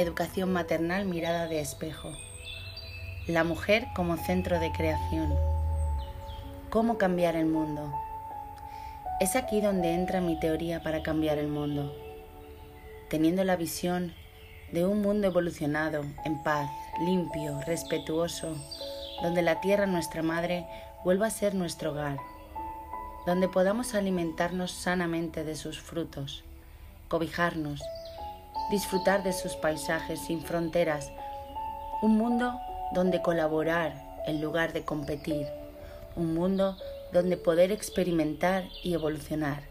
Educación maternal mirada de espejo. La mujer como centro de creación. ¿Cómo cambiar el mundo? Es aquí donde entra mi teoría para cambiar el mundo. Teniendo la visión de un mundo evolucionado, en paz, limpio, respetuoso, donde la tierra, nuestra madre, vuelva a ser nuestro hogar, donde podamos alimentarnos sanamente de sus frutos, cobijarnos, disfrutar de sus paisajes sin fronteras, un mundo donde colaborar en lugar de competir, un mundo donde poder experimentar y evolucionar,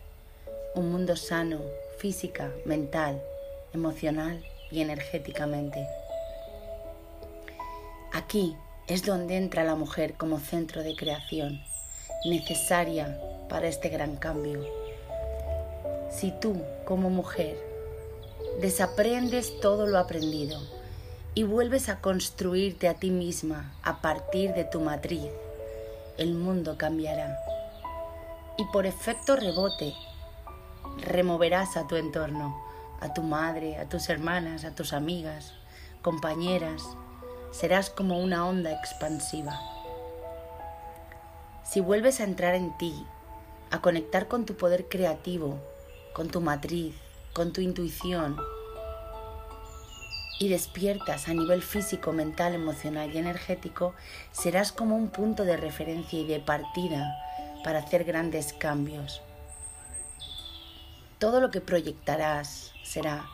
un mundo sano, física, mental, emocional y energéticamente. Aquí es donde entra la mujer como centro de creación, necesaria para este gran cambio. Si tú, como mujer, desaprendes todo lo aprendido y vuelves a construirte a ti misma a partir de tu matriz, el mundo cambiará. Y por efecto rebote, removerás a tu entorno, a tu madre, a tus hermanas, a tus amigas, compañeras. Serás como una onda expansiva. Si vuelves a entrar en ti, a conectar con tu poder creativo, con tu matriz, con tu intuición, y despiertas a nivel físico, mental, emocional y energético, serás como un punto de referencia y de partida para hacer grandes cambios. Todo lo que proyectarás será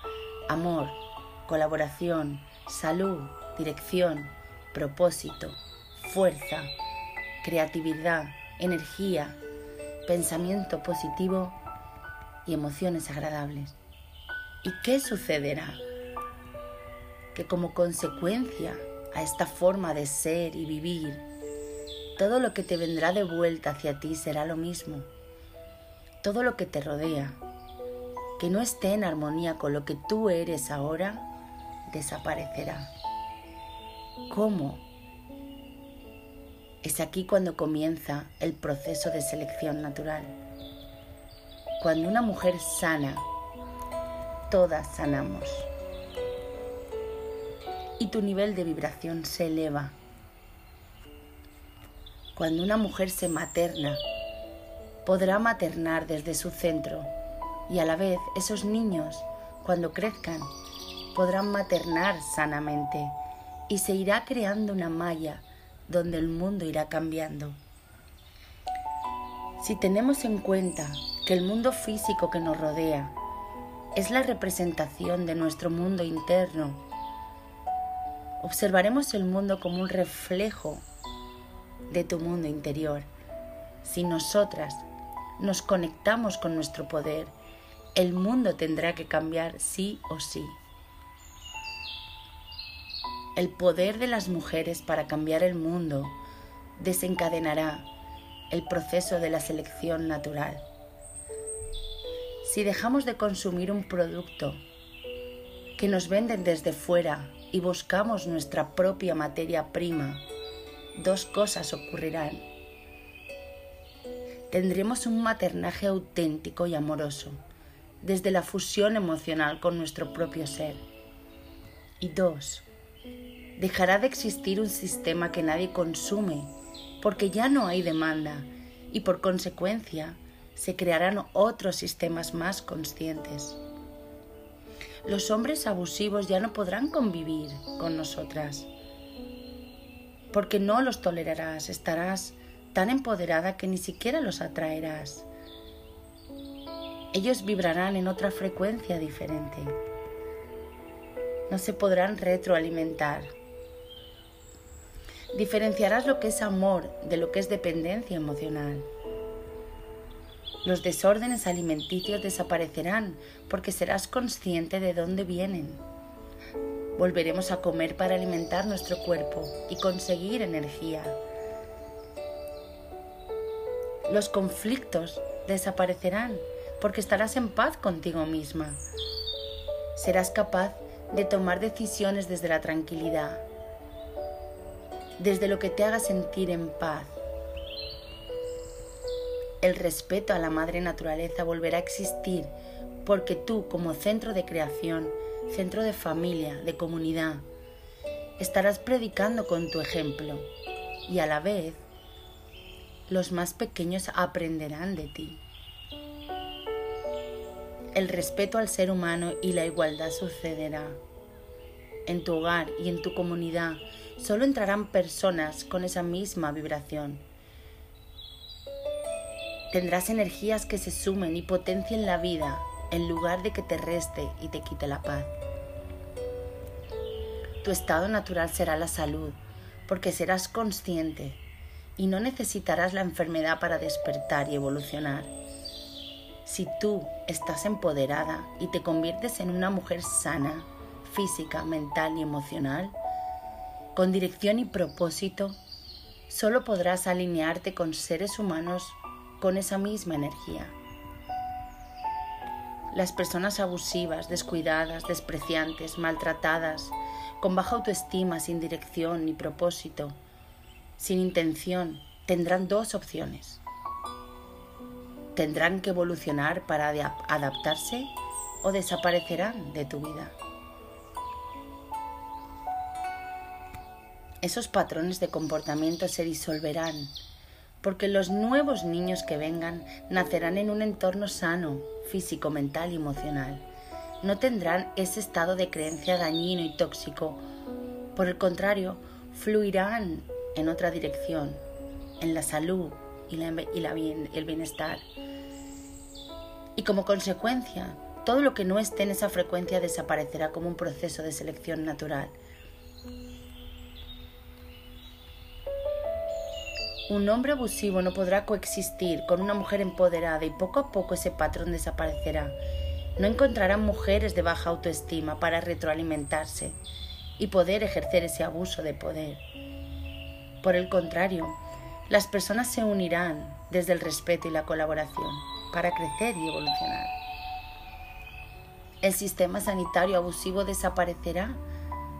amor, colaboración, salud, dirección, propósito, fuerza, creatividad, energía, pensamiento positivo y emociones agradables. ¿Y qué sucederá? que como consecuencia a esta forma de ser y vivir, todo lo que te vendrá de vuelta hacia ti será lo mismo. Todo lo que te rodea, que no esté en armonía con lo que tú eres ahora, desaparecerá. ¿Cómo? Es aquí cuando comienza el proceso de selección natural. Cuando una mujer sana, todas sanamos y tu nivel de vibración se eleva. Cuando una mujer se materna, podrá maternar desde su centro y a la vez esos niños, cuando crezcan, podrán maternar sanamente y se irá creando una malla donde el mundo irá cambiando. Si tenemos en cuenta que el mundo físico que nos rodea es la representación de nuestro mundo interno observaremos el mundo como un reflejo de tu mundo interior. Si nosotras nos conectamos con nuestro poder, el mundo tendrá que cambiar sí o sí. El poder de las mujeres para cambiar el mundo desencadenará el proceso de la selección natural. Si dejamos de consumir un producto que nos venden desde fuera y buscamos nuestra propia materia prima, dos cosas ocurrirán. Tendremos un maternaje auténtico y amoroso, desde la fusión emocional con nuestro propio ser. Y dos, dejará de existir un sistema que nadie consume, porque ya no hay demanda y por consecuencia se crearán otros sistemas más conscientes los hombres abusivos ya no podrán convivir con nosotras, porque no los tolerarás, estarás tan empoderada que ni siquiera los atraerás. Ellos vibrarán en otra frecuencia diferente. No se podrán retroalimentar. Diferenciarás lo que es amor de lo que es dependencia emocional. Los desórdenes alimenticios desaparecerán porque serás consciente de dónde vienen. Volveremos a comer para alimentar nuestro cuerpo y conseguir energía. Los conflictos desaparecerán porque estarás en paz contigo misma. Serás capaz de tomar decisiones desde la tranquilidad, desde lo que te haga sentir en paz el respeto a la madre naturaleza volverá a existir porque tú como centro de creación, centro de familia, de comunidad, estarás predicando con tu ejemplo y a la vez los más pequeños aprenderán de ti. El respeto al ser humano y la igualdad sucederá. En tu hogar y en tu comunidad solo entrarán personas con esa misma vibración. Tendrás energías que se sumen y potencien la vida en lugar de que te reste y te quite la paz. Tu estado natural será la salud, porque serás consciente y no necesitarás la enfermedad para despertar y evolucionar. Si tú estás empoderada y te conviertes en una mujer sana, física, mental y emocional, con dirección y propósito, solo podrás alinearte con seres humanos con esa misma energía. Las personas abusivas, descuidadas, despreciantes, maltratadas, con baja autoestima, sin dirección ni propósito, sin intención, tendrán dos opciones. Tendrán que evolucionar para adaptarse o desaparecerán de tu vida. Esos patrones de comportamiento se disolverán porque los nuevos niños que vengan nacerán en un entorno sano, físico, mental y emocional. No tendrán ese estado de creencia dañino y tóxico. Por el contrario, fluirán en otra dirección, en la salud y, el bienestar. Y como consecuencia, todo lo que no esté en esa frecuencia desaparecerá como un proceso de selección natural. Un hombre abusivo no podrá coexistir con una mujer empoderada y poco a poco ese patrón desaparecerá. No encontrarán mujeres de baja autoestima para retroalimentarse y poder ejercer ese abuso de poder. Por el contrario, las personas se unirán desde el respeto y la colaboración para crecer y evolucionar. El sistema sanitario abusivo desaparecerá.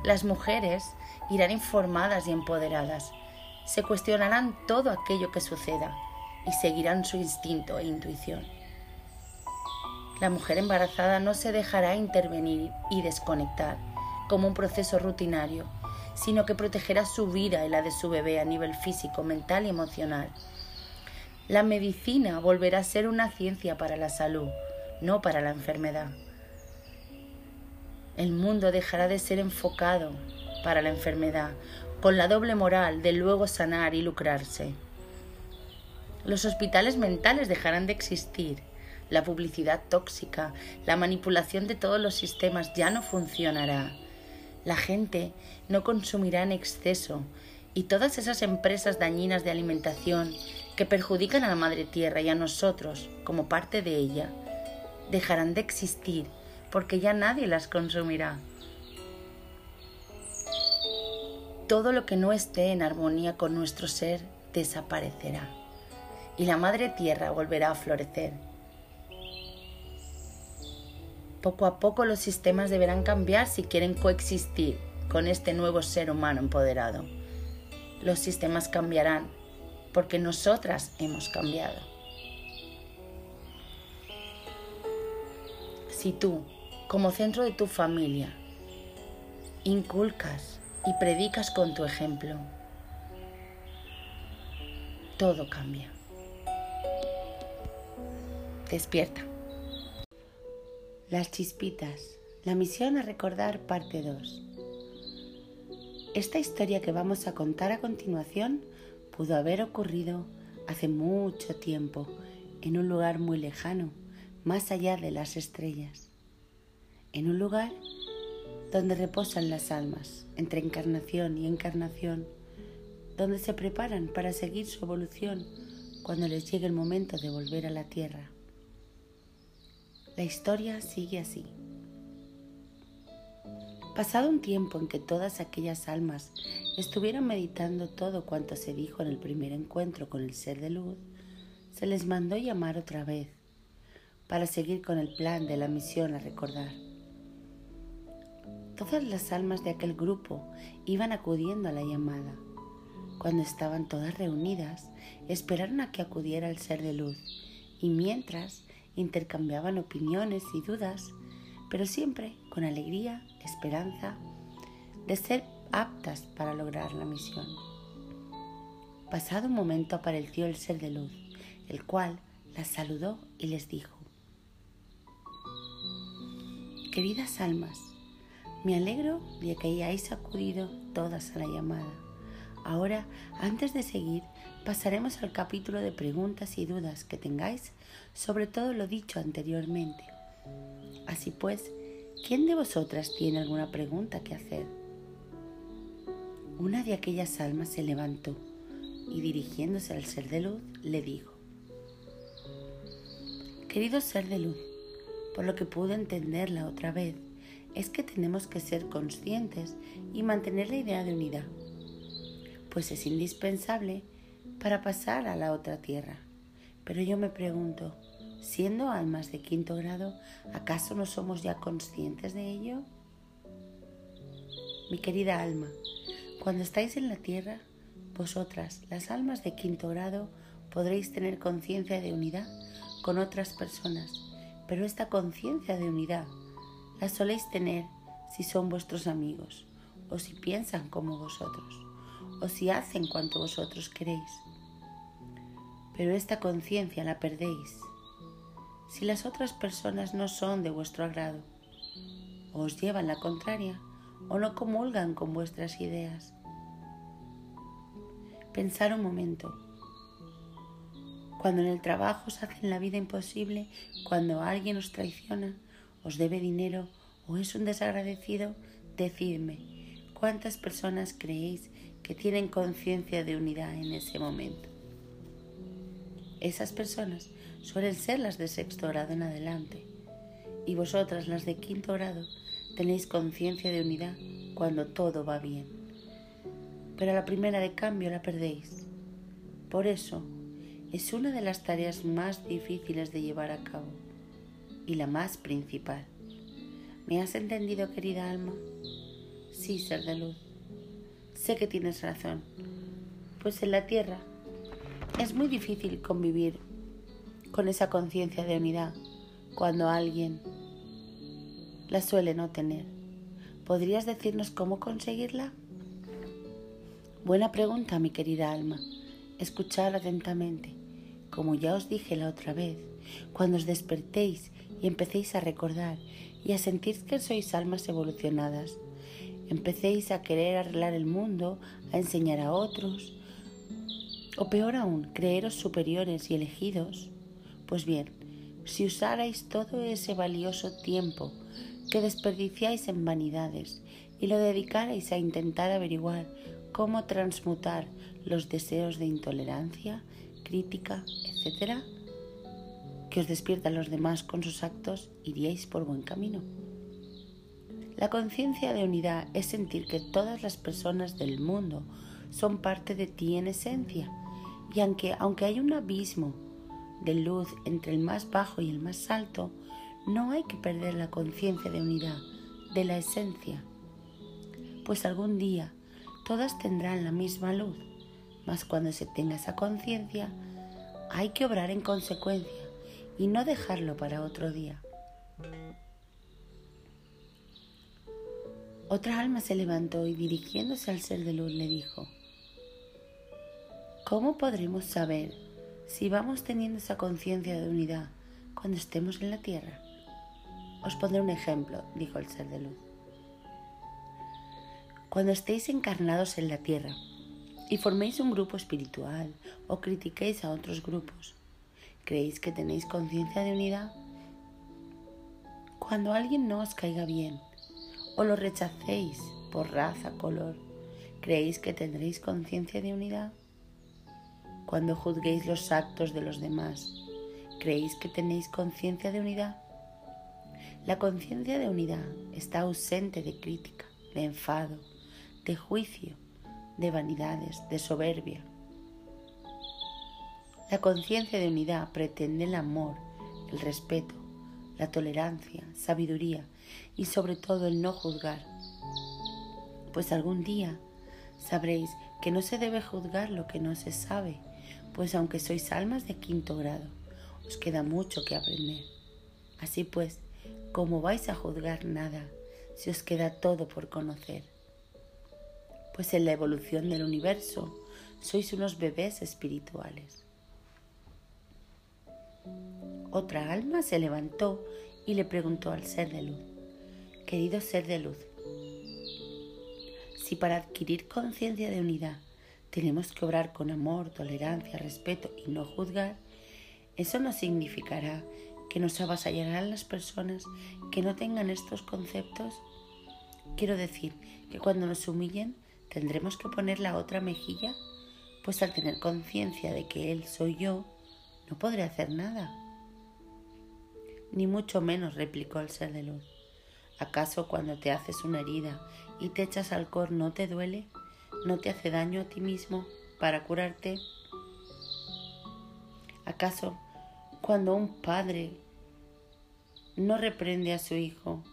Las mujeres irán informadas y empoderadas. Se cuestionarán todo aquello que suceda y seguirán su instinto e intuición. La mujer embarazada no se dejará intervenir y desconectar como un proceso rutinario sino que protegerá su vida y la de su bebé a nivel físico, mental y emocional. La medicina volverá a ser una ciencia para la salud, no para la enfermedad. El mundo dejará de ser enfocado para la enfermedad, con la doble moral de luego sanar y lucrarse. Los hospitales mentales dejarán de existir. La publicidad tóxica, la manipulación de todos los sistemas ya no funcionará la gente no consumirá en exceso y todas esas empresas dañinas de alimentación que perjudican a la madre tierra y a nosotros como parte de ella dejarán de existir porque ya nadie las consumirá. Todo lo que no esté en armonía con nuestro ser desaparecerá y la madre tierra volverá a florecer. Poco a poco los sistemas deberán cambiar si quieren coexistir con este nuevo ser humano empoderado. Los sistemas cambiarán porque nosotras hemos cambiado. Si tú, como centro de tu familia, inculcas y predicas con tu ejemplo, todo cambia. Despierta. Las chispitas. La misión a recordar parte 2. Esta historia que vamos a contar a continuación pudo haber ocurrido hace mucho tiempo en un lugar muy lejano, más allá de las estrellas. En un lugar donde reposan las almas entre encarnación y encarnación, donde se preparan para seguir su evolución cuando les llegue el momento de volver a la tierra. La historia sigue así. Pasado un tiempo en que todas aquellas almas estuvieron meditando todo cuanto se dijo en el primer encuentro con el ser de luz, se les mandó llamar otra vez para seguir con el plan de la misión a recordar. Todas las almas de aquel grupo iban acudiendo a la llamada. Cuando estaban todas reunidas, esperaron a que acudiera el ser de luz y mientras intercambiaban opiniones y dudas, pero siempre con alegría, esperanza de ser aptas para lograr la misión. Pasado un momento apareció el ser de luz, el cual las saludó y les dijo, Queridas almas, me alegro de que hayáis acudido todas a la llamada. Ahora, antes de seguir, pasaremos al capítulo de preguntas y dudas que tengáis sobre todo lo dicho anteriormente. Así pues, ¿quién de vosotras tiene alguna pregunta que hacer? Una de aquellas almas se levantó y dirigiéndose al ser de luz le dijo, Querido ser de luz, por lo que pude entender la otra vez, es que tenemos que ser conscientes y mantener la idea de unidad, pues es indispensable para pasar a la otra tierra. Pero yo me pregunto, siendo almas de quinto grado, ¿acaso no somos ya conscientes de ello? Mi querida alma, cuando estáis en la tierra, vosotras, las almas de quinto grado, podréis tener conciencia de unidad con otras personas, pero esta conciencia de unidad la soléis tener si son vuestros amigos, o si piensan como vosotros, o si hacen cuanto vosotros queréis pero esta conciencia la perdéis si las otras personas no son de vuestro agrado, o os llevan la contraria, o no comulgan con vuestras ideas. Pensar un momento. Cuando en el trabajo os hacen la vida imposible, cuando alguien os traiciona, os debe dinero o es un desagradecido, decidme, ¿cuántas personas creéis que tienen conciencia de unidad en ese momento? Esas personas suelen ser las de sexto grado en adelante. Y vosotras, las de quinto grado, tenéis conciencia de unidad cuando todo va bien. Pero la primera de cambio la perdéis. Por eso, es una de las tareas más difíciles de llevar a cabo y la más principal. ¿Me has entendido, querida alma? Sí, ser de luz. Sé que tienes razón, pues en la tierra es muy difícil convivir con esa conciencia de unidad cuando alguien la suele no tener. ¿Podrías decirnos cómo conseguirla? Buena pregunta, mi querida alma. Escuchad atentamente. Como ya os dije la otra vez, cuando os despertéis y empecéis a recordar y a sentir que sois almas evolucionadas, empecéis a querer arreglar el mundo, a enseñar a otros, o peor aún, creeros superiores y elegidos. Pues bien, si usarais todo ese valioso tiempo que desperdiciáis en vanidades y lo dedicarais a intentar averiguar cómo transmutar los deseos de intolerancia, crítica, etc., que os despiertan los demás con sus actos, iríais por buen camino. La conciencia de unidad es sentir que todas las personas del mundo son parte de ti en esencia y aunque, aunque hay un abismo de luz entre el más bajo y el más alto, no hay que perder la conciencia de unidad, de la esencia, pues algún día todas tendrán la misma luz, mas cuando se tenga esa conciencia, hay que obrar en consecuencia y no dejarlo para otro día. Otra alma se levantó y dirigiéndose al ser de luz le dijo, ¿Cómo podremos saber si vamos teniendo esa conciencia de unidad cuando estemos en la tierra? Os pondré un ejemplo, dijo el ser de luz. Cuando estéis encarnados en la tierra y forméis un grupo espiritual o critiquéis a otros grupos, ¿creéis que tenéis conciencia de unidad? Cuando alguien no os caiga bien o lo rechacéis por raza, color, ¿creéis que tendréis conciencia de unidad? Cuando juzguéis los actos de los demás, ¿creéis que tenéis conciencia de unidad? La conciencia de unidad está ausente de crítica, de enfado, de juicio, de vanidades, de soberbia. La conciencia de unidad pretende el amor, el respeto, la tolerancia, sabiduría y sobre todo el no juzgar. Pues algún día sabréis que no se debe juzgar lo que no se sabe, pues aunque sois almas de quinto grado, os queda mucho que aprender. Así pues, ¿cómo vais a juzgar nada si os queda todo por conocer? Pues en la evolución del universo sois unos bebés espirituales. Otra alma se levantó y le preguntó al ser de luz, querido ser de luz, si para adquirir conciencia de unidad tenemos que obrar con amor, tolerancia, respeto y no juzgar, eso no significará que nos avasallarán las personas que no tengan estos conceptos. Quiero decir que cuando nos humillen tendremos que poner la otra mejilla, pues al tener conciencia de que Él soy yo, no podré hacer nada. Ni mucho menos, replicó el ser de luz. ¿Acaso cuando te haces una herida y te echas alcohol no te duele? ¿No te hace daño a ti mismo para curarte? ¿Acaso cuando un padre no reprende a su hijo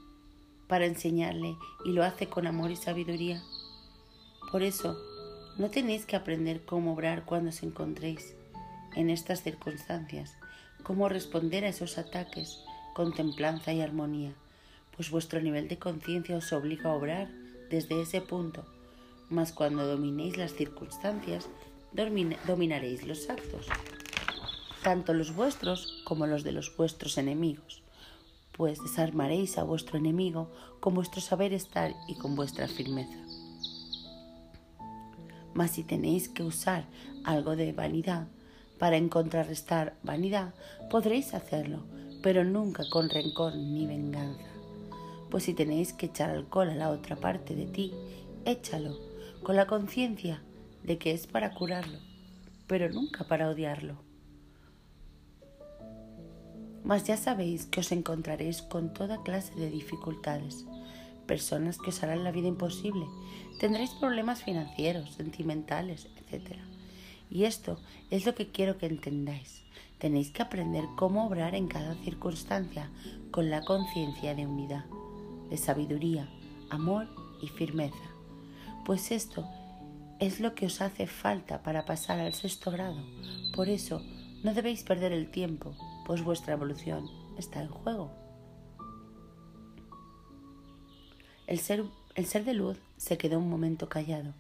para enseñarle y lo hace con amor y sabiduría? Por eso, no tenéis que aprender cómo obrar cuando os encontréis en estas circunstancias, cómo responder a esos ataques con templanza y armonía, pues vuestro nivel de conciencia os obliga a obrar desde ese punto. Mas cuando dominéis las circunstancias, dominaréis los actos, tanto los vuestros como los de los vuestros enemigos, pues desarmaréis a vuestro enemigo con vuestro saber estar y con vuestra firmeza. Mas si tenéis que usar algo de vanidad para contrarrestar vanidad, podréis hacerlo, pero nunca con rencor ni venganza. Pues si tenéis que echar alcohol a la otra parte de ti, échalo con la conciencia de que es para curarlo, pero nunca para odiarlo. Mas ya sabéis que os encontraréis con toda clase de dificultades, personas que os harán la vida imposible, tendréis problemas financieros, sentimentales, etc. Y esto es lo que quiero que entendáis. Tenéis que aprender cómo obrar en cada circunstancia con la conciencia de unidad, de sabiduría, amor y firmeza pues esto es lo que os hace falta para pasar al sexto grado. Por eso no debéis perder el tiempo, pues vuestra evolución está en juego. El ser, el ser de luz se quedó un momento callado,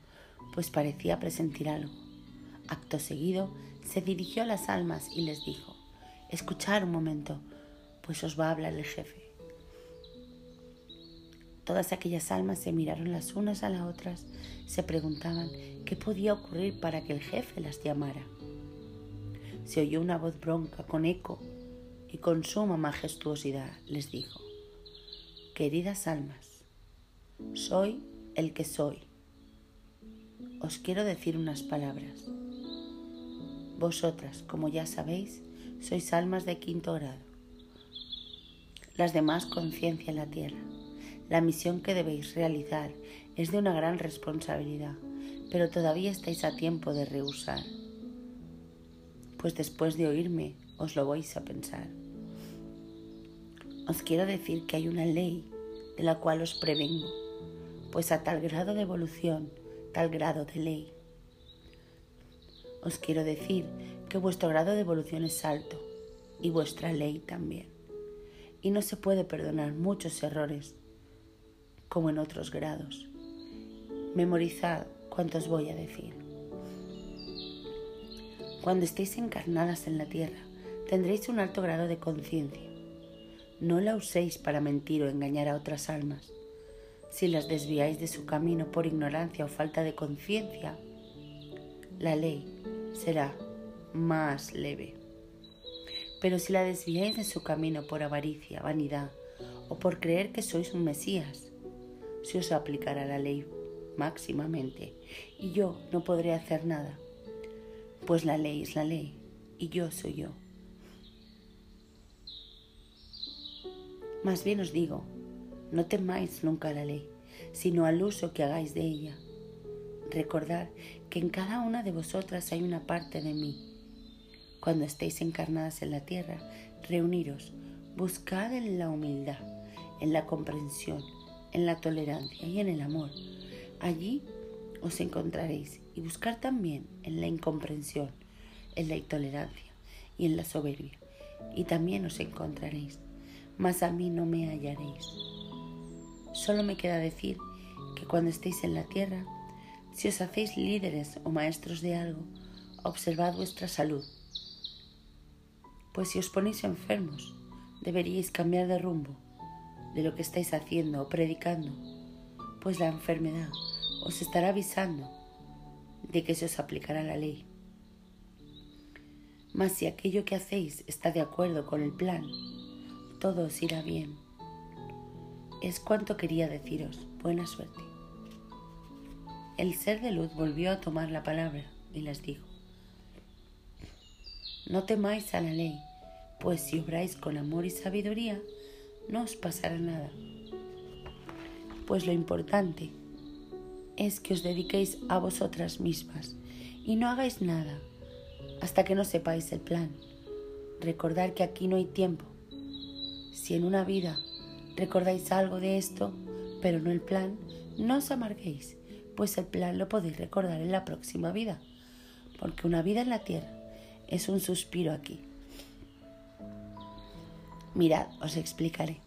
pues parecía presentir algo. Acto seguido, se dirigió a las almas y les dijo, escuchar un momento, pues os va a hablar el jefe. Todas aquellas almas se miraron las unas a las otras, se preguntaban qué podía ocurrir para que el jefe las llamara. Se oyó una voz bronca con eco y con suma majestuosidad les dijo, Queridas almas, soy el que soy. Os quiero decir unas palabras. Vosotras, como ya sabéis, sois almas de quinto grado. Las demás conciencia en la tierra la misión que debéis realizar es de una gran responsabilidad, pero todavía estáis a tiempo de rehusar, pues después de oírme os lo vais a pensar. Os quiero decir que hay una ley de la cual os prevengo, pues a tal grado de evolución, tal grado de ley. Os quiero decir que vuestro grado de evolución es alto y vuestra ley también. Y no se puede perdonar muchos errores como en otros grados. Memorizad cuantos voy a decir. Cuando estéis encarnadas en la tierra, tendréis un alto grado de conciencia. No la uséis para mentir o engañar a otras almas. Si las desviáis de su camino por ignorancia o falta de conciencia, la ley será más leve. Pero si la desviáis de su camino por avaricia, vanidad o por creer que sois un Mesías, se os aplicará la ley máximamente y yo no podré hacer nada, pues la ley es la ley y yo soy yo. Más bien os digo, no temáis nunca la ley, sino al uso que hagáis de ella. Recordad que en cada una de vosotras hay una parte de mí. Cuando estéis encarnadas en la tierra, reuniros, buscad en la humildad, en la comprensión, en la tolerancia y en el amor. Allí os encontraréis y buscar también en la incomprensión, en la intolerancia y en la soberbia. y también os encontraréis, mas a mí no me hallaréis. Solo me queda decir que cuando estéis en la tierra, si os hacéis líderes o maestros de algo, observad vuestra salud. Pues si os ponéis enfermos, deberíais cambiar de rumbo de lo que estáis haciendo o predicando, pues la enfermedad os estará avisando de que se os aplicará la ley. Mas si aquello que hacéis está de acuerdo con el plan, todo os irá bien. Es cuanto quería deciros. Buena suerte. El ser de luz volvió a tomar la palabra y les dijo, No temáis a la ley, pues si obráis con amor y sabiduría, no os pasará nada. Pues lo importante es que os dediquéis a vosotras mismas y no hagáis nada hasta que no sepáis el plan. Recordar que aquí no hay tiempo. Si en una vida recordáis algo de esto, pero no el plan, no os amarguéis, pues el plan lo podéis recordar en la próxima vida, porque una vida en la tierra es un suspiro aquí. Mirad, os explicaré.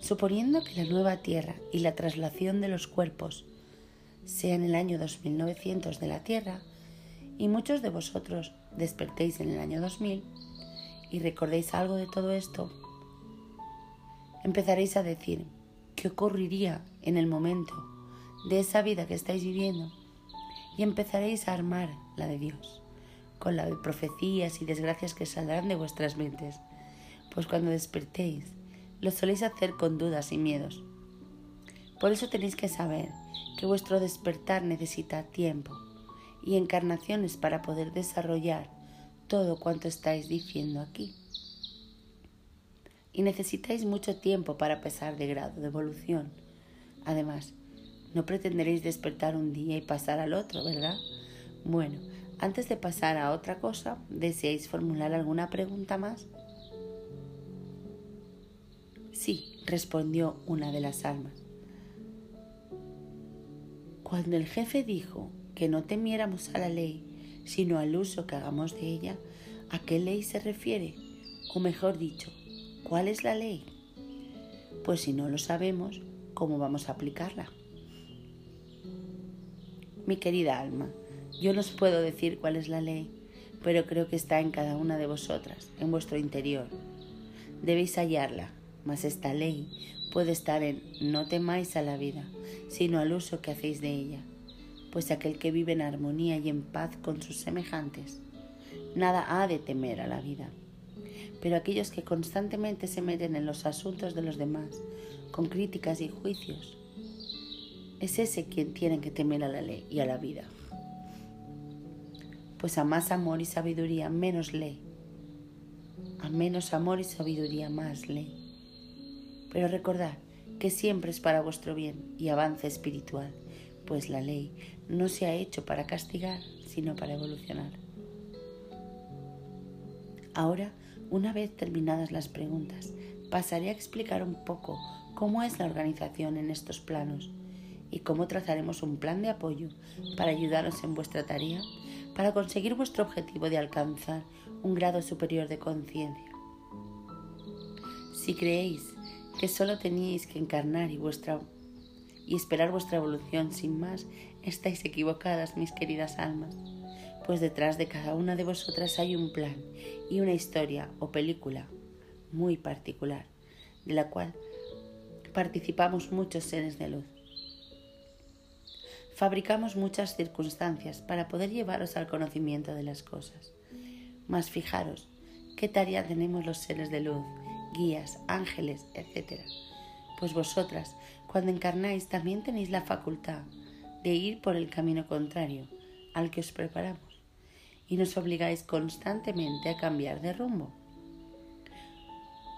Suponiendo que la nueva tierra y la traslación de los cuerpos sea en el año 2900 de la tierra, y muchos de vosotros despertéis en el año 2000 y recordéis algo de todo esto, empezaréis a decir qué ocurriría en el momento de esa vida que estáis viviendo y empezaréis a armar la de Dios con la de profecías y desgracias que saldrán de vuestras mentes, pues cuando despertéis lo soléis hacer con dudas y miedos. Por eso tenéis que saber que vuestro despertar necesita tiempo y encarnaciones para poder desarrollar todo cuanto estáis diciendo aquí. Y necesitáis mucho tiempo para pesar de grado de evolución. Además, no pretenderéis despertar un día y pasar al otro, ¿verdad? Bueno, antes de pasar a otra cosa, ¿deseáis formular alguna pregunta más? Sí, respondió una de las almas. Cuando el jefe dijo que no temiéramos a la ley, sino al uso que hagamos de ella, ¿a qué ley se refiere? O mejor dicho, ¿cuál es la ley? Pues si no lo sabemos, ¿cómo vamos a aplicarla? Mi querida alma, yo no os puedo decir cuál es la ley, pero creo que está en cada una de vosotras, en vuestro interior. Debéis hallarla, mas esta ley puede estar en no temáis a la vida, sino al uso que hacéis de ella pues aquel que vive en armonía y en paz con sus semejantes, nada ha de temer a la vida. Pero aquellos que constantemente se meten en los asuntos de los demás, con críticas y juicios, es ese quien tiene que temer a la ley y a la vida. Pues a más amor y sabiduría, menos ley. A menos amor y sabiduría, más ley. Pero recordad que siempre es para vuestro bien y avance espiritual pues la ley no se ha hecho para castigar, sino para evolucionar. Ahora, una vez terminadas las preguntas, pasaré a explicar un poco cómo es la organización en estos planos y cómo trazaremos un plan de apoyo para ayudaros en vuestra tarea para conseguir vuestro objetivo de alcanzar un grado superior de conciencia. Si creéis que solo teníais que encarnar y vuestra y esperar vuestra evolución sin más, estáis equivocadas, mis queridas almas, pues detrás de cada una de vosotras hay un plan y una historia o película muy particular, de la cual participamos muchos seres de luz. Fabricamos muchas circunstancias para poder llevaros al conocimiento de las cosas. Mas fijaros qué tarea tenemos los seres de luz, guías, ángeles, etc. Pues vosotras cuando encarnáis también tenéis la facultad de ir por el camino contrario al que os preparamos y nos obligáis constantemente a cambiar de rumbo.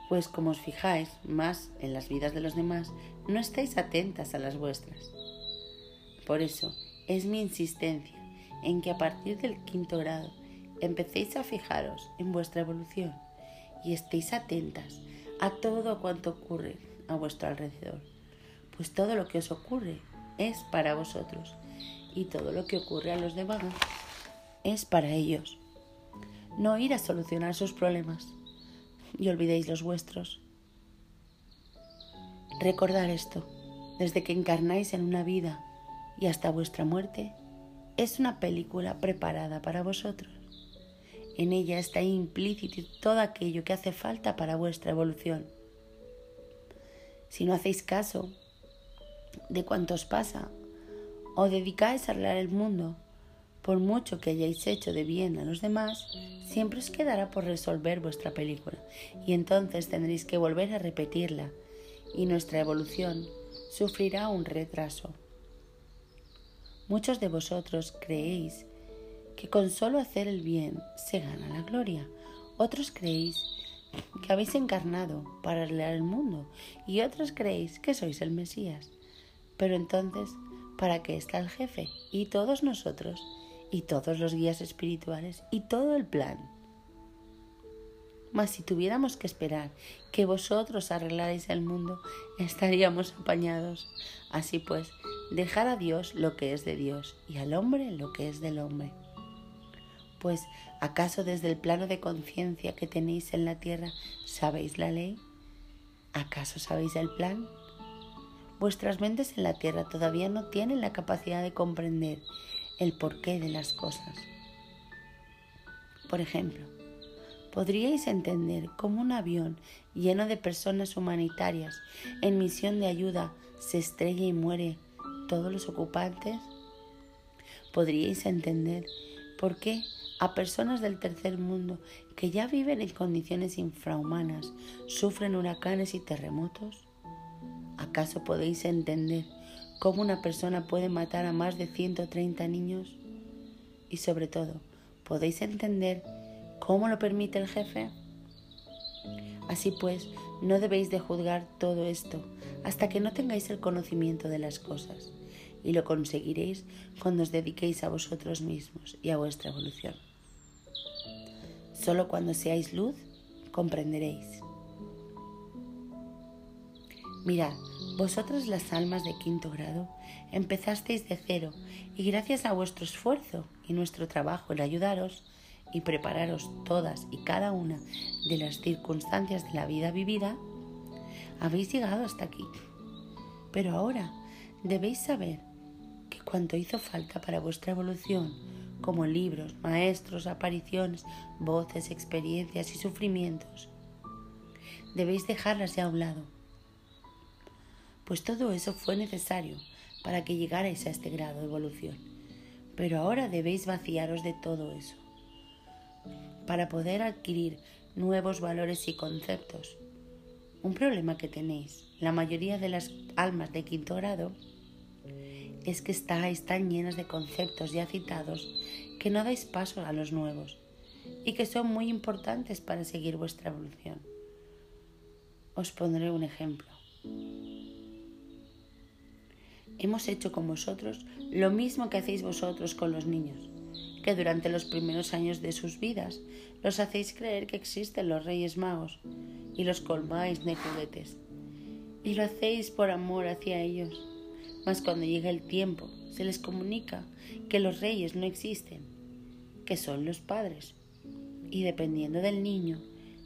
Pues como os fijáis más en las vidas de los demás, no estáis atentas a las vuestras. Por eso es mi insistencia en que a partir del quinto grado empecéis a fijaros en vuestra evolución y estéis atentas a todo cuanto ocurre a vuestro alrededor pues todo lo que os ocurre es para vosotros y todo lo que ocurre a los demás es para ellos. No ir a solucionar sus problemas, y olvidéis los vuestros. Recordar esto, desde que encarnáis en una vida y hasta vuestra muerte, es una película preparada para vosotros. En ella está implícito todo aquello que hace falta para vuestra evolución. Si no hacéis caso de cuanto os pasa o dedicáis a arreglar el mundo, por mucho que hayáis hecho de bien a los demás, siempre os quedará por resolver vuestra película y entonces tendréis que volver a repetirla y nuestra evolución sufrirá un retraso. Muchos de vosotros creéis que con solo hacer el bien se gana la gloria. Otros creéis que habéis encarnado para arreglar el mundo y otros creéis que sois el Mesías. Pero entonces, ¿para qué está el jefe? Y todos nosotros, y todos los guías espirituales, y todo el plan. Mas si tuviéramos que esperar que vosotros arreglarais el mundo, estaríamos apañados. Así pues, dejar a Dios lo que es de Dios y al hombre lo que es del hombre. Pues, ¿acaso desde el plano de conciencia que tenéis en la tierra sabéis la ley? ¿Acaso sabéis el plan? Vuestras mentes en la tierra todavía no tienen la capacidad de comprender el porqué de las cosas. Por ejemplo, podríais entender cómo un avión lleno de personas humanitarias en misión de ayuda se estrella y muere todos los ocupantes? ¿Podríais entender por qué a personas del tercer mundo que ya viven en condiciones infrahumanas sufren huracanes y terremotos? ¿Acaso podéis entender cómo una persona puede matar a más de 130 niños? Y sobre todo, ¿podéis entender cómo lo permite el jefe? Así pues, no debéis de juzgar todo esto hasta que no tengáis el conocimiento de las cosas, y lo conseguiréis cuando os dediquéis a vosotros mismos y a vuestra evolución. Solo cuando seáis luz comprenderéis. Mirad, vosotras las almas de quinto grado empezasteis de cero y gracias a vuestro esfuerzo y nuestro trabajo en ayudaros y prepararos todas y cada una de las circunstancias de la vida vivida, habéis llegado hasta aquí. Pero ahora debéis saber que cuanto hizo falta para vuestra evolución, como libros, maestros, apariciones, voces, experiencias y sufrimientos, debéis dejarlas ya a un lado pues todo eso fue necesario para que llegarais a este grado de evolución. Pero ahora debéis vaciaros de todo eso para poder adquirir nuevos valores y conceptos. Un problema que tenéis, la mayoría de las almas de quinto grado, es que estáis tan llenas de conceptos ya citados que no dais paso a los nuevos y que son muy importantes para seguir vuestra evolución. Os pondré un ejemplo hemos hecho con vosotros lo mismo que hacéis vosotros con los niños, que durante los primeros años de sus vidas los hacéis creer que existen los reyes magos y los colmáis de juguetes. Y lo hacéis por amor hacia ellos. Mas cuando llega el tiempo, se les comunica que los reyes no existen, que son los padres. Y dependiendo del niño,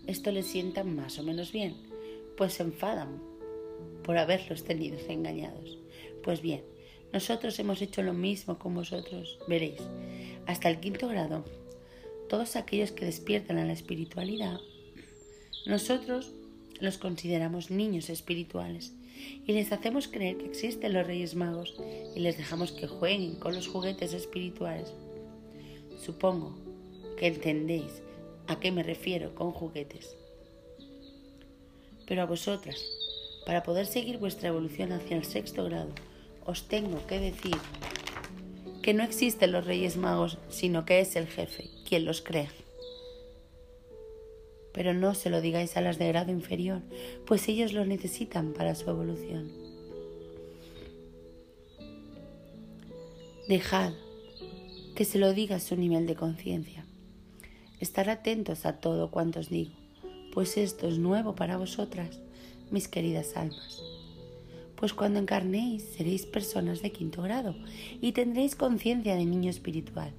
esto les sienta más o menos bien, pues se enfadan por haberlos tenido engañados. Pues bien, nosotros hemos hecho lo mismo con vosotros, veréis. Hasta el quinto grado, todos aquellos que despiertan a la espiritualidad, nosotros los consideramos niños espirituales y les hacemos creer que existen los Reyes Magos y les dejamos que jueguen con los juguetes espirituales. Supongo que entendéis a qué me refiero con juguetes. Pero a vosotras, para poder seguir vuestra evolución hacia el sexto grado, os tengo que decir que no existen los Reyes Magos, sino que es el jefe quien los crea. Pero no se lo digáis a las de grado inferior, pues ellos lo necesitan para su evolución. Dejad que se lo diga a su nivel de conciencia. Estar atentos a todo cuanto os digo, pues esto es nuevo para vosotras, mis queridas almas pues cuando encarnéis seréis personas de quinto grado y tendréis conciencia de niño espiritual.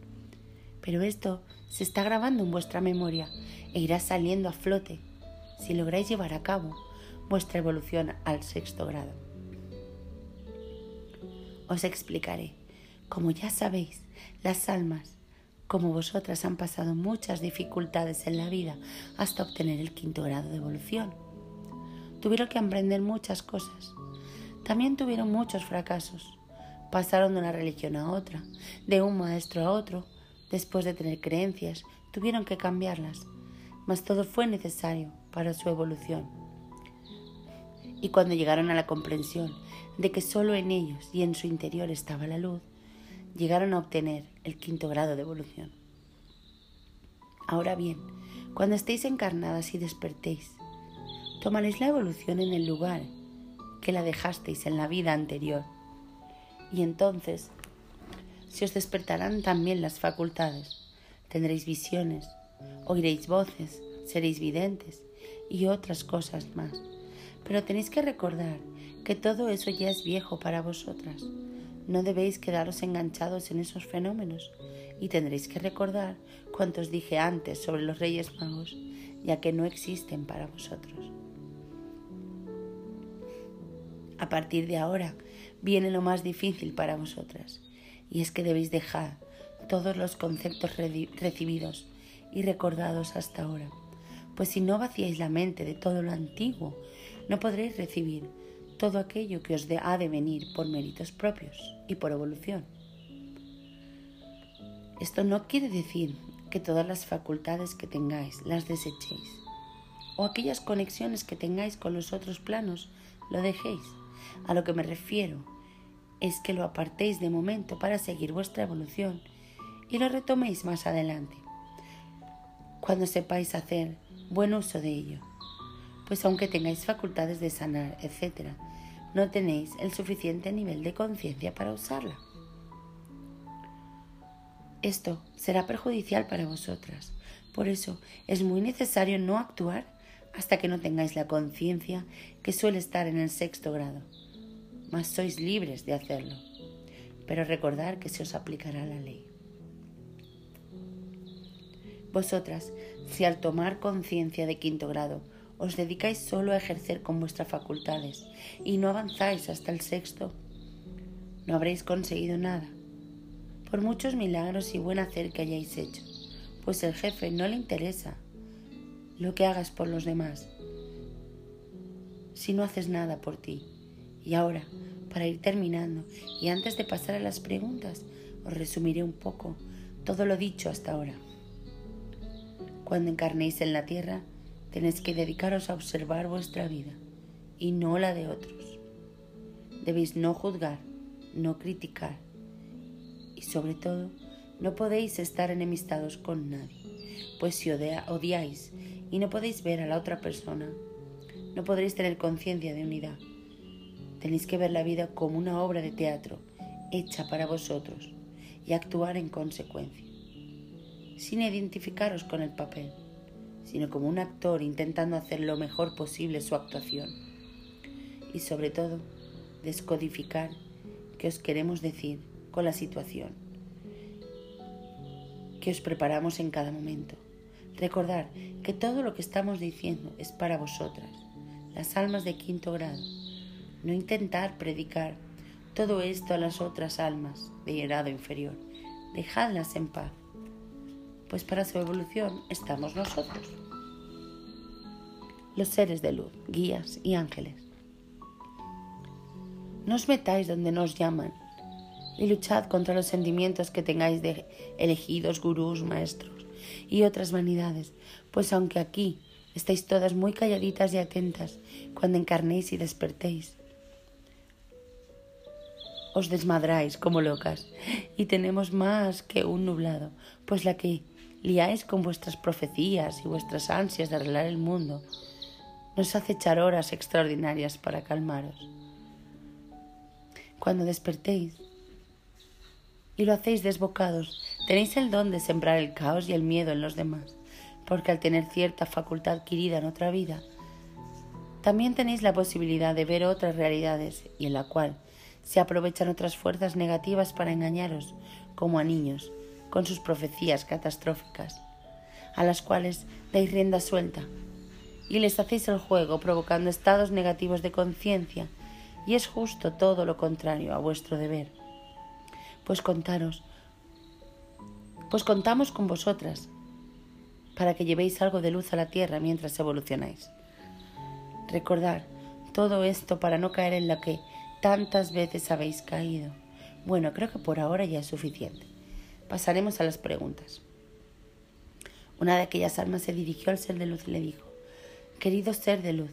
Pero esto se está grabando en vuestra memoria e irá saliendo a flote si lográis llevar a cabo vuestra evolución al sexto grado. Os explicaré. Como ya sabéis, las almas, como vosotras, han pasado muchas dificultades en la vida hasta obtener el quinto grado de evolución. Tuvieron que aprender muchas cosas. También tuvieron muchos fracasos. Pasaron de una religión a otra, de un maestro a otro. Después de tener creencias, tuvieron que cambiarlas. Mas todo fue necesario para su evolución. Y cuando llegaron a la comprensión de que solo en ellos y en su interior estaba la luz, llegaron a obtener el quinto grado de evolución. Ahora bien, cuando estéis encarnadas y despertéis, tomaréis la evolución en el lugar que la dejasteis en la vida anterior. Y entonces se os despertarán también las facultades. Tendréis visiones, oiréis voces, seréis videntes y otras cosas más. Pero tenéis que recordar que todo eso ya es viejo para vosotras. No debéis quedaros enganchados en esos fenómenos y tendréis que recordar cuanto os dije antes sobre los Reyes Magos, ya que no existen para vosotros. A partir de ahora viene lo más difícil para vosotras, y es que debéis dejar todos los conceptos recibidos y recordados hasta ahora, pues si no vaciáis la mente de todo lo antiguo, no podréis recibir todo aquello que os ha de venir por méritos propios y por evolución. Esto no quiere decir que todas las facultades que tengáis las desechéis, o aquellas conexiones que tengáis con los otros planos lo dejéis a lo que me refiero es que lo apartéis de momento para seguir vuestra evolución y lo retoméis más adelante, cuando sepáis hacer buen uso de ello. Pues aunque tengáis facultades de sanar, etc., no tenéis el suficiente nivel de conciencia para usarla. Esto será perjudicial para vosotras. Por eso es muy necesario no actuar hasta que no tengáis la conciencia que suele estar en el sexto grado mas sois libres de hacerlo. Pero recordad que se os aplicará la ley. Vosotras, si al tomar conciencia de quinto grado os dedicáis solo a ejercer con vuestras facultades y no avanzáis hasta el sexto, no habréis conseguido nada, por muchos milagros y buen hacer que hayáis hecho, pues el jefe no le interesa lo que hagas por los demás si no haces nada por ti. Y ahora, para ir terminando, y antes de pasar a las preguntas, os resumiré un poco todo lo dicho hasta ahora. Cuando encarnéis en la tierra, tenéis que dedicaros a observar vuestra vida y no la de otros. Debéis no juzgar, no criticar y sobre todo no podéis estar enemistados con nadie, pues si odiáis y no podéis ver a la otra persona, no podréis tener conciencia de unidad Tenéis que ver la vida como una obra de teatro hecha para vosotros y actuar en consecuencia, sin identificaros con el papel, sino como un actor intentando hacer lo mejor posible su actuación y sobre todo descodificar qué os queremos decir con la situación, que os preparamos en cada momento. Recordar que todo lo que estamos diciendo es para vosotras, las almas de quinto grado no intentar predicar todo esto a las otras almas de grado inferior. Dejadlas en paz, pues para su evolución estamos nosotros, los seres de luz, guías y ángeles. No os metáis donde nos llaman y luchad contra los sentimientos que tengáis de elegidos, gurús, maestros y otras vanidades, pues aunque aquí estáis todas muy calladitas y atentas cuando encarnéis y despertéis, os desmadráis como locas y tenemos más que un nublado, pues la que liáis con vuestras profecías y vuestras ansias de arreglar el mundo nos hace echar horas extraordinarias para calmaros. Cuando despertéis y lo hacéis desbocados, tenéis el don de sembrar el caos y el miedo en los demás, porque al tener cierta facultad adquirida en otra vida, también tenéis la posibilidad de ver otras realidades y en la cual se aprovechan otras fuerzas negativas para engañaros, como a niños, con sus profecías catastróficas, a las cuales dais rienda suelta y les hacéis el juego provocando estados negativos de conciencia, y es justo todo lo contrario a vuestro deber. Pues contaros, pues contamos con vosotras, para que llevéis algo de luz a la tierra mientras evolucionáis. Recordad todo esto para no caer en la que tantas veces habéis caído. Bueno, creo que por ahora ya es suficiente. Pasaremos a las preguntas. Una de aquellas almas se dirigió al ser de luz y le dijo, Querido ser de luz,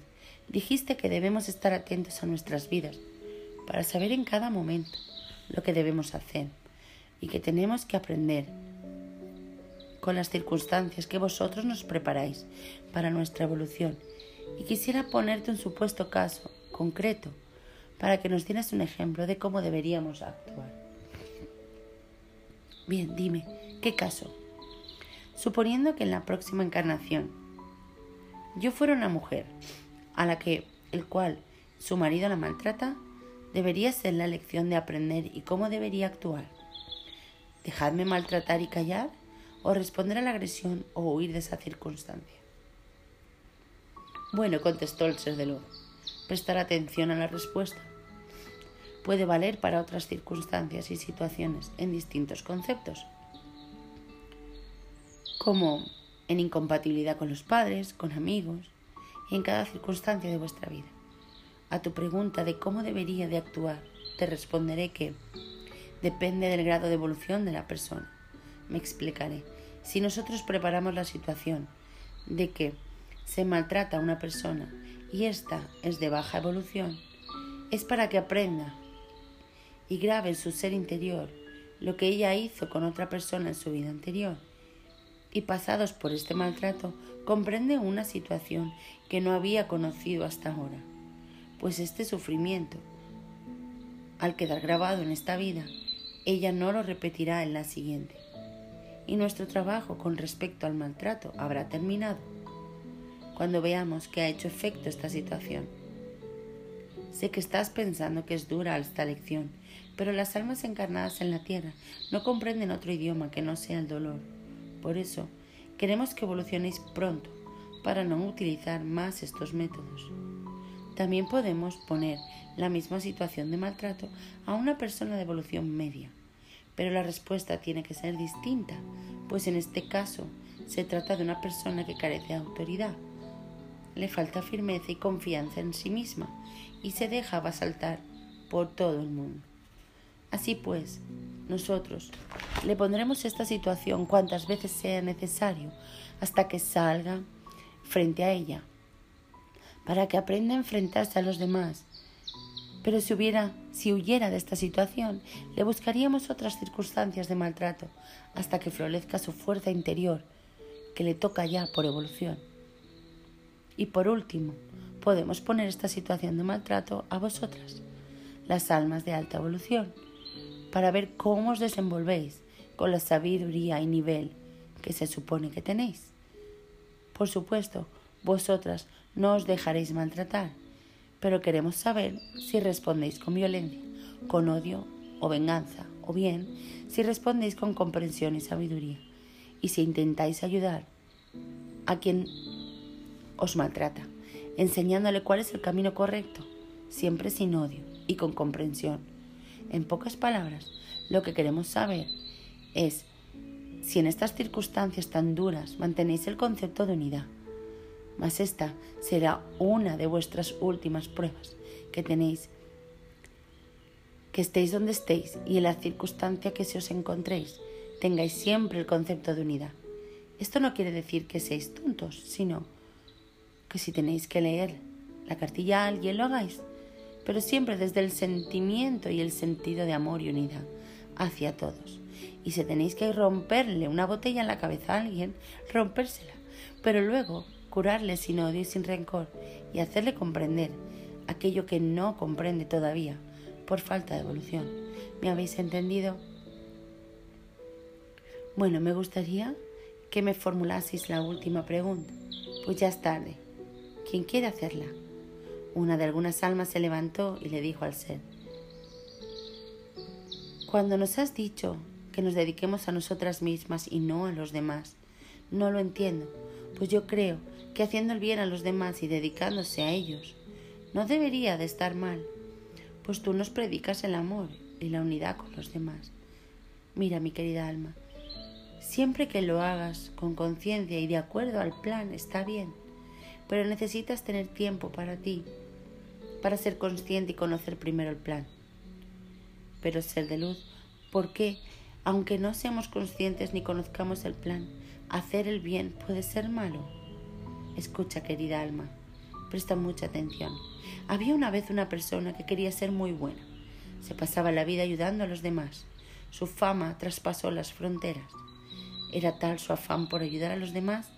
dijiste que debemos estar atentos a nuestras vidas para saber en cada momento lo que debemos hacer y que tenemos que aprender con las circunstancias que vosotros nos preparáis para nuestra evolución. Y quisiera ponerte un supuesto caso concreto para que nos dieras un ejemplo de cómo deberíamos actuar. Bien, dime, ¿qué caso? Suponiendo que en la próxima encarnación yo fuera una mujer a la que el cual su marido la maltrata, debería ser la lección de aprender y cómo debería actuar. ¿Dejarme maltratar y callar? ¿O responder a la agresión o huir de esa circunstancia? Bueno, contestó el ser de luz. Prestar atención a la respuesta. Puede valer para otras circunstancias y situaciones en distintos conceptos. Como en incompatibilidad con los padres, con amigos y en cada circunstancia de vuestra vida. A tu pregunta de cómo debería de actuar, te responderé que depende del grado de evolución de la persona. Me explicaré. Si nosotros preparamos la situación de que se maltrata a una persona y ésta es de baja evolución, es para que aprenda y grabe en su ser interior lo que ella hizo con otra persona en su vida anterior y pasados por este maltrato comprende una situación que no había conocido hasta ahora, pues este sufrimiento, al quedar grabado en esta vida, ella no lo repetirá en la siguiente. Y nuestro trabajo con respecto al maltrato habrá terminado cuando veamos que ha hecho efecto esta situación. Sé que estás pensando que es dura esta lección, pero las almas encarnadas en la tierra no comprenden otro idioma que no sea el dolor por eso, queremos que evolucionéis pronto para no utilizar más estos métodos. También podemos poner la misma situación de maltrato a una persona de evolución media, pero la respuesta tiene que ser distinta, pues en este caso se trata de una persona que carece de autoridad, le falta firmeza y confianza en sí misma y se deja basaltar por todo el mundo. Así pues, nosotros le pondremos esta situación cuantas veces sea necesario hasta que salga frente a ella, para que aprenda a enfrentarse a los demás. Pero si hubiera, si huyera de esta situación, le buscaríamos otras circunstancias de maltrato hasta que florezca su fuerza interior, que le toca ya por evolución. Y por último, podemos poner esta situación de maltrato a vosotras, las almas de alta evolución para ver cómo os desenvolvéis con la sabiduría y nivel que se supone que tenéis. Por supuesto, vosotras no os dejaréis maltratar, pero queremos saber si respondéis con violencia, con odio o venganza, o bien si respondéis con comprensión y sabiduría, y si intentáis ayudar a quien os maltrata, enseñándole cuál es el camino correcto, siempre sin odio y con comprensión en pocas palabras, lo que queremos saber es si en estas circunstancias tan duras mantenéis el concepto de unidad. Mas esta será una de vuestras últimas pruebas que tenéis. Que estéis donde estéis y en la circunstancia que se os encontréis, tengáis siempre el concepto de unidad. Esto no quiere decir que seáis tontos, sino que si tenéis que leer la cartilla a alguien lo hagáis pero siempre desde el sentimiento y el sentido de amor y unidad hacia todos. Y si tenéis que romperle una botella en la cabeza a alguien, rompérsela, pero luego curarle sin odio y sin rencor y hacerle comprender aquello que no comprende todavía por falta de evolución. ¿Me habéis entendido? Bueno, me gustaría que me formulaseis la última pregunta, pues ya es tarde. ¿Quién quiere hacerla? Una de algunas almas se levantó y le dijo al ser, Cuando nos has dicho que nos dediquemos a nosotras mismas y no a los demás, no lo entiendo, pues yo creo que haciendo el bien a los demás y dedicándose a ellos no debería de estar mal, pues tú nos predicas el amor y la unidad con los demás. Mira, mi querida alma, siempre que lo hagas con conciencia y de acuerdo al plan está bien, pero necesitas tener tiempo para ti, para ser consciente y conocer primero el plan. Pero ser de luz, ¿por qué, aunque no seamos conscientes ni conozcamos el plan, hacer el bien puede ser malo? Escucha, querida alma, presta mucha atención. Había una vez una persona que quería ser muy buena. Se pasaba la vida ayudando a los demás. Su fama traspasó las fronteras. Era tal su afán por ayudar a los demás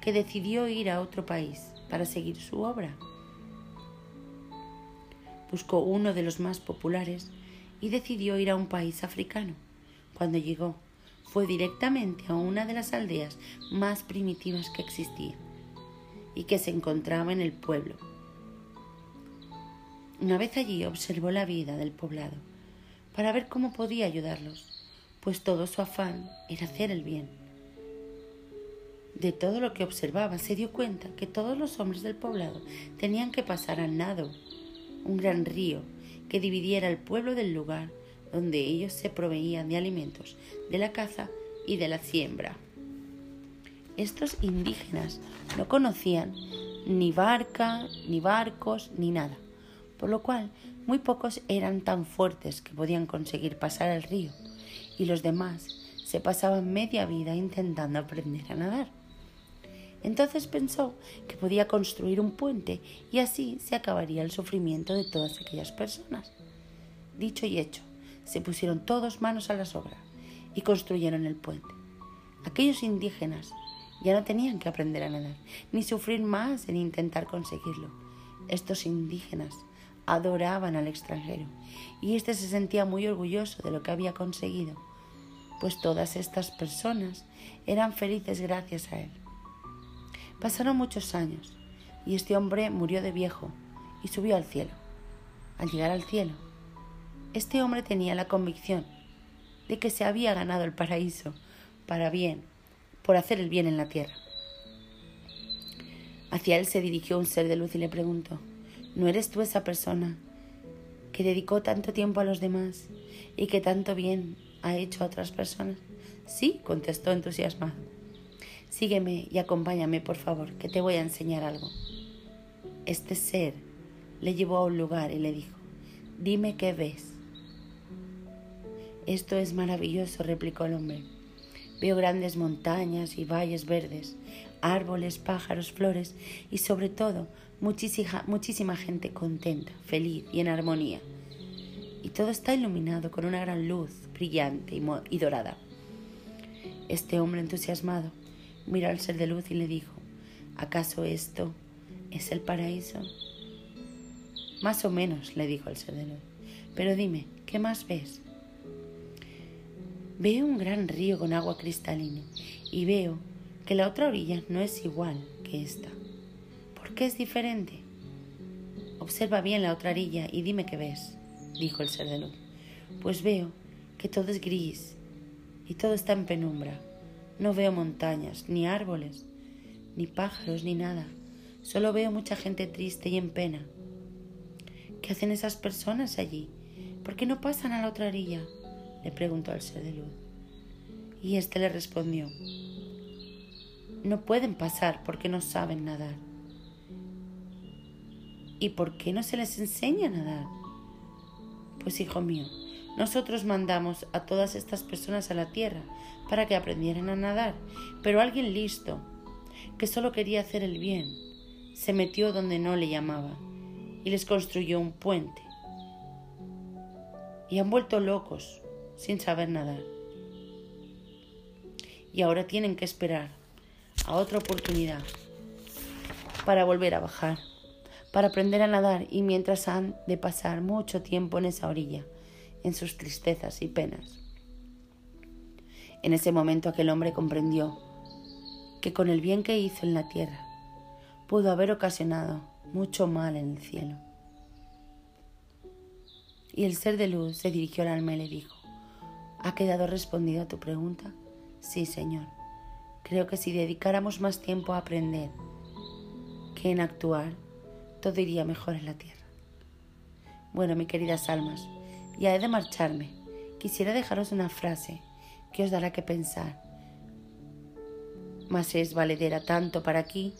que decidió ir a otro país para seguir su obra. Buscó uno de los más populares y decidió ir a un país africano. Cuando llegó, fue directamente a una de las aldeas más primitivas que existían y que se encontraba en el pueblo. Una vez allí observó la vida del poblado para ver cómo podía ayudarlos, pues todo su afán era hacer el bien. De todo lo que observaba se dio cuenta que todos los hombres del poblado tenían que pasar al nado, un gran río que dividiera el pueblo del lugar donde ellos se proveían de alimentos, de la caza y de la siembra estos indígenas no conocían ni barca, ni barcos, ni nada, por lo cual muy pocos eran tan fuertes que podían conseguir pasar el río, y los demás se pasaban media vida intentando aprender a nadar. Entonces pensó que podía construir un puente y así se acabaría el sufrimiento de todas aquellas personas. Dicho y hecho, se pusieron todos manos a las obras y construyeron el puente. Aquellos indígenas ya no tenían que aprender a nadar, ni sufrir más en intentar conseguirlo. Estos indígenas adoraban al extranjero y éste se sentía muy orgulloso de lo que había conseguido, pues todas estas personas eran felices gracias a él. Pasaron muchos años y este hombre murió de viejo y subió al cielo. Al llegar al cielo, este hombre tenía la convicción de que se había ganado el paraíso para bien por hacer el bien en la tierra. Hacia él se dirigió un ser de luz y le preguntó, ¿no eres tú esa persona que dedicó tanto tiempo a los demás y que tanto bien ha hecho a otras personas? Sí, contestó entusiasmado. Sígueme y acompáñame, por favor, que te voy a enseñar algo. Este ser le llevó a un lugar y le dijo, dime qué ves. Esto es maravilloso, replicó el hombre. Veo grandes montañas y valles verdes, árboles, pájaros, flores y sobre todo muchísima, muchísima gente contenta, feliz y en armonía. Y todo está iluminado con una gran luz brillante y, y dorada. Este hombre entusiasmado miró al ser de luz y le dijo, ¿acaso esto es el paraíso? Más o menos, le dijo el ser de luz. Pero dime, ¿qué más ves? Veo un gran río con agua cristalina y veo que la otra orilla no es igual que esta. ¿Por qué es diferente? Observa bien la otra orilla y dime qué ves, dijo el ser de luz. Pues veo que todo es gris y todo está en penumbra. No veo montañas, ni árboles, ni pájaros, ni nada. Solo veo mucha gente triste y en pena. ¿Qué hacen esas personas allí? ¿Por qué no pasan a la otra orilla? le preguntó al ser de luz. Y éste le respondió, no pueden pasar porque no saben nadar. ¿Y por qué no se les enseña a nadar? Pues hijo mío, nosotros mandamos a todas estas personas a la tierra para que aprendieran a nadar, pero alguien listo, que solo quería hacer el bien, se metió donde no le llamaba y les construyó un puente. Y han vuelto locos sin saber nadar. Y ahora tienen que esperar a otra oportunidad para volver a bajar, para aprender a nadar y mientras han de pasar mucho tiempo en esa orilla, en sus tristezas y penas. En ese momento aquel hombre comprendió que con el bien que hizo en la tierra pudo haber ocasionado mucho mal en el cielo. Y el ser de luz se dirigió al alma y le dijo, ¿Ha quedado respondida tu pregunta? Sí, Señor. Creo que si dedicáramos más tiempo a aprender que en actuar todo iría mejor en la tierra. Bueno, mis queridas almas, ya he de marcharme. Quisiera dejaros una frase os dará que pensar. Mas es valedera tanto para aquí,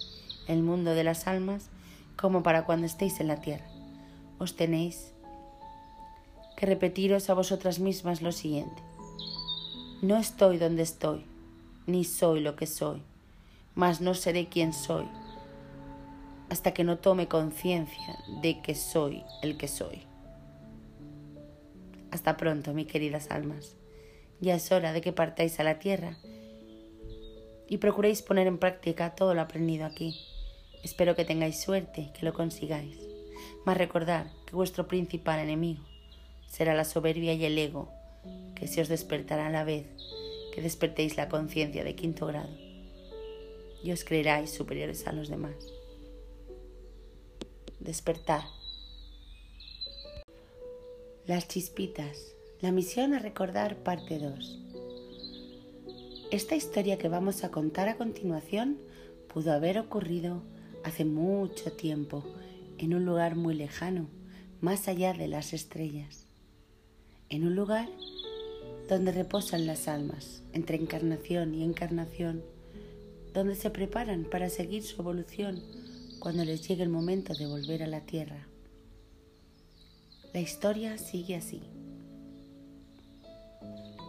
el mundo de las almas, como para cuando estéis en la tierra. Os tenéis que repetiros a vosotras mismas lo siguiente. No estoy donde estoy, ni soy lo que soy, mas no seré quien soy, hasta que no tome conciencia de que soy el que soy. Hasta pronto, mis queridas almas. Ya es hora de que partáis a la tierra y procuréis poner en práctica todo lo aprendido aquí. Espero que tengáis suerte, que lo consigáis. Mas recordad que vuestro principal enemigo será la soberbia y el ego, que se os despertará a la vez que despertéis la conciencia de quinto grado y os creeráis superiores a los demás. Despertar. Las chispitas. La misión a recordar parte 2. Esta historia que vamos a contar a continuación pudo haber ocurrido hace mucho tiempo en un lugar muy lejano, más allá de las estrellas en un lugar donde reposan las almas entre encarnación y encarnación, donde se preparan para seguir su evolución cuando les llegue el momento de volver a la tierra. La historia sigue así.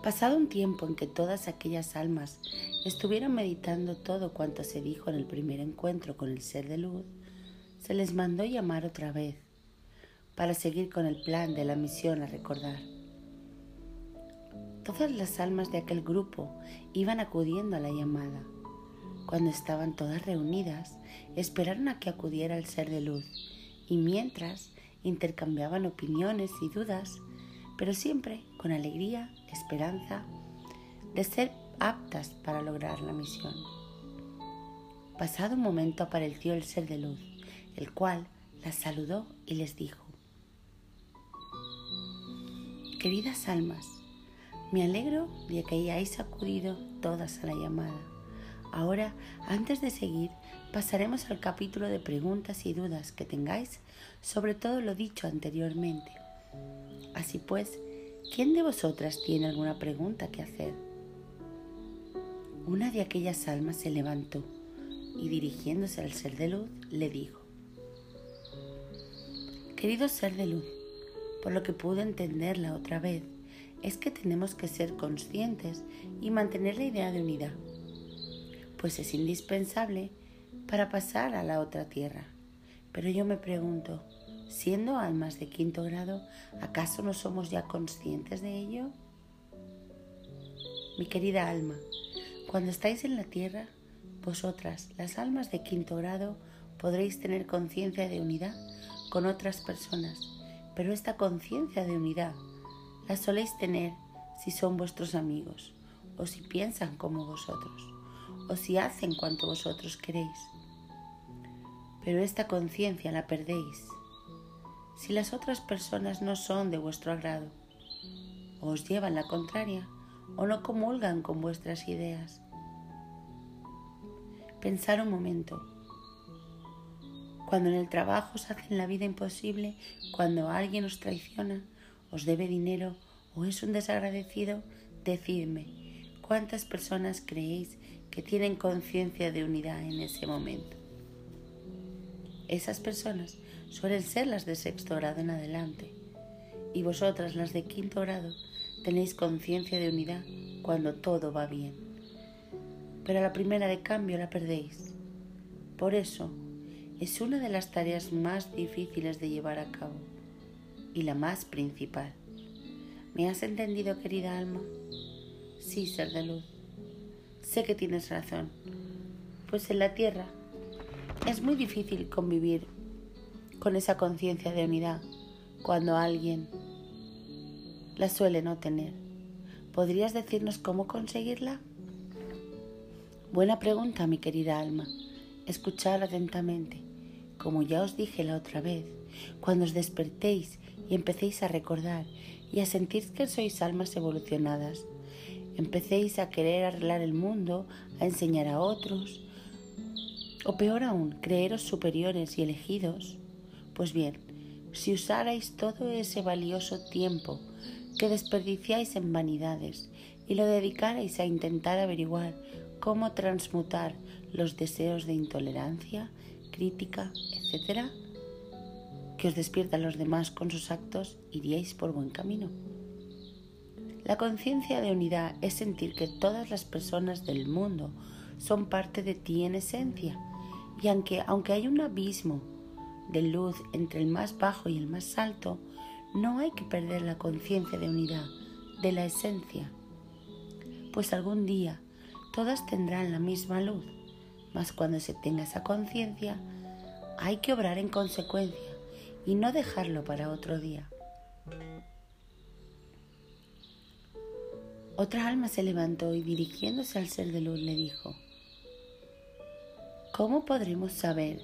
Pasado un tiempo en que todas aquellas almas estuvieron meditando todo cuanto se dijo en el primer encuentro con el ser de luz, se les mandó llamar otra vez para seguir con el plan de la misión a recordar. Todas las almas de aquel grupo iban acudiendo a la llamada. Cuando estaban todas reunidas, esperaron a que acudiera el ser de luz y mientras intercambiaban opiniones y dudas, pero siempre con alegría, esperanza de ser aptas para lograr la misión. Pasado un momento apareció el ser de luz, el cual las saludó y les dijo, Queridas almas, me alegro de que hayáis acudido todas a la llamada. Ahora, antes de seguir, pasaremos al capítulo de preguntas y dudas que tengáis sobre todo lo dicho anteriormente. Así pues, ¿quién de vosotras tiene alguna pregunta que hacer? Una de aquellas almas se levantó y dirigiéndose al ser de luz le dijo, Querido ser de luz, por lo que pude entenderla otra vez, es que tenemos que ser conscientes y mantener la idea de unidad, pues es indispensable para pasar a la otra tierra. Pero yo me pregunto, siendo almas de quinto grado, ¿acaso no somos ya conscientes de ello? Mi querida alma, cuando estáis en la tierra, vosotras, las almas de quinto grado, podréis tener conciencia de unidad con otras personas, pero esta conciencia de unidad la soléis tener si son vuestros amigos, o si piensan como vosotros, o si hacen cuanto vosotros queréis. Pero esta conciencia la perdéis si las otras personas no son de vuestro agrado, o os llevan la contraria, o no comulgan con vuestras ideas. Pensar un momento. Cuando en el trabajo os hacen la vida imposible, cuando alguien os traiciona, os debe dinero o es un desagradecido, decidme cuántas personas creéis que tienen conciencia de unidad en ese momento. Esas personas suelen ser las de sexto grado en adelante y vosotras las de quinto grado tenéis conciencia de unidad cuando todo va bien. Pero la primera de cambio la perdéis. Por eso es una de las tareas más difíciles de llevar a cabo y la más principal. ¿Me has entendido, querida alma? Sí, ser de luz. Sé que tienes razón, pues en la tierra es muy difícil convivir con esa conciencia de unidad cuando alguien la suele no tener. ¿Podrías decirnos cómo conseguirla? Buena pregunta, mi querida alma. Escuchad atentamente. Como ya os dije la otra vez, cuando os despertéis y empecéis a recordar y a sentir que sois almas evolucionadas. Empecéis a querer arreglar el mundo, a enseñar a otros, O peor aún, creeros superiores y elegidos. Pues bien, si usarais todo ese valioso tiempo que desperdiciáis en vanidades y lo dedicarais a intentar averiguar cómo transmutar los deseos de intolerancia, crítica, etc., que os despiertan los demás con sus actos, iríais por buen camino. La conciencia de unidad es sentir que todas las personas del mundo son parte de ti en esencia, y aunque, aunque hay un abismo de luz entre el más bajo y el más alto, no hay que perder la conciencia de unidad, de la esencia, pues algún día todas tendrán la misma luz, mas cuando se tenga esa conciencia, hay que obrar en consecuencia y no dejarlo para otro día. Otra alma se levantó y dirigiéndose al ser de luz le dijo, ¿cómo podremos saber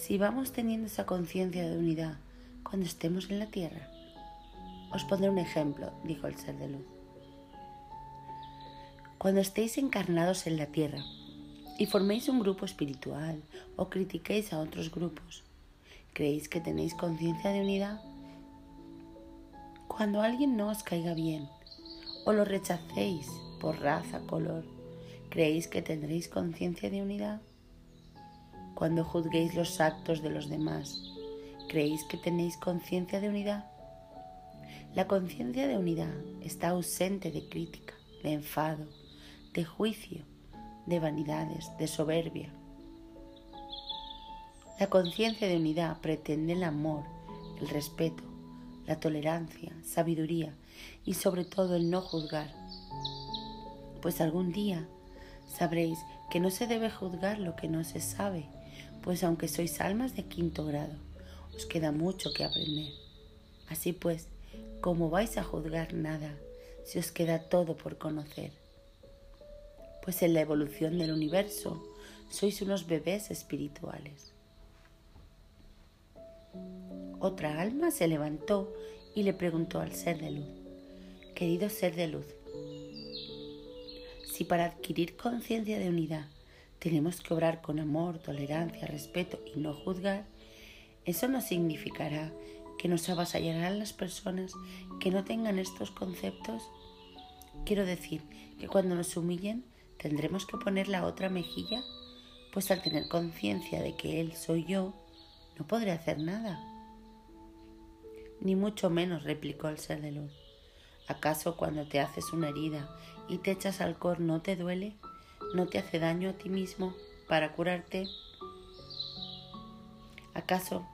si vamos teniendo esa conciencia de unidad cuando estemos en la tierra? Os pondré un ejemplo, dijo el ser de luz. Cuando estéis encarnados en la tierra y forméis un grupo espiritual o critiquéis a otros grupos, ¿Creéis que tenéis conciencia de unidad? Cuando alguien no os caiga bien o lo rechacéis por raza, color, ¿creéis que tendréis conciencia de unidad? Cuando juzguéis los actos de los demás, ¿creéis que tenéis conciencia de unidad? La conciencia de unidad está ausente de crítica, de enfado, de juicio, de vanidades, de soberbia, la conciencia de unidad pretende el amor, el respeto, la tolerancia, sabiduría y sobre todo el no juzgar. Pues algún día sabréis que no se debe juzgar lo que no se sabe, pues aunque sois almas de quinto grado, os queda mucho que aprender. Así pues, ¿cómo vais a juzgar nada si os queda todo por conocer? Pues en la evolución del universo sois unos bebés espirituales. Otra alma se levantó y le preguntó al ser de luz, querido ser de luz, si para adquirir conciencia de unidad tenemos que obrar con amor, tolerancia, respeto y no juzgar, eso no significará que nos avasallarán las personas que no tengan estos conceptos. Quiero decir que cuando nos humillen tendremos que poner la otra mejilla, pues al tener conciencia de que Él soy yo, no podré hacer nada. Ni mucho menos, replicó el ser de luz. ¿Acaso cuando te haces una herida y te echas alcohol no te duele? ¿No te hace daño a ti mismo para curarte? ¿Acaso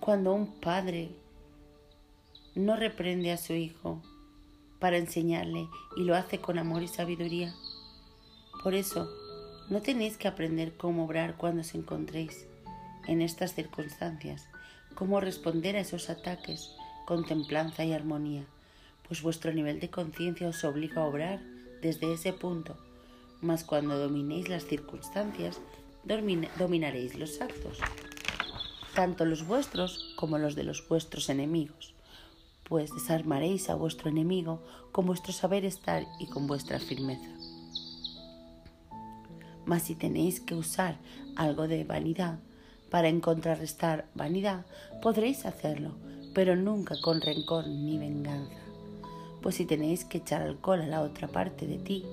cuando un padre no reprende a su hijo para enseñarle y lo hace con amor y sabiduría? Por eso, no tenéis que aprender cómo obrar cuando os encontréis en estas circunstancias, cómo responder a esos ataques con templanza y armonía, pues vuestro nivel de conciencia os obliga a obrar desde ese punto, mas cuando dominéis las circunstancias, dominaréis los actos, tanto los vuestros como los de los vuestros enemigos, pues desarmaréis a vuestro enemigo con vuestro saber estar y con vuestra firmeza. Mas si tenéis que usar algo de vanidad, para contrarrestar vanidad, podréis hacerlo, pero nunca con rencor ni venganza. Pues si tenéis que echar alcohol a la otra parte de ti,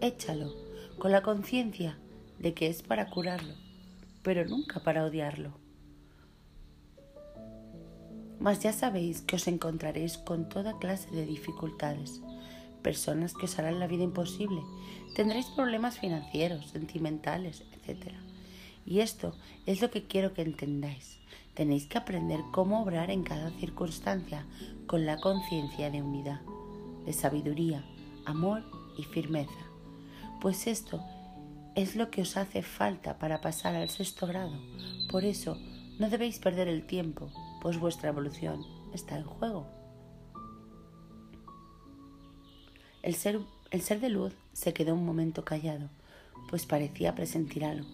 échalo, con la conciencia de que es para curarlo, pero nunca para odiarlo. Mas ya sabéis que os encontraréis con toda clase de dificultades, personas que os harán la vida imposible, tendréis problemas financieros, sentimentales, etc. Y esto es lo que quiero que entendáis. Tenéis que aprender cómo obrar en cada circunstancia con la conciencia de unidad, de sabiduría, amor y firmeza. Pues esto es lo que os hace falta para pasar al sexto grado. Por eso no debéis perder el tiempo, pues vuestra evolución está en juego. El ser, el ser de luz se quedó un momento callado, pues parecía presentir algo.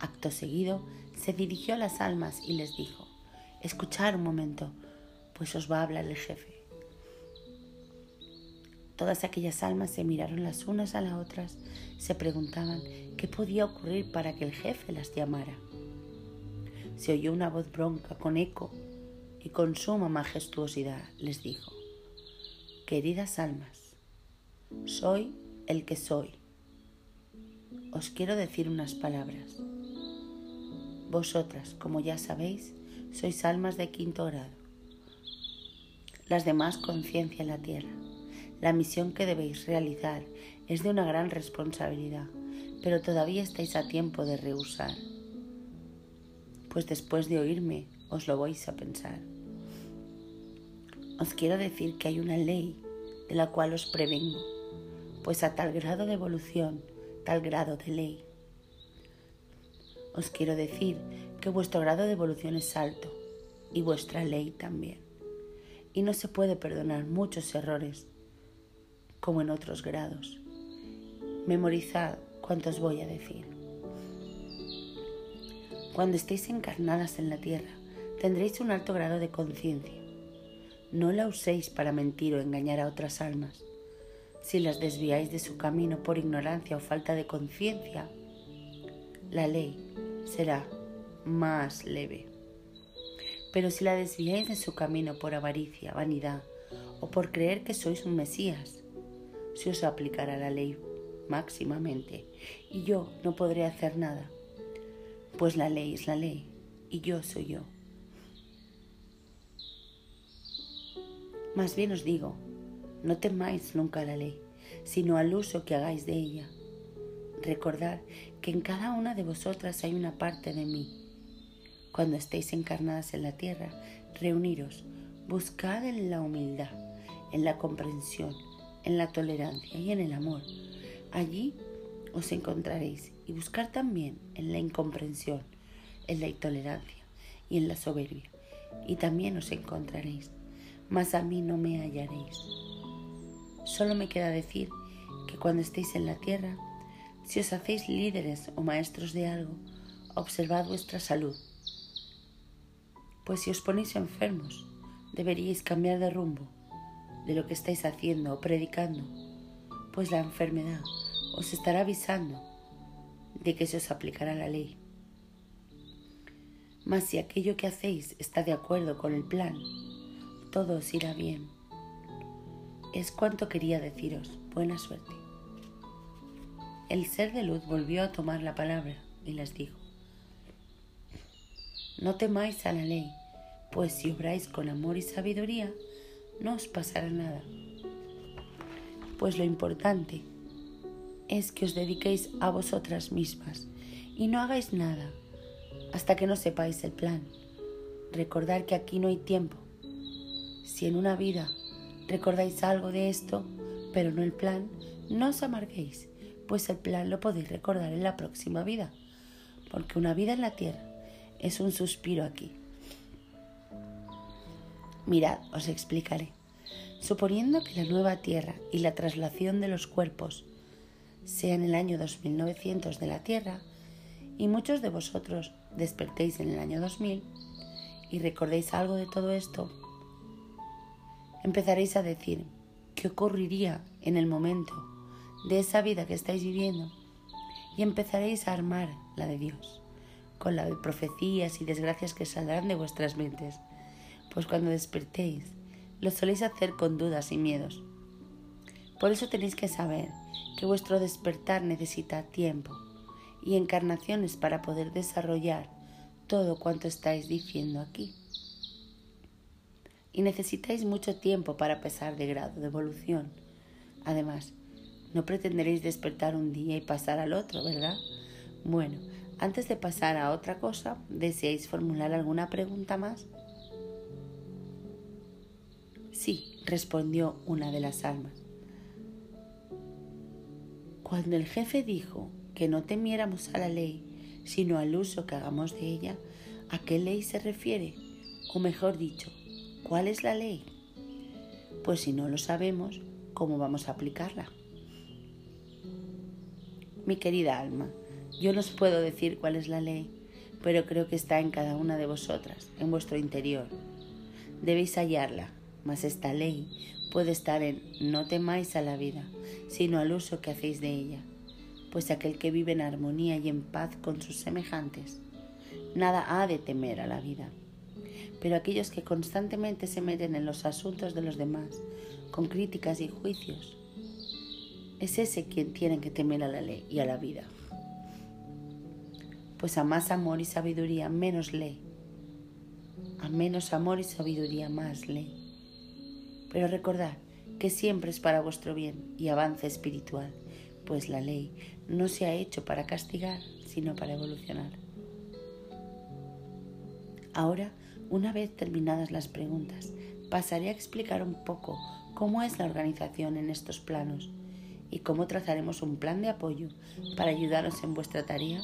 Acto seguido, se dirigió a las almas y les dijo, Escuchad un momento, pues os va a hablar el jefe. Todas aquellas almas se miraron las unas a las otras, se preguntaban qué podía ocurrir para que el jefe las llamara. Se oyó una voz bronca con eco y con suma majestuosidad les dijo, Queridas almas, soy el que soy. Os quiero decir unas palabras. Vosotras, como ya sabéis, sois almas de quinto grado. Las demás conciencia en la tierra. La misión que debéis realizar es de una gran responsabilidad, pero todavía estáis a tiempo de rehusar. Pues después de oírme, os lo vais a pensar. Os quiero decir que hay una ley de la cual os prevengo, pues a tal grado de evolución, tal grado de ley. Os quiero decir que vuestro grado de evolución es alto y vuestra ley también. Y no se puede perdonar muchos errores como en otros grados. Memorizad cuanto os voy a decir. Cuando estéis encarnadas en la tierra, tendréis un alto grado de conciencia. No la uséis para mentir o engañar a otras almas. Si las desviáis de su camino por ignorancia o falta de conciencia, la ley será más leve. Pero si la desviáis de su camino por avaricia, vanidad o por creer que sois un Mesías, se os aplicará la ley máximamente y yo no podré hacer nada, pues la ley es la ley y yo soy yo. Más bien os digo, no temáis nunca la ley, sino al uso que hagáis de ella. Recordad que en cada una de vosotras hay una parte de mí. Cuando estéis encarnadas en la tierra, reuniros, buscad en la humildad, en la comprensión, en la tolerancia y en el amor. Allí os encontraréis y buscar también en la incomprensión, en la intolerancia y en la soberbia. Y también os encontraréis, mas a mí no me hallaréis. Solo me queda decir que cuando estéis en la tierra, si os hacéis líderes o maestros de algo, observad vuestra salud. Pues si os ponéis enfermos, deberíais cambiar de rumbo de lo que estáis haciendo o predicando, pues la enfermedad os estará avisando de que se os aplicará la ley. Mas si aquello que hacéis está de acuerdo con el plan, todo os irá bien. Es cuanto quería deciros. Buena suerte. El ser de luz volvió a tomar la palabra y les dijo, No temáis a la ley, pues si obráis con amor y sabiduría, no os pasará nada. Pues lo importante es que os dediquéis a vosotras mismas y no hagáis nada hasta que no sepáis el plan. Recordad que aquí no hay tiempo. Si en una vida recordáis algo de esto, pero no el plan, no os amarguéis, pues el plan lo podéis recordar en la próxima vida, porque una vida en la tierra es un suspiro aquí. Mirad, os explicaré. Suponiendo que la nueva Tierra y la traslación de los cuerpos sea en el año 2900 de la Tierra, y muchos de vosotros despertéis en el año 2000 y recordéis algo de todo esto, empezaréis a decir qué ocurriría en el momento de esa vida que estáis viviendo y empezaréis a armar la de Dios con la de profecías y desgracias que saldrán de vuestras mentes pues cuando despertéis lo soléis hacer con dudas y miedos. Por eso tenéis que saber que vuestro despertar necesita tiempo y encarnaciones para poder desarrollar todo cuanto estáis diciendo aquí. Y necesitáis mucho tiempo para pasar de grado de evolución. Además, no pretenderéis despertar un día y pasar al otro, ¿verdad? Bueno, antes de pasar a otra cosa, ¿deseáis formular alguna pregunta más? Sí, respondió una de las almas. Cuando el jefe dijo que no temiéramos a la ley, sino al uso que hagamos de ella, ¿a qué ley se refiere? O mejor dicho, ¿cuál es la ley? Pues si no lo sabemos, ¿cómo vamos a aplicarla? Mi querida alma, yo no os puedo decir cuál es la ley, pero creo que está en cada una de vosotras, en vuestro interior. Debéis hallarla mas esta ley puede estar en no temáis a la vida, sino al uso que hacéis de ella, pues aquel que vive en armonía y en paz con sus semejantes, nada ha de temer a la vida. Pero aquellos que constantemente se meten en los asuntos de los demás, con críticas y juicios, es ese quien tiene que temer a la ley y a la vida. Pues a más amor y sabiduría, menos ley. A menos amor y sabiduría, más ley. Pero recordad que siempre es para vuestro bien y avance espiritual, pues la ley no se ha hecho para castigar, sino para evolucionar. Ahora, una vez terminadas las preguntas, pasaré a explicar un poco cómo es la organización en estos planos y cómo trazaremos un plan de apoyo para ayudaros en vuestra tarea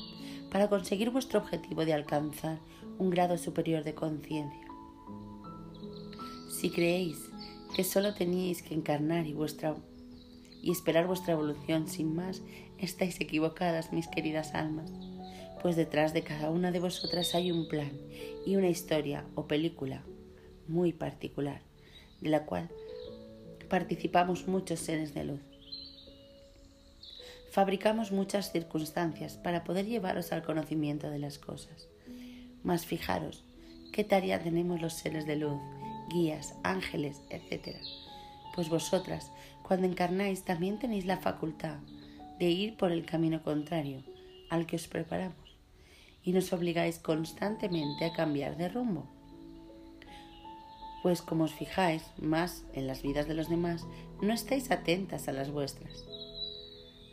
para conseguir vuestro objetivo de alcanzar un grado superior de conciencia. Si creéis que solo teníais que encarnar y, vuestra, y esperar vuestra evolución sin más, estáis equivocadas, mis queridas almas, pues detrás de cada una de vosotras hay un plan y una historia o película muy particular, de la cual participamos muchos seres de luz. Fabricamos muchas circunstancias para poder llevaros al conocimiento de las cosas. Mas fijaros, ¿qué tarea tenemos los seres de luz, guías, ángeles, etcétera? Pues vosotras, cuando encarnáis, también tenéis la facultad de ir por el camino contrario al que os preparamos y nos obligáis constantemente a cambiar de rumbo. Pues como os fijáis más en las vidas de los demás, no estáis atentas a las vuestras.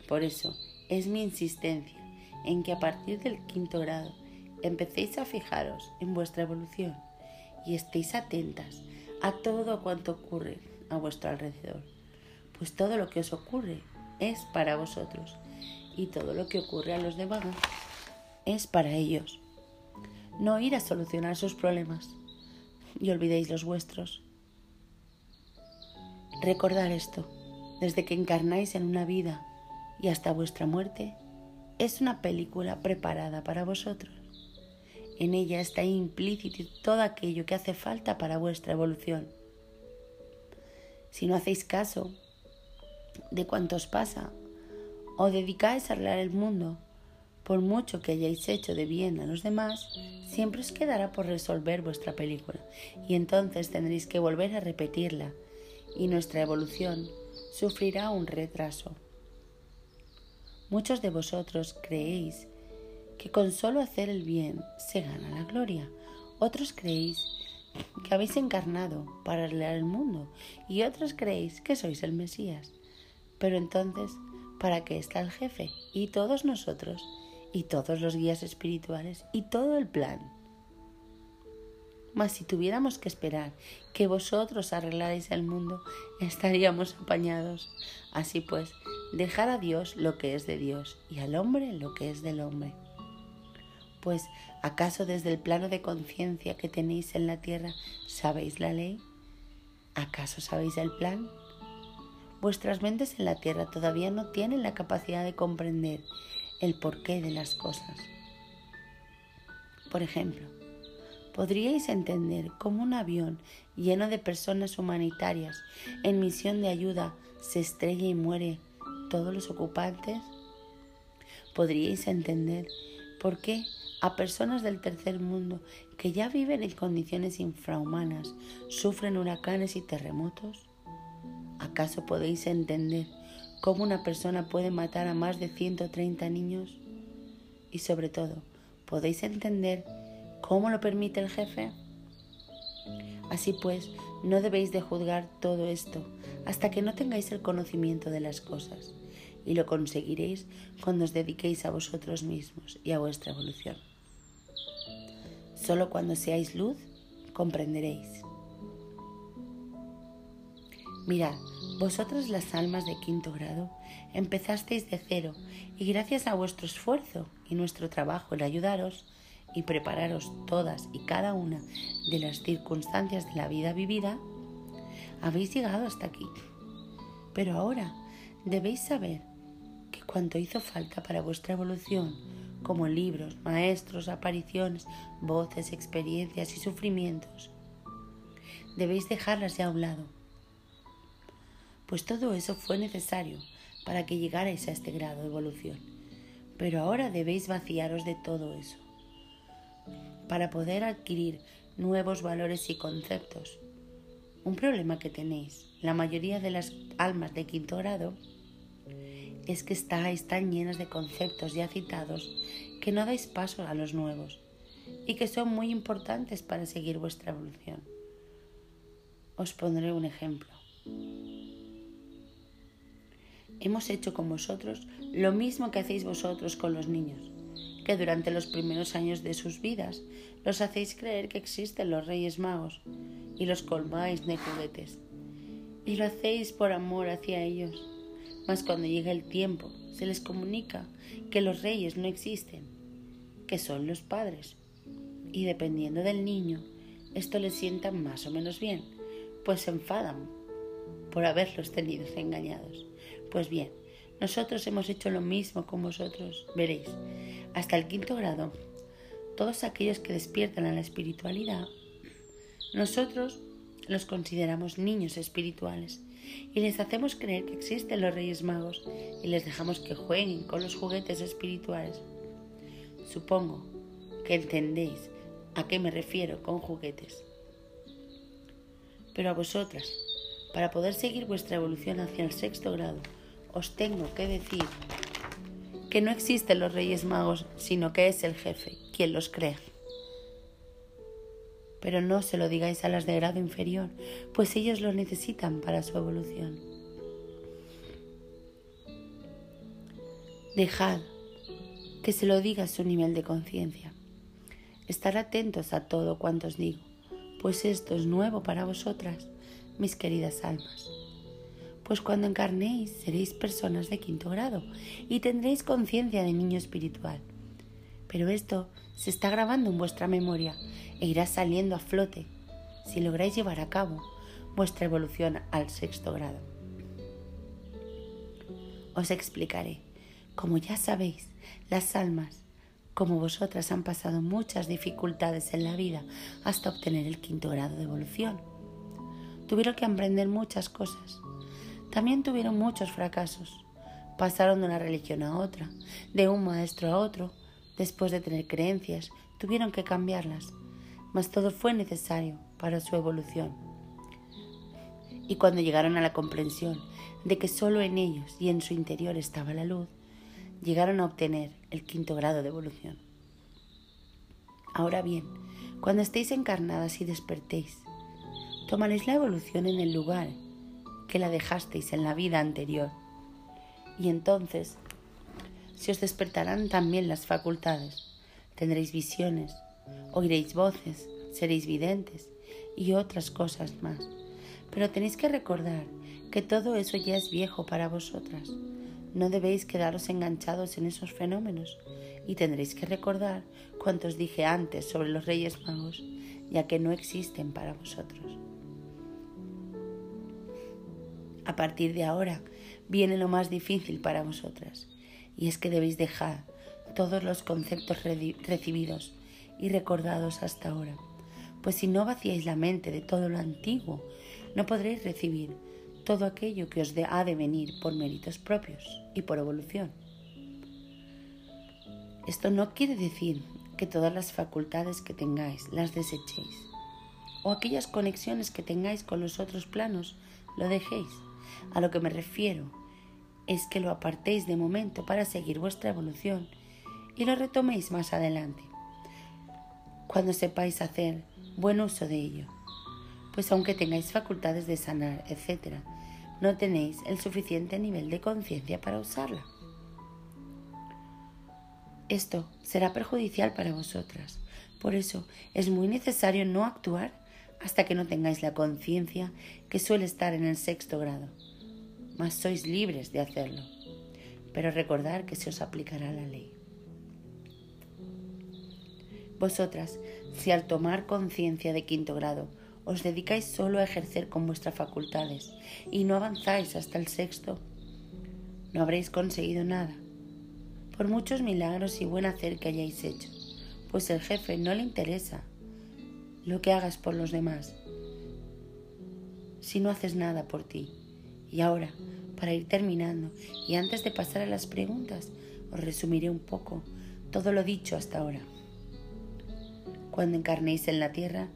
Por eso es mi insistencia en que a partir del quinto grado empecéis a fijaros en vuestra evolución y estéis atentas a todo cuanto ocurre a vuestro alrededor, pues todo lo que os ocurre es para vosotros y todo lo que ocurre a los demás es para ellos. No ir a solucionar sus problemas y olvidéis los vuestros. Recordar esto, desde que encarnáis en una vida y hasta vuestra muerte, es una película preparada para vosotros. En ella está implícito todo aquello que hace falta para vuestra evolución. Si no hacéis caso de cuanto os pasa o dedicáis a arreglar el mundo, por mucho que hayáis hecho de bien a los demás, siempre os quedará por resolver vuestra película y entonces tendréis que volver a repetirla y nuestra evolución sufrirá un retraso. Muchos de vosotros creéis que con solo hacer el bien se gana la gloria. Otros creéis que habéis encarnado para arreglar el mundo y otros creéis que sois el Mesías. Pero entonces, ¿para qué está el jefe y todos nosotros y todos los guías espirituales y todo el plan? Mas si tuviéramos que esperar que vosotros arreglarais el mundo, estaríamos apañados. Así pues, dejar a Dios lo que es de Dios y al hombre lo que es del hombre. Pues, ¿acaso desde el plano de conciencia que tenéis en la tierra sabéis la ley? ¿Acaso sabéis el plan? Vuestras mentes en la tierra todavía no tienen la capacidad de comprender el porqué de las cosas. Por ejemplo, podríais entender cómo un avión lleno de personas humanitarias en misión de ayuda se estrella y muere todos los ocupantes? ¿Podríais entender por qué a personas del tercer mundo que ya viven en condiciones infrahumanas sufren huracanes y terremotos? ¿Acaso podéis entender cómo una persona puede matar a más de 130 niños? Y sobre todo, ¿podéis entender ¿Cómo lo permite el jefe? Así pues, no debéis de juzgar todo esto hasta que no tengáis el conocimiento de las cosas, y lo conseguiréis cuando os dediquéis a vosotros mismos y a vuestra evolución. Solo cuando seáis luz comprenderéis. Mirad, vosotras las almas de quinto grado empezasteis de cero y gracias a vuestro esfuerzo y nuestro trabajo en ayudaros, y prepararos todas y cada una de las circunstancias de la vida vivida, habéis llegado hasta aquí. Pero ahora debéis saber que cuanto hizo falta para vuestra evolución, como libros, maestros, apariciones, voces, experiencias y sufrimientos, debéis dejarlas ya a un lado. pues todo eso fue necesario para que llegarais a este grado de evolución. Pero ahora debéis vaciaros de todo eso para poder adquirir nuevos valores y conceptos. Un problema que tenéis, la mayoría de las almas de quinto grado, es que estáis tan llenas de conceptos ya citados que no dais paso a los nuevos y que son muy importantes para seguir vuestra evolución. Os pondré un ejemplo. Hemos hecho con vosotros lo mismo que hacéis vosotros con los niños, que durante los primeros años de sus vidas los hacéis creer que existen los reyes magos y los colmáis de juguetes. Y lo hacéis por amor hacia ellos. Mas cuando llega el tiempo, se les comunica que los reyes no existen, que son los padres. Y dependiendo del niño, esto les sienta más o menos bien, pues se enfadan por haberlos tenido engañados. Pues bien, nosotros hemos hecho lo mismo con vosotros, veréis. Hasta el quinto grado, todos aquellos que despiertan a la espiritualidad, nosotros los consideramos niños espirituales y les hacemos creer que existen los Reyes Magos y les dejamos que jueguen con los juguetes espirituales. Supongo que entendéis a qué me refiero con juguetes. Pero a vosotras, para poder seguir vuestra evolución hacia el sexto grado, os tengo que decir que no existen los Reyes Magos, sino que es el jefe quien los crea. Pero no se lo digáis a las de grado inferior, pues ellos lo necesitan para su evolución. Dejad que se lo diga a su nivel de conciencia. Estar atentos a todo cuanto os digo, pues esto es nuevo para vosotras, mis queridas almas pues cuando encarnéis seréis personas de quinto grado y tendréis conciencia de niño espiritual. Pero esto se está grabando en vuestra memoria e irá saliendo a flote si lográis llevar a cabo vuestra evolución al sexto grado. Os explicaré. Como ya sabéis, las almas, como vosotras, han pasado muchas dificultades en la vida hasta obtener el quinto grado de evolución. Tuvieron que aprender muchas cosas, también tuvieron muchos fracasos. Pasaron de una religión a otra, de un maestro a otro. Después de tener creencias, tuvieron que cambiarlas. Mas todo fue necesario para su evolución. Y cuando llegaron a la comprensión de que solo en ellos y en su interior estaba la luz, llegaron a obtener el quinto grado de evolución. Ahora bien, cuando estéis encarnadas y despertéis, tomaréis la evolución en el lugar que la dejasteis en la vida anterior. Y entonces se os despertarán también las facultades. Tendréis visiones, oiréis voces, seréis videntes y otras cosas más. Pero tenéis que recordar que todo eso ya es viejo para vosotras. No debéis quedaros enganchados en esos fenómenos y tendréis que recordar cuanto os dije antes sobre los reyes magos, ya que no existen para vosotros. A partir de ahora viene lo más difícil para vosotras, y es que debéis dejar todos los conceptos recibidos y recordados hasta ahora, pues si no vaciáis la mente de todo lo antiguo, no podréis recibir todo aquello que os ha de venir por méritos propios y por evolución. Esto no quiere decir que todas las facultades que tengáis las desechéis, o aquellas conexiones que tengáis con los otros planos lo dejéis. A lo que me refiero es que lo apartéis de momento para seguir vuestra evolución y lo retoméis más adelante, cuando sepáis hacer buen uso de ello. Pues aunque tengáis facultades de sanar, etc., no tenéis el suficiente nivel de conciencia para usarla. Esto será perjudicial para vosotras. Por eso es muy necesario no actuar hasta que no tengáis la conciencia que suele estar en el sexto grado mas sois libres de hacerlo. Pero recordad que se os aplicará la ley. Vosotras, si al tomar conciencia de quinto grado os dedicáis solo a ejercer con vuestras facultades y no avanzáis hasta el sexto, no habréis conseguido nada, por muchos milagros y buen hacer que hayáis hecho, pues el jefe no le interesa lo que hagas por los demás si no haces nada por ti Y ahora, para ir terminando y antes de pasar a las preguntas, os resumiré un poco todo lo dicho hasta ahora. Cuando encarnéis en la tierra,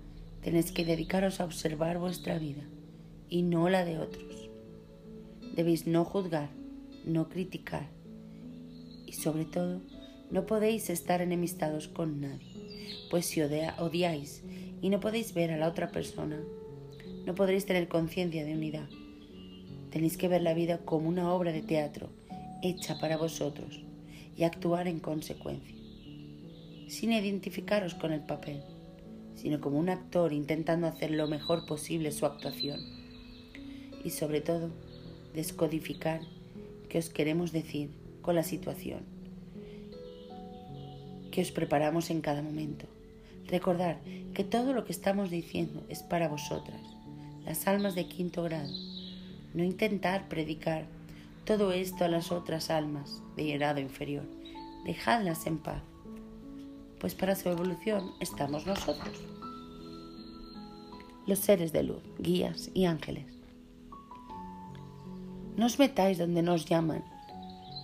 tenéis que dedicaros a observar vuestra vida y no la de otros. Debéis no juzgar, no criticar y sobre todo no podéis estar enemistados con nadie, pues si odiáis y no podéis ver a la otra persona, no podréis tener conciencia de unidad. Tenéis que ver la vida como una obra de teatro hecha para vosotros y actuar en consecuencia, sin identificaros con el papel, sino como un actor intentando hacer lo mejor posible su actuación. Y sobre todo, descodificar qué os queremos decir con la situación, que os preparamos en cada momento. Recordar que todo lo que estamos diciendo es para vosotras, las almas de quinto grado. No intentar predicar todo esto a las otras almas de grado inferior. Dejadlas en paz, pues para su evolución estamos nosotros, los seres de luz, guías y ángeles. No os metáis donde nos llaman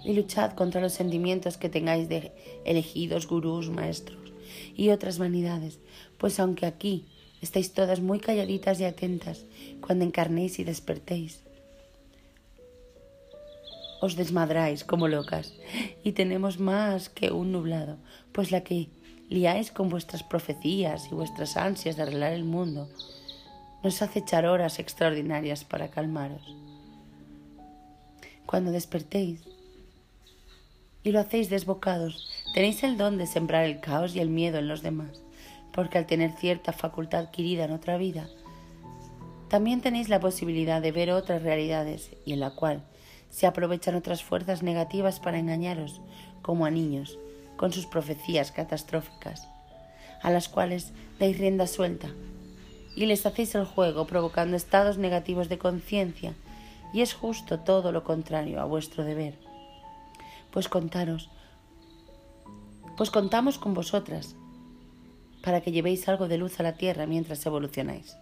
y luchad contra los sentimientos que tengáis de elegidos, gurús, maestros y otras vanidades, pues aunque aquí estáis todas muy calladitas y atentas cuando encarnéis y despertéis, os desmadráis como locas y tenemos más que un nublado, pues la que liáis con vuestras profecías y vuestras ansias de arreglar el mundo nos hace echar horas extraordinarias para calmaros. Cuando despertéis, y lo hacéis desbocados. Tenéis el don de sembrar el caos y el miedo en los demás, porque al tener cierta facultad adquirida en otra vida, también tenéis la posibilidad de ver otras realidades y en la cual se aprovechan otras fuerzas negativas para engañaros, como a niños, con sus profecías catastróficas, a las cuales dais rienda suelta y les hacéis el juego provocando estados negativos de conciencia, y es justo todo lo contrario a vuestro deber pues contaros, pues contamos con vosotras para que llevéis algo de luz a la tierra mientras evolucionáis.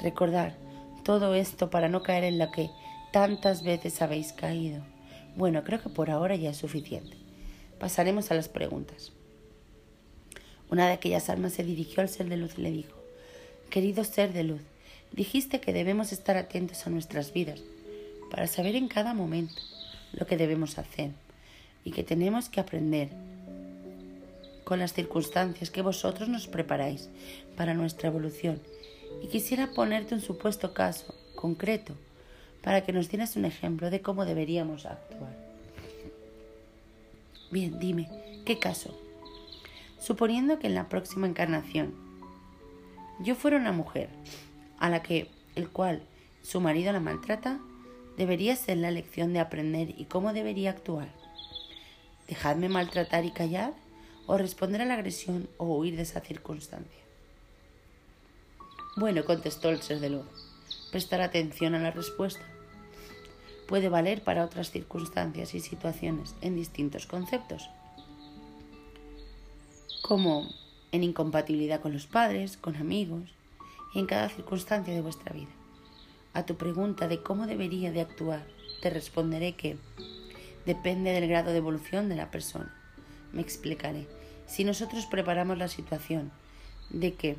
Recordar todo esto para no caer en la que tantas veces habéis caído. Bueno, creo que por ahora ya es suficiente. Pasaremos a las preguntas. Una de aquellas almas se dirigió al ser de luz y le dijo, Querido ser de luz, dijiste que debemos estar atentos a nuestras vidas para saber en cada momento lo que debemos hacer y que tenemos que aprender con las circunstancias que vosotros nos preparáis para nuestra evolución. Y quisiera ponerte un supuesto caso concreto para que nos dieras un ejemplo de cómo deberíamos actuar. Bien, dime, ¿qué caso? Suponiendo que en la próxima encarnación yo fuera una mujer a la que el cual su marido la maltrata debería ser la lección de aprender y cómo debería actuar. ¿Dejarme maltratar y callar? ¿O responder a la agresión o huir de esa circunstancia? Bueno, contestó el ser de luz. Prestar atención a la respuesta puede valer para otras circunstancias y situaciones en distintos conceptos, como en incompatibilidad con los padres, con amigos y en cada circunstancia de vuestra vida. A tu pregunta de cómo debería de actuar, te responderé que depende del grado de evolución de la persona. Me explicaré. Si nosotros preparamos la situación de que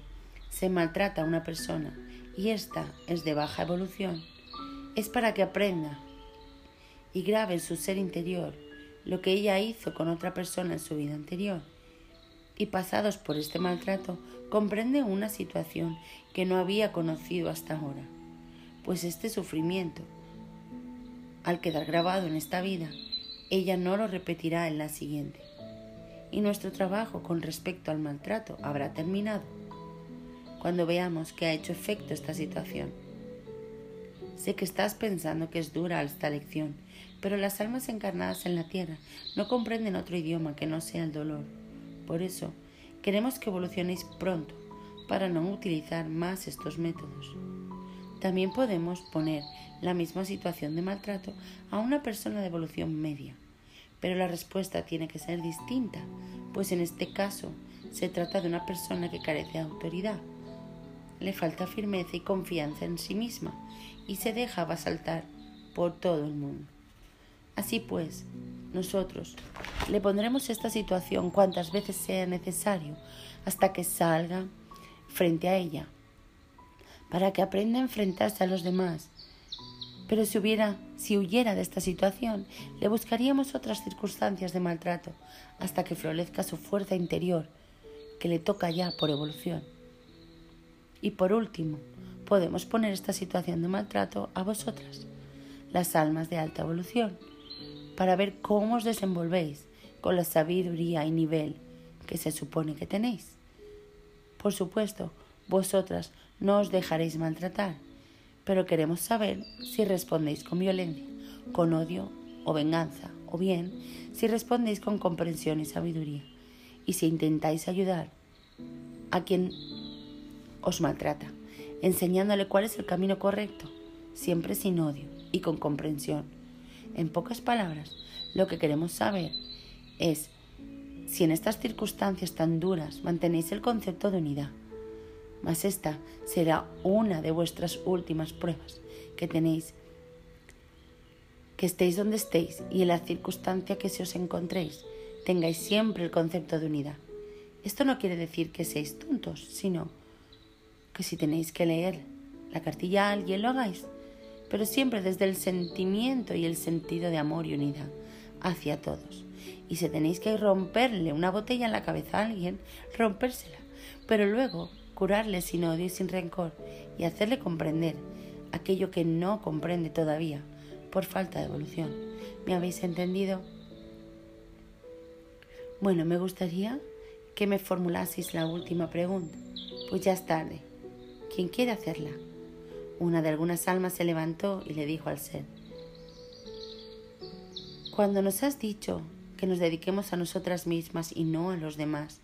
se maltrata a una persona y ésta es de baja evolución, es para que aprenda y grabe en su ser interior lo que ella hizo con otra persona en su vida anterior. Y pasados por este maltrato, comprende una situación que no había conocido hasta ahora pues este sufrimiento, al quedar grabado en esta vida, ella no lo repetirá en la siguiente. Y nuestro trabajo con respecto al maltrato habrá terminado cuando veamos que ha hecho efecto esta situación. Sé que estás pensando que es dura esta lección, pero las almas encarnadas en la tierra no comprenden otro idioma que no sea el dolor. Por eso, queremos que evolucionéis pronto para no utilizar más estos métodos. También podemos poner la misma situación de maltrato a una persona de evolución media, pero la respuesta tiene que ser distinta, pues en este caso se trata de una persona que carece de autoridad. Le falta firmeza y confianza en sí misma y se deja basaltar por todo el mundo. Así pues, nosotros le pondremos esta situación cuantas veces sea necesario hasta que salga frente a ella, para que aprenda a enfrentarse a los demás. Pero si hubiera, si huyera de esta situación, le buscaríamos otras circunstancias de maltrato hasta que florezca su fuerza interior, que le toca ya por evolución. Y por último, podemos poner esta situación de maltrato a vosotras, las almas de alta evolución, para ver cómo os desenvolvéis con la sabiduría y nivel que se supone que tenéis. Por supuesto, vosotras no os dejaréis maltratar, pero queremos saber si respondéis con violencia, con odio o venganza, o bien si respondéis con comprensión y sabiduría, y si intentáis ayudar a quien os maltrata, enseñándole cuál es el camino correcto, siempre sin odio y con comprensión en pocas palabras, lo que queremos saber es si en estas circunstancias tan duras mantenéis el concepto de unidad. Mas esta será una de vuestras últimas pruebas que tenéis. Que estéis donde estéis y en la circunstancia que se os encontréis, tengáis siempre el concepto de unidad. Esto no quiere decir que seáis tontos, sino que si tenéis que leer la cartilla a alguien lo hagáis pero siempre desde el sentimiento y el sentido de amor y unidad hacia todos. Y si tenéis que romperle una botella en la cabeza a alguien, rompérsela, pero luego curarle sin odio y sin rencor y hacerle comprender aquello que no comprende todavía por falta de evolución. ¿Me habéis entendido? Bueno, me gustaría que me formulaseis la última pregunta, pues ya es tarde. ¿Quién quiere hacerla? Una de algunas almas se levantó y le dijo al ser, Cuando nos has dicho que nos dediquemos a nosotras mismas y no a los demás,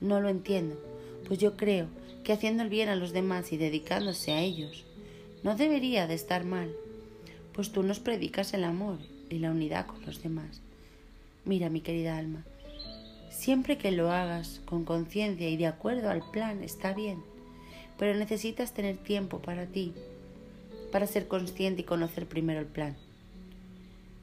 no lo entiendo, pues yo creo que haciendo el bien a los demás y dedicándose a ellos, no debería de estar mal, pues tú nos predicas el amor y la unidad con los demás. Mira, mi querida alma, siempre que lo hagas con conciencia y de acuerdo al plan está bien, pero necesitas tener tiempo para ti para ser consciente y conocer primero el plan.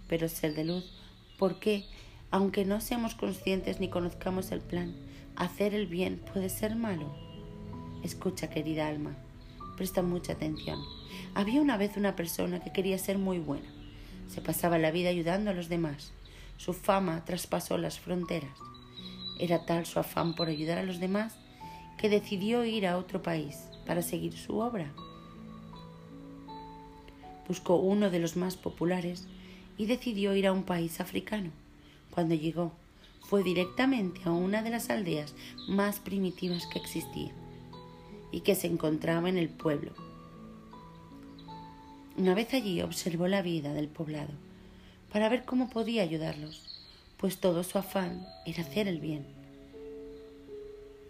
Pero ser de luz, ¿por qué, aunque no seamos conscientes ni conozcamos el plan, hacer el bien puede ser malo? Escucha, querida alma, presta mucha atención. Había una vez una persona que quería ser muy buena. Se pasaba la vida ayudando a los demás. Su fama traspasó las fronteras. Era tal su afán por ayudar a los demás que decidió ir a otro país para seguir su obra buscó uno de los más populares y decidió ir a un país africano. Cuando llegó, fue directamente a una de las aldeas más primitivas que existía y que se encontraba en el pueblo. Una vez allí observó la vida del poblado para ver cómo podía ayudarlos, pues todo su afán era hacer el bien.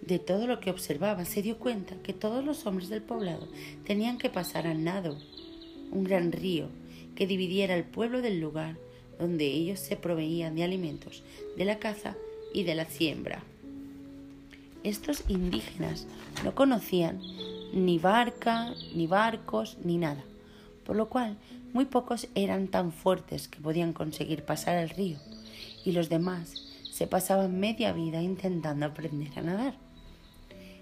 De todo lo que observaba se dio cuenta que todos los hombres del poblado tenían que pasar al nado un gran río que dividiera el pueblo del lugar donde ellos se proveían de alimentos, de la caza y de la siembra. Estos indígenas no conocían ni barca, ni barcos, ni nada, por lo cual muy pocos eran tan fuertes que podían conseguir pasar el río, y los demás se pasaban media vida intentando aprender a nadar.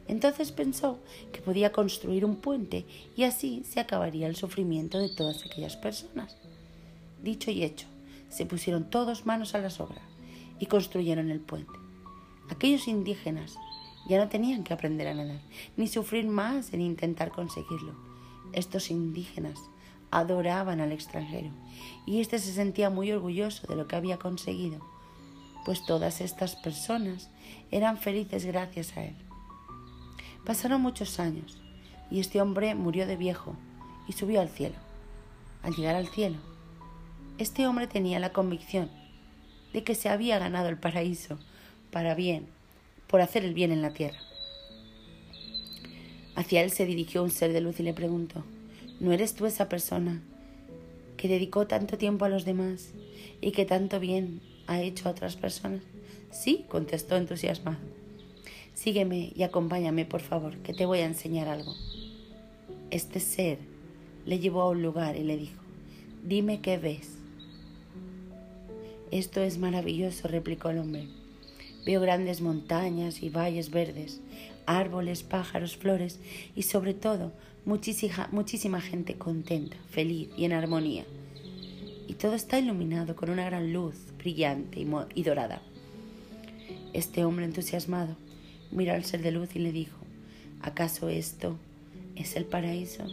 Entonces pensó que podía construir un puente y así se acabaría el sufrimiento de todas aquellas personas. Dicho y hecho, se pusieron todos manos a las obras y construyeron el puente. Aquellos indígenas ya no tenían que aprender a nadar, ni sufrir más en intentar conseguirlo. Estos indígenas adoraban al extranjero y éste se sentía muy orgulloso de lo que había conseguido, pues todas estas personas eran felices gracias a él. Pasaron muchos años y este hombre murió de viejo y subió al cielo. Al llegar al cielo, este hombre tenía la convicción de que se había ganado el paraíso para bien, por hacer el bien en la tierra. Hacia él se dirigió un ser de luz y le preguntó, ¿no eres tú esa persona que dedicó tanto tiempo a los demás y que tanto bien ha hecho a otras personas? Sí, contestó entusiasmado. Sígueme y acompáñame, por favor, que te voy a enseñar algo. Este ser le llevó a un lugar y le dijo, dime qué ves. Esto es maravilloso, replicó el hombre. Veo grandes montañas y valles verdes, árboles, pájaros, flores y sobre todo muchísima, muchísima gente contenta, feliz y en armonía. Y todo está iluminado con una gran luz brillante y, dorada. Este hombre entusiasmado miró al ser de luz y le dijo, ¿acaso esto es el paraíso?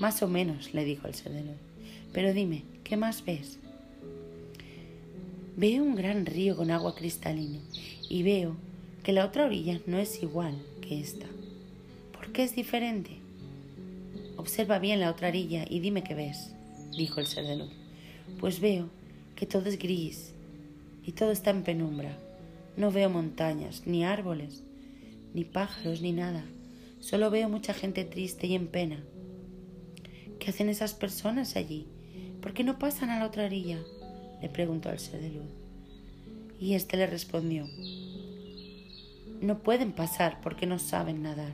Más o menos, le dijo el ser de luz. Pero dime, ¿qué más ves? Veo un gran río con agua cristalina y veo que la otra orilla no es igual que esta. ¿Por qué es diferente? Observa bien la otra orilla y dime qué ves, dijo el ser de luz. Pues veo que todo es gris y todo está en penumbra. No veo montañas, ni árboles, ni pájaros, ni nada. Solo veo mucha gente triste y en pena. ¿Qué hacen esas personas allí? ¿Por qué no pasan a la otra orilla? le preguntó al ser de luz. Y éste le respondió, no pueden pasar porque no saben nadar.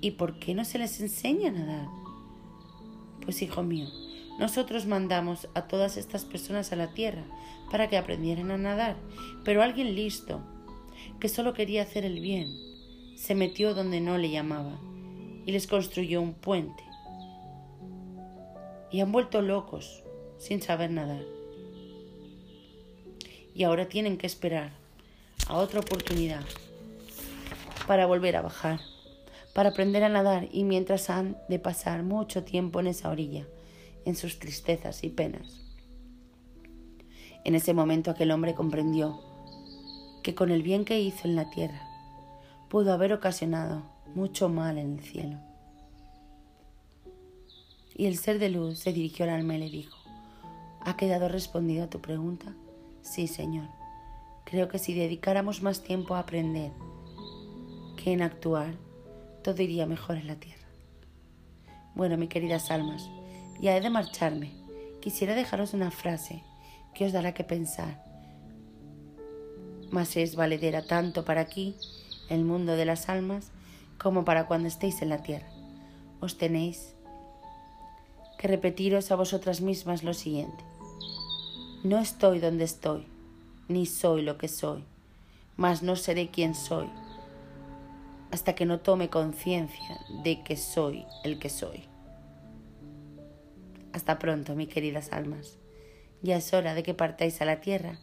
¿Y por qué no se les enseña a nadar? Pues hijo mío, nosotros mandamos a todas estas personas a la tierra para que aprendieran a nadar, pero alguien listo, que solo quería hacer el bien, se metió donde no le llamaba y les construyó un puente. Y han vuelto locos sin saber nadar. Y ahora tienen que esperar a otra oportunidad para volver a bajar, para aprender a nadar y mientras han de pasar mucho tiempo en esa orilla, en sus tristezas y penas. En ese momento aquel hombre comprendió que con el bien que hizo en la tierra pudo haber ocasionado mucho mal en el cielo. Y el ser de luz se dirigió al alma y le dijo, ¿Ha quedado respondida tu pregunta? Sí, Señor. Creo que si dedicáramos más tiempo a aprender que en actuar, todo iría mejor en la tierra. Bueno, mis queridas almas, ya he de marcharme. Quisiera dejaros una frase que os dará que pensar. Mas es valedera tanto para aquí, el mundo de las almas, como para cuando estéis en la tierra. Os tenéis que repetiros a vosotras mismas lo siguiente. No estoy donde estoy, ni soy lo que soy, mas no seré quien soy, hasta que no tome conciencia de que soy el que soy. Hasta pronto, mis queridas almas. Ya es hora de que partáis a la tierra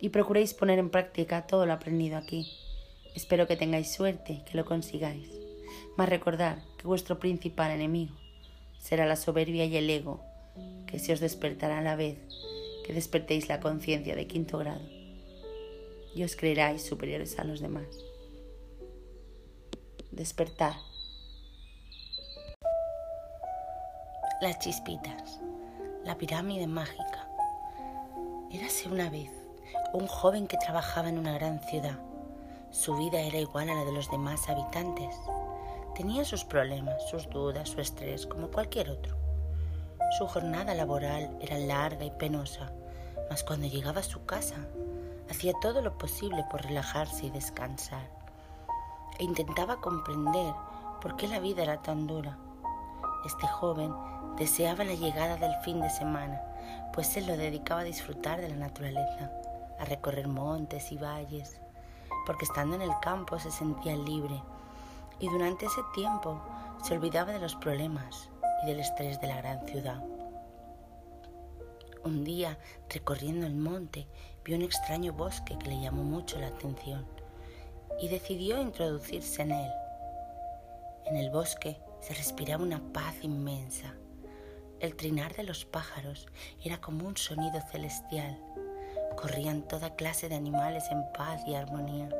y procuréis poner en práctica todo lo aprendido aquí. Espero que tengáis suerte, que lo consigáis. Mas recordad que vuestro principal enemigo será la soberbia y el ego que se os despertará a la vez que despertéis la conciencia de quinto grado y os creeráis superiores a los demás. Despertar. Las chispitas. La pirámide mágica. Érase una vez un joven que trabajaba en una gran ciudad. Su vida era igual a la de los demás habitantes. Tenía sus problemas, sus dudas, su estrés, como cualquier otro. Su jornada laboral era larga y penosa, mas cuando llegaba a su casa hacía todo lo posible por relajarse y descansar. E intentaba comprender por qué la vida era tan dura. Este joven deseaba la llegada del fin de semana, pues él lo dedicaba a disfrutar de la naturaleza, a recorrer montes y valles, porque estando en el campo se sentía libre y durante ese tiempo se olvidaba de los problemas y del estrés de la gran ciudad. Un día, recorriendo el monte, vio un extraño bosque que le llamó mucho la atención y decidió introducirse en él. En el bosque se respiraba una paz inmensa. El trinar de los pájaros era como un sonido celestial. Corrían toda clase de animales en paz y armonía.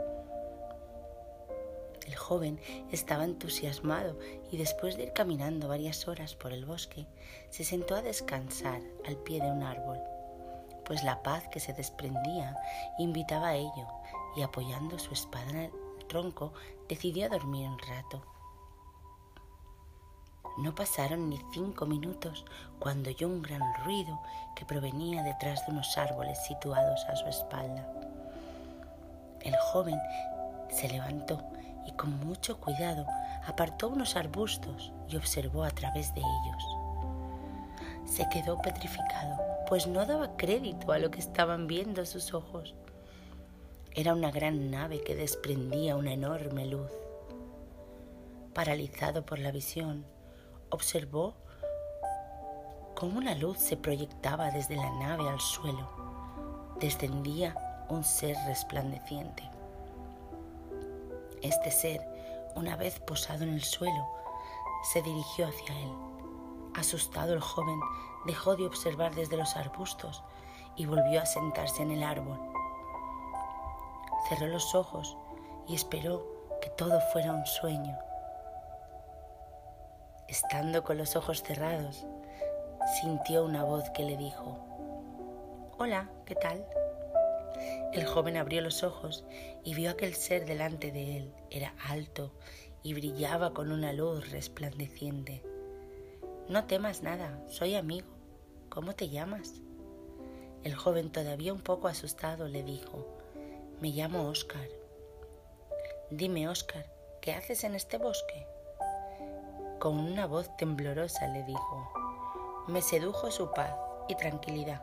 El joven estaba entusiasmado y después de ir caminando varias horas por el bosque, se sentó a descansar al pie de un árbol, pues la paz que se desprendía invitaba a ello y apoyando su espada en el tronco decidió dormir un rato. No pasaron ni cinco minutos cuando oyó un gran ruido que provenía detrás de unos árboles situados a su espalda. El joven se levantó y con mucho cuidado apartó unos arbustos y observó a través de ellos. Se quedó petrificado, pues no daba crédito a lo que estaban viendo sus ojos. Era una gran nave que desprendía una enorme luz. Paralizado por la visión, observó cómo una luz se proyectaba desde la nave al suelo. Descendía un ser resplandeciente. Este ser, una vez posado en el suelo, se dirigió hacia él. Asustado el joven dejó de observar desde los arbustos y volvió a sentarse en el árbol. Cerró los ojos y esperó que todo fuera un sueño. Estando con los ojos cerrados, sintió una voz que le dijo, Hola, ¿qué tal? El joven abrió los ojos y vio aquel ser delante de él. Era alto y brillaba con una luz resplandeciente. No temas nada, soy amigo. ¿Cómo te llamas? El joven, todavía un poco asustado, le dijo, Me llamo Oscar. Dime, Oscar, ¿qué haces en este bosque? Con una voz temblorosa le dijo, Me sedujo su paz y tranquilidad.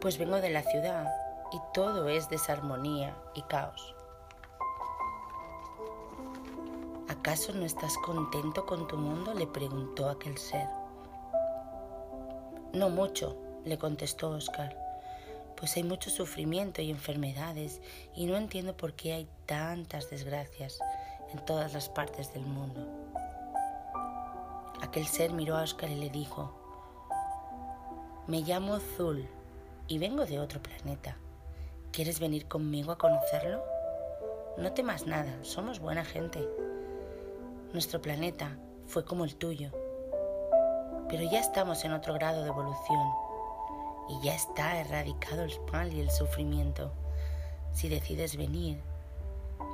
Pues vengo de la ciudad y todo es desarmonía y caos. ¿Acaso no estás contento con tu mundo? le preguntó aquel ser. No mucho, le contestó Oscar, pues hay mucho sufrimiento y enfermedades y no entiendo por qué hay tantas desgracias en todas las partes del mundo. Aquel ser miró a Oscar y le dijo, me llamo Zul y vengo de otro planeta. ¿Quieres venir conmigo a conocerlo? No temas nada, somos buena gente. Nuestro planeta fue como el tuyo, pero ya estamos en otro grado de evolución y ya está erradicado el mal y el sufrimiento. Si decides venir,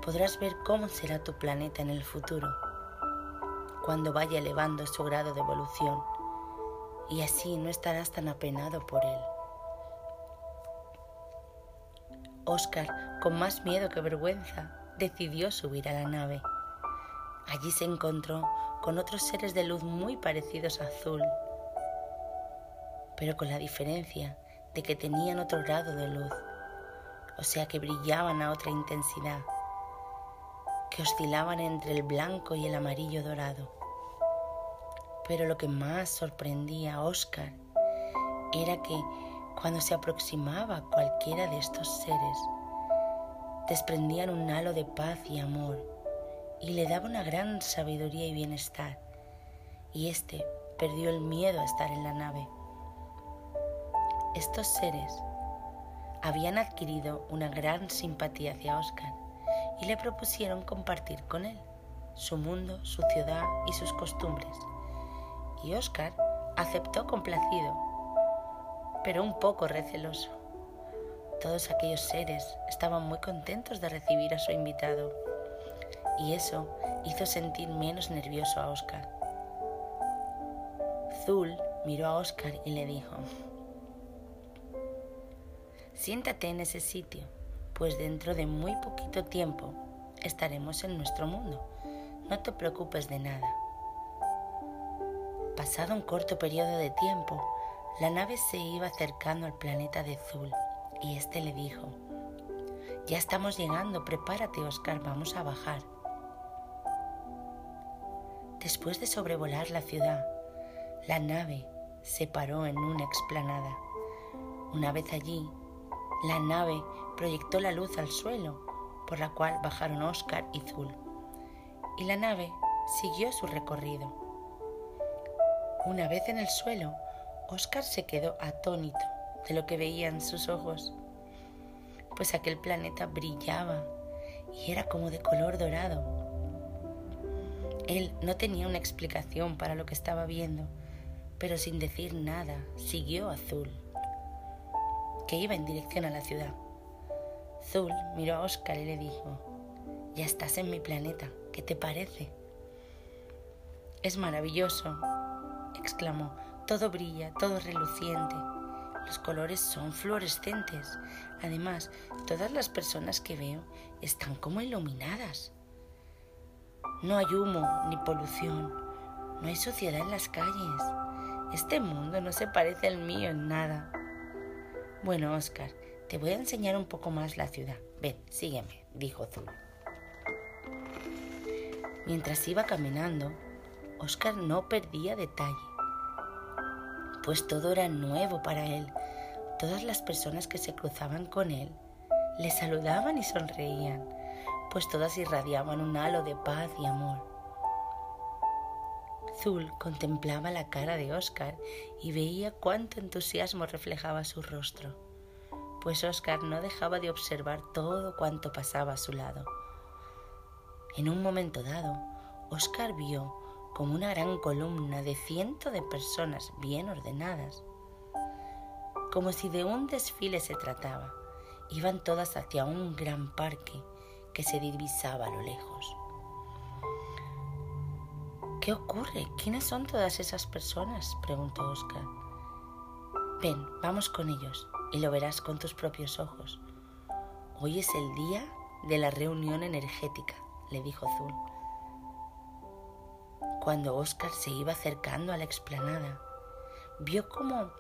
podrás ver cómo será tu planeta en el futuro, cuando vaya elevando su grado de evolución, y así no estarás tan apenado por él. Oscar, con más miedo que vergüenza, decidió subir a la nave. Allí se encontró con otros seres de luz muy parecidos a Azul, pero con la diferencia de que tenían otro grado de luz, o sea que brillaban a otra intensidad, que oscilaban entre el blanco y el amarillo dorado. Pero lo que más sorprendía a Oscar era que cuando se aproximaba cualquiera de estos seres, desprendían un halo de paz y amor y le daba una gran sabiduría y bienestar, y éste perdió el miedo a estar en la nave. Estos seres habían adquirido una gran simpatía hacia Oscar y le propusieron compartir con él su mundo, su ciudad y sus costumbres. Y Oscar aceptó complacido pero un poco receloso. Todos aquellos seres estaban muy contentos de recibir a su invitado y eso hizo sentir menos nervioso a Oscar. Zul miró a Oscar y le dijo, Siéntate en ese sitio, pues dentro de muy poquito tiempo estaremos en nuestro mundo. No te preocupes de nada. Pasado un corto periodo de tiempo, la nave se iba acercando al planeta de Zul y éste le dijo, Ya estamos llegando, prepárate Oscar, vamos a bajar. Después de sobrevolar la ciudad, la nave se paró en una explanada. Una vez allí, la nave proyectó la luz al suelo, por la cual bajaron Oscar y Zul, y la nave siguió su recorrido. Una vez en el suelo, Oscar se quedó atónito de lo que veían sus ojos, pues aquel planeta brillaba y era como de color dorado. Él no tenía una explicación para lo que estaba viendo, pero sin decir nada siguió Azul, que iba en dirección a la ciudad. Zul miró a Oscar y le dijo, ya estás en mi planeta, ¿qué te parece? Es maravilloso, exclamó, todo brilla, todo reluciente. Los colores son fluorescentes. Además, todas las personas que veo están como iluminadas. No hay humo ni polución. No hay suciedad en las calles. Este mundo no se parece al mío en nada. Bueno, Oscar, te voy a enseñar un poco más la ciudad. Ven, sígueme, dijo Zul. Mientras iba caminando, Oscar no perdía detalle, pues todo era nuevo para él. Todas las personas que se cruzaban con él le saludaban y sonreían, pues todas irradiaban un halo de paz y amor. Zul contemplaba la cara de Oscar y veía cuánto entusiasmo reflejaba su rostro, pues Oscar no dejaba de observar todo cuanto pasaba a su lado. En un momento dado, Oscar vio como una gran columna de cientos de personas bien ordenadas, como si de un desfile se trataba. Iban todas hacia un gran parque que se divisaba a lo lejos. ¿Qué ocurre? ¿Quiénes son todas esas personas? preguntó Oscar. Ven, vamos con ellos y lo verás con tus propios ojos. Hoy es el día de la reunión energética, le dijo Zul. Cuando Oscar se iba acercando a la explanada, vio cómo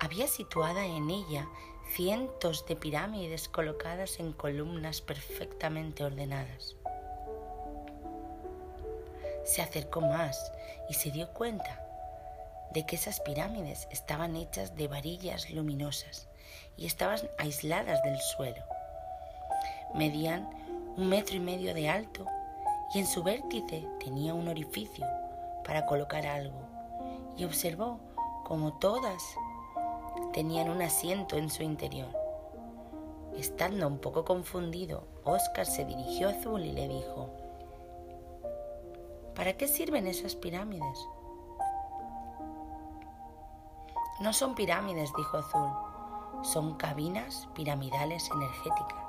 había situada en ella cientos de pirámides colocadas en columnas perfectamente ordenadas. Se acercó más y se dio cuenta de que esas pirámides estaban hechas de varillas luminosas y estaban aisladas del suelo. Medían un metro y medio de alto y en su vértice tenía un orificio para colocar algo y observó como todas tenían un asiento en su interior. Estando un poco confundido, Oscar se dirigió a Azul y le dijo, ¿Para qué sirven esas pirámides? No son pirámides, dijo Azul, son cabinas piramidales energéticas.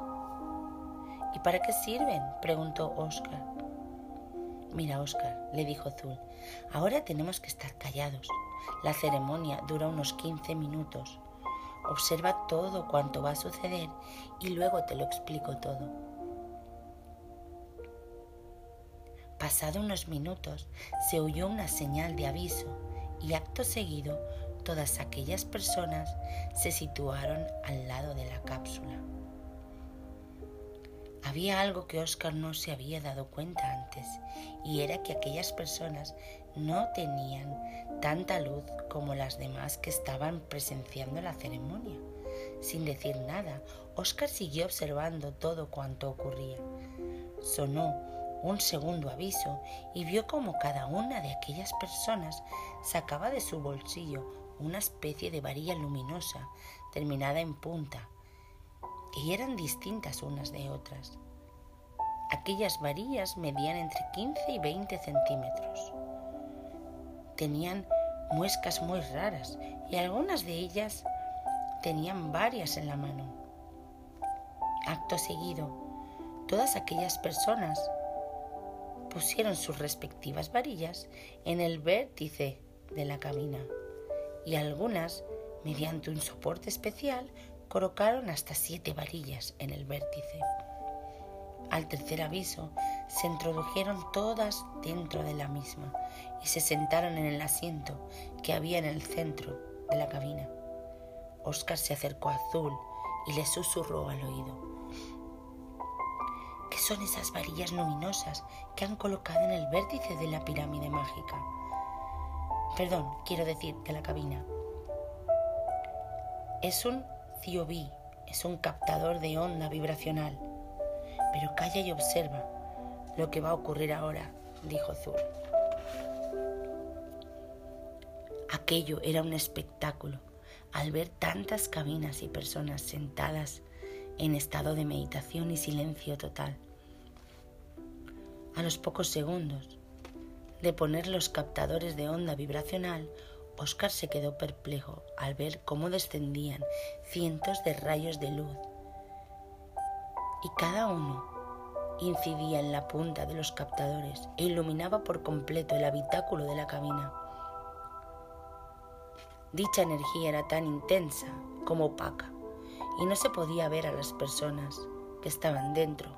¿Y para qué sirven? preguntó Oscar. Mira, Oscar, le dijo Azul, ahora tenemos que estar callados. La ceremonia dura unos 15 minutos. Observa todo cuanto va a suceder y luego te lo explico todo. Pasado unos minutos se oyó una señal de aviso y acto seguido todas aquellas personas se situaron al lado de la cápsula. Había algo que Oscar no se había dado cuenta antes, y era que aquellas personas no tenían tanta luz como las demás que estaban presenciando la ceremonia. Sin decir nada, Oscar siguió observando todo cuanto ocurría. Sonó un segundo aviso y vio como cada una de aquellas personas sacaba de su bolsillo una especie de varilla luminosa terminada en punta y eran distintas unas de otras. Aquellas varillas medían entre 15 y 20 centímetros. Tenían muescas muy raras y algunas de ellas tenían varias en la mano. Acto seguido, todas aquellas personas pusieron sus respectivas varillas en el vértice de la cabina y algunas, mediante un soporte especial, colocaron hasta siete varillas en el vértice. Al tercer aviso, se introdujeron todas dentro de la misma y se sentaron en el asiento que había en el centro de la cabina. Oscar se acercó a Azul y le susurró al oído. ¿Qué son esas varillas luminosas que han colocado en el vértice de la pirámide mágica? Perdón, quiero decir, de la cabina. Es un CIOBI, es un captador de onda vibracional. Pero calla y observa lo que va a ocurrir ahora, dijo Zur. Aquello era un espectáculo al ver tantas cabinas y personas sentadas en estado de meditación y silencio total. A los pocos segundos de poner los captadores de onda vibracional, Oscar se quedó perplejo al ver cómo descendían cientos de rayos de luz y cada uno incidía en la punta de los captadores e iluminaba por completo el habitáculo de la cabina. Dicha energía era tan intensa como opaca y no se podía ver a las personas que estaban dentro.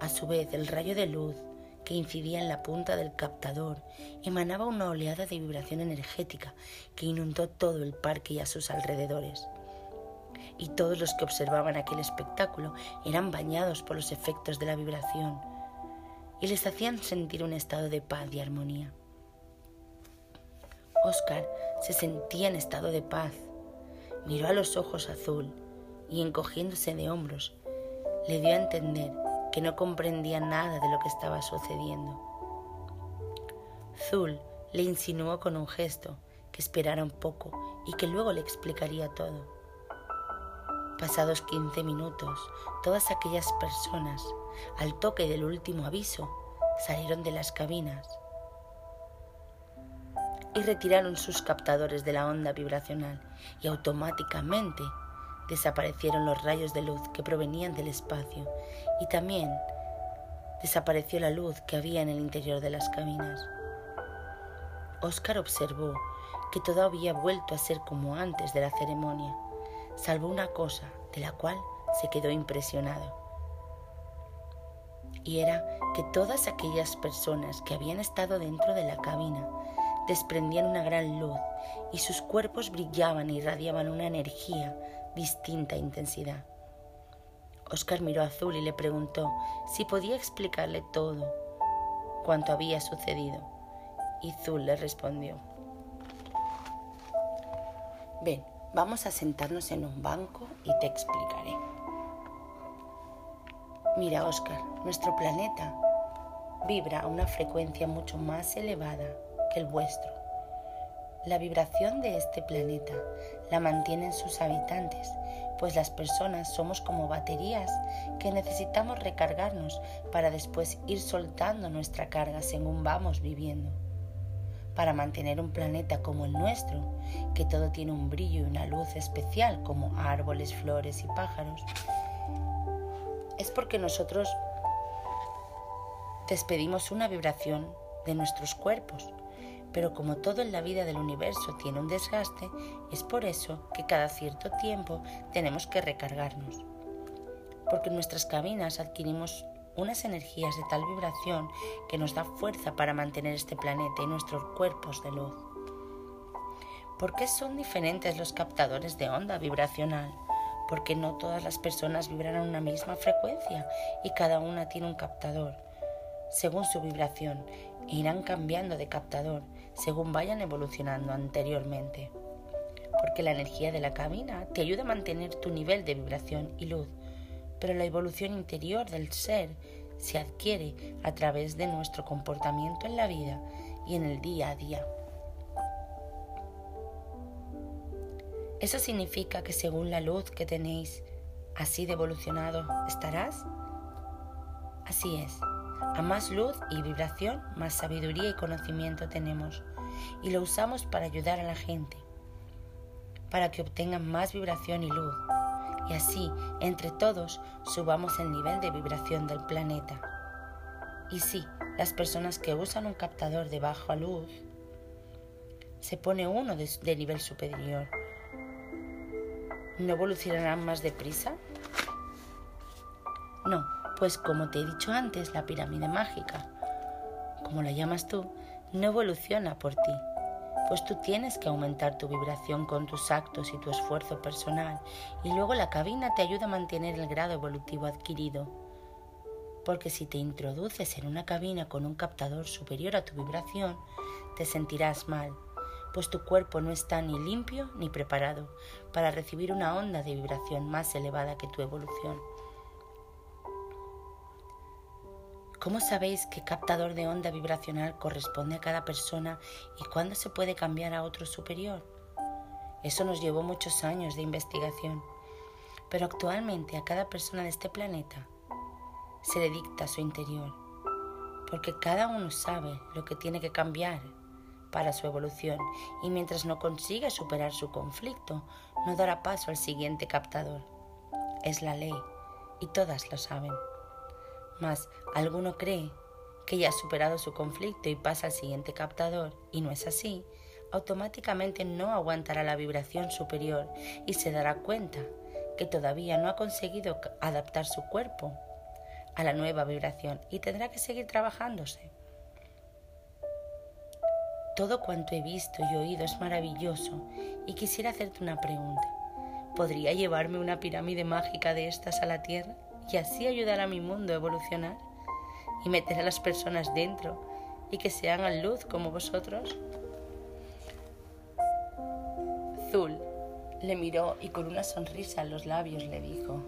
A su vez, el rayo de luz que incidía en la punta del captador emanaba una oleada de vibración energética que inundó todo el parque y a sus alrededores. Y todos los que observaban aquel espectáculo eran bañados por los efectos de la vibración y les hacían sentir un estado de paz y armonía. Oscar se sentía en estado de paz. Miró a los ojos azul y encogiéndose de hombros, le dio a entender que no comprendía nada de lo que estaba sucediendo. Zul le insinuó con un gesto que esperara un poco y que luego le explicaría todo. Pasados quince minutos, todas aquellas personas, al toque del último aviso, salieron de las cabinas y retiraron sus captadores de la onda vibracional y automáticamente desaparecieron los rayos de luz que provenían del espacio y también desapareció la luz que había en el interior de las cabinas. Oscar observó que todo había vuelto a ser como antes de la ceremonia, salvo una cosa de la cual se quedó impresionado. Y era que todas aquellas personas que habían estado dentro de la cabina desprendían una gran luz y sus cuerpos brillaban e irradiaban una energía distinta intensidad. Oscar miró a Azul y le preguntó si podía explicarle todo cuanto había sucedido. Y Zul le respondió, Ven, vamos a sentarnos en un banco y te explicaré. Mira, Oscar, nuestro planeta vibra a una frecuencia mucho más elevada que el vuestro. La vibración de este planeta la mantienen sus habitantes, pues las personas somos como baterías que necesitamos recargarnos para después ir soltando nuestra carga según vamos viviendo. Para mantener un planeta como el nuestro, que todo tiene un brillo y una luz especial como árboles, flores y pájaros, es porque nosotros despedimos una vibración de nuestros cuerpos pero como todo en la vida del universo tiene un desgaste, es por eso que cada cierto tiempo tenemos que recargarnos. Porque en nuestras cabinas adquirimos unas energías de tal vibración que nos da fuerza para mantener este planeta y nuestros cuerpos de luz. ¿Por qué son diferentes los captadores de onda vibracional? Porque no todas las personas vibran a una misma frecuencia y cada una tiene un captador según su vibración irán cambiando de captador según vayan evolucionando anteriormente. Porque la energía de la cabina te ayuda a mantener tu nivel de vibración y luz, pero la evolución interior del ser se adquiere a través de nuestro comportamiento en la vida y en el día a día. ¿Eso significa que según la luz que tenéis, así de evolucionado estarás? Así es. A más luz y vibración, más sabiduría y conocimiento tenemos y lo usamos para ayudar a la gente, para que obtengan más vibración y luz y así, entre todos, subamos el nivel de vibración del planeta. Y sí, las personas que usan un captador de baja luz, se pone uno de, de nivel superior. ¿No evolucionarán más deprisa? No, pues como te he dicho antes, la pirámide mágica, como la llamas tú, no evoluciona por ti, pues tú tienes que aumentar tu vibración con tus actos y tu esfuerzo personal, y luego la cabina te ayuda a mantener el grado evolutivo adquirido. Porque si te introduces en una cabina con un captador superior a tu vibración, te sentirás mal, pues tu cuerpo no está ni limpio ni preparado para recibir una onda de vibración más elevada que tu evolución. ¿Cómo sabéis qué captador de onda vibracional corresponde a cada persona y cuándo se puede cambiar a otro superior? Eso nos llevó muchos años de investigación, pero actualmente a cada persona de este planeta se le dicta su interior, porque cada uno sabe lo que tiene que cambiar para su evolución y mientras no consiga superar su conflicto, no dará paso al siguiente captador. Es la ley y todas lo saben. Mas alguno cree que ya ha superado su conflicto y pasa al siguiente captador, y no es así, automáticamente no aguantará la vibración superior y se dará cuenta que todavía no ha conseguido adaptar su cuerpo a la nueva vibración y tendrá que seguir trabajándose. Todo cuanto he visto y oído es maravilloso y quisiera hacerte una pregunta. ¿Podría llevarme una pirámide mágica de estas a la Tierra y así ayudar a mi mundo a evolucionar y meter a las personas dentro y que se hagan luz como vosotros? Zul le miró y con una sonrisa en los labios le dijo,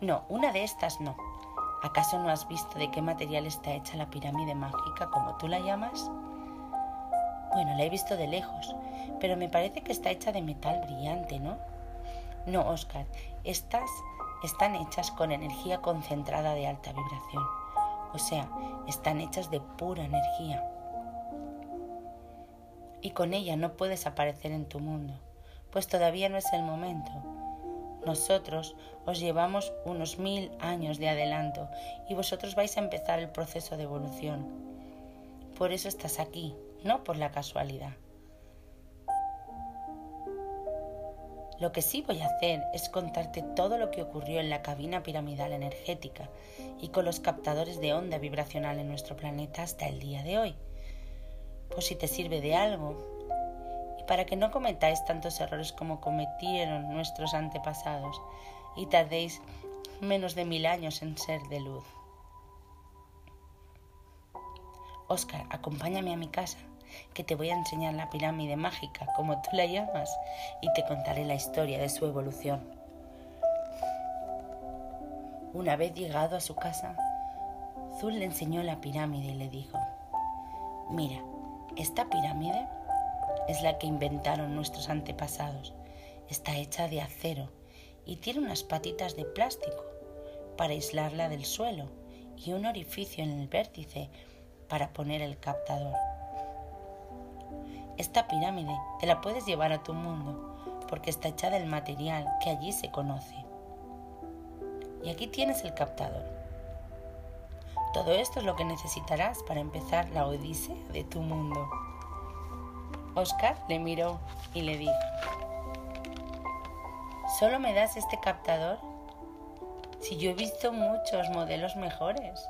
No, una de estas no. ¿Acaso no has visto de qué material está hecha la pirámide mágica como tú la llamas? Bueno, la he visto de lejos, pero me parece que está hecha de metal brillante, ¿no? No, Oscar, estas están hechas con energía concentrada de alta vibración, o sea, están hechas de pura energía. Y con ella no puedes aparecer en tu mundo, pues todavía no es el momento. Nosotros os llevamos unos mil años de adelanto y vosotros vais a empezar el proceso de evolución. Por eso estás aquí, no por la casualidad. Lo que sí voy a hacer es contarte todo lo que ocurrió en la cabina piramidal energética y con los captadores de onda vibracional en nuestro planeta hasta el día de hoy. Pues si te sirve de algo, y para que no cometáis tantos errores como cometieron nuestros antepasados y tardéis menos de mil años en ser de luz. Oscar, acompáñame a mi casa que te voy a enseñar la pirámide mágica, como tú la llamas, y te contaré la historia de su evolución. Una vez llegado a su casa, Zul le enseñó la pirámide y le dijo, mira, esta pirámide es la que inventaron nuestros antepasados. Está hecha de acero y tiene unas patitas de plástico para aislarla del suelo y un orificio en el vértice para poner el captador. Esta pirámide te la puedes llevar a tu mundo porque está hecha del material que allí se conoce. Y aquí tienes el captador. Todo esto es lo que necesitarás para empezar la odisea de tu mundo. Oscar le miró y le dijo, ¿solo me das este captador? Si yo he visto muchos modelos mejores.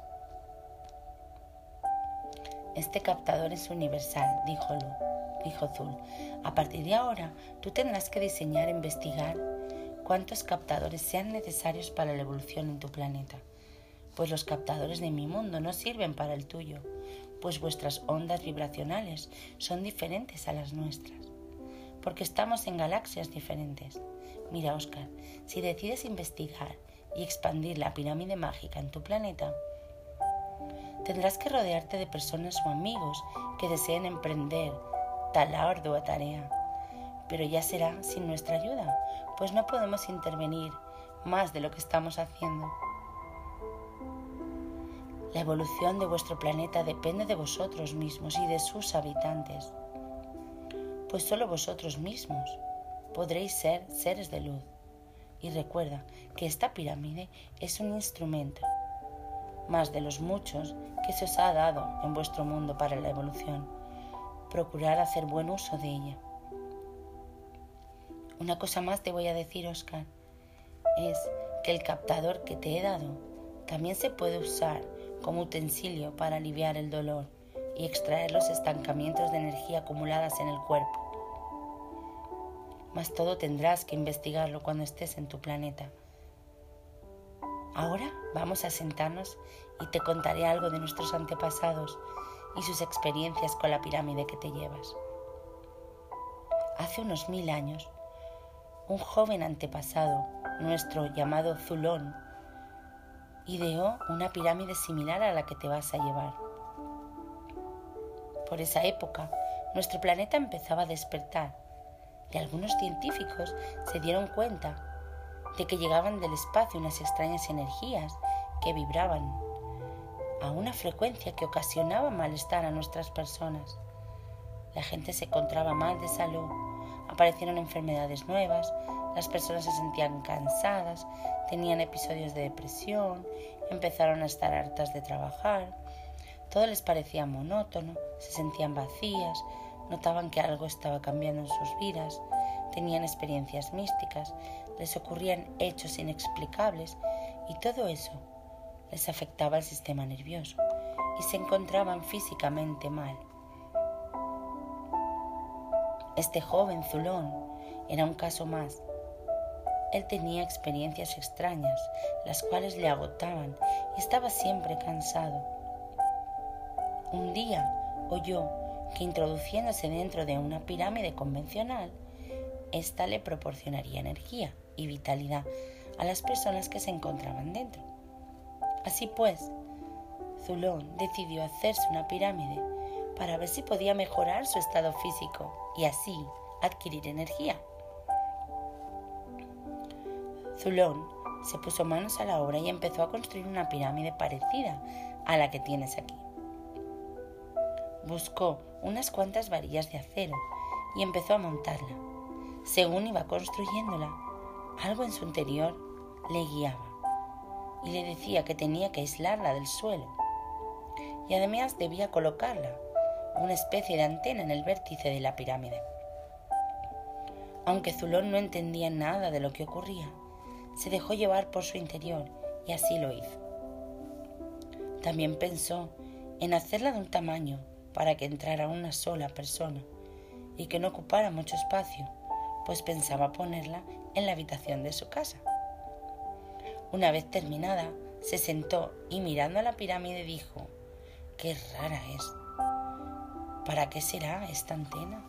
Este captador es universal, dijo Lu dijo Zul. A partir de ahora, tú tendrás que diseñar e investigar cuántos captadores sean necesarios para la evolución en tu planeta. Pues los captadores de mi mundo no sirven para el tuyo, pues vuestras ondas vibracionales son diferentes a las nuestras. Porque estamos en galaxias diferentes. Mira, Oscar, si decides investigar y expandir la pirámide mágica en tu planeta, tendrás que rodearte de personas o amigos que deseen emprender tal ardua tarea. Pero ya será sin nuestra ayuda, pues no podemos intervenir más de lo que estamos haciendo. La evolución de vuestro planeta depende de vosotros mismos y de sus habitantes, pues solo vosotros mismos podréis ser seres de luz. Y recuerda que esta pirámide es un instrumento, más de los muchos que se os ha dado en vuestro mundo para la evolución procurar hacer buen uso de ella. Una cosa más te voy a decir, Oscar, es que el captador que te he dado también se puede usar como utensilio para aliviar el dolor y extraer los estancamientos de energía acumuladas en el cuerpo. Mas todo tendrás que investigarlo cuando estés en tu planeta. Ahora vamos a sentarnos y te contaré algo de nuestros antepasados y sus experiencias con la pirámide que te llevas. Hace unos mil años, un joven antepasado, nuestro llamado Zulón, ideó una pirámide similar a la que te vas a llevar. Por esa época, nuestro planeta empezaba a despertar y algunos científicos se dieron cuenta de que llegaban del espacio unas extrañas energías que vibraban a una frecuencia que ocasionaba malestar a nuestras personas. La gente se encontraba mal de salud, aparecieron enfermedades nuevas, las personas se sentían cansadas, tenían episodios de depresión, empezaron a estar hartas de trabajar, todo les parecía monótono, se sentían vacías, notaban que algo estaba cambiando en sus vidas, tenían experiencias místicas, les ocurrían hechos inexplicables y todo eso les afectaba al sistema nervioso y se encontraban físicamente mal. Este joven Zulón era un caso más. Él tenía experiencias extrañas, las cuales le agotaban y estaba siempre cansado. Un día oyó que introduciéndose dentro de una pirámide convencional, ésta le proporcionaría energía y vitalidad a las personas que se encontraban dentro. Así pues, Zulón decidió hacerse una pirámide para ver si podía mejorar su estado físico y así adquirir energía. Zulón se puso manos a la obra y empezó a construir una pirámide parecida a la que tienes aquí. Buscó unas cuantas varillas de acero y empezó a montarla. Según iba construyéndola, algo en su interior le guiaba y le decía que tenía que aislarla del suelo. Y además debía colocarla, una especie de antena en el vértice de la pirámide. Aunque Zulón no entendía nada de lo que ocurría, se dejó llevar por su interior y así lo hizo. También pensó en hacerla de un tamaño para que entrara una sola persona y que no ocupara mucho espacio, pues pensaba ponerla en la habitación de su casa. Una vez terminada, se sentó y mirando a la pirámide dijo, qué rara es. ¿Para qué será esta antena?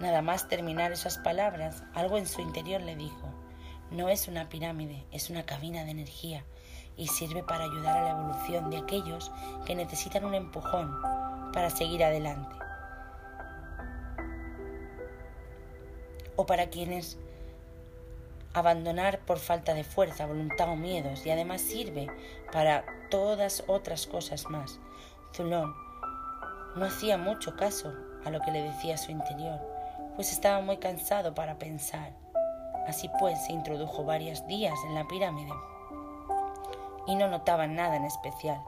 Nada más terminar esas palabras, algo en su interior le dijo, no es una pirámide, es una cabina de energía y sirve para ayudar a la evolución de aquellos que necesitan un empujón para seguir adelante. O para quienes abandonar por falta de fuerza, voluntad o miedos y además sirve para todas otras cosas más. Zulón no hacía mucho caso a lo que le decía su interior pues estaba muy cansado para pensar. Así pues se introdujo varios días en la pirámide y no notaba nada en especial.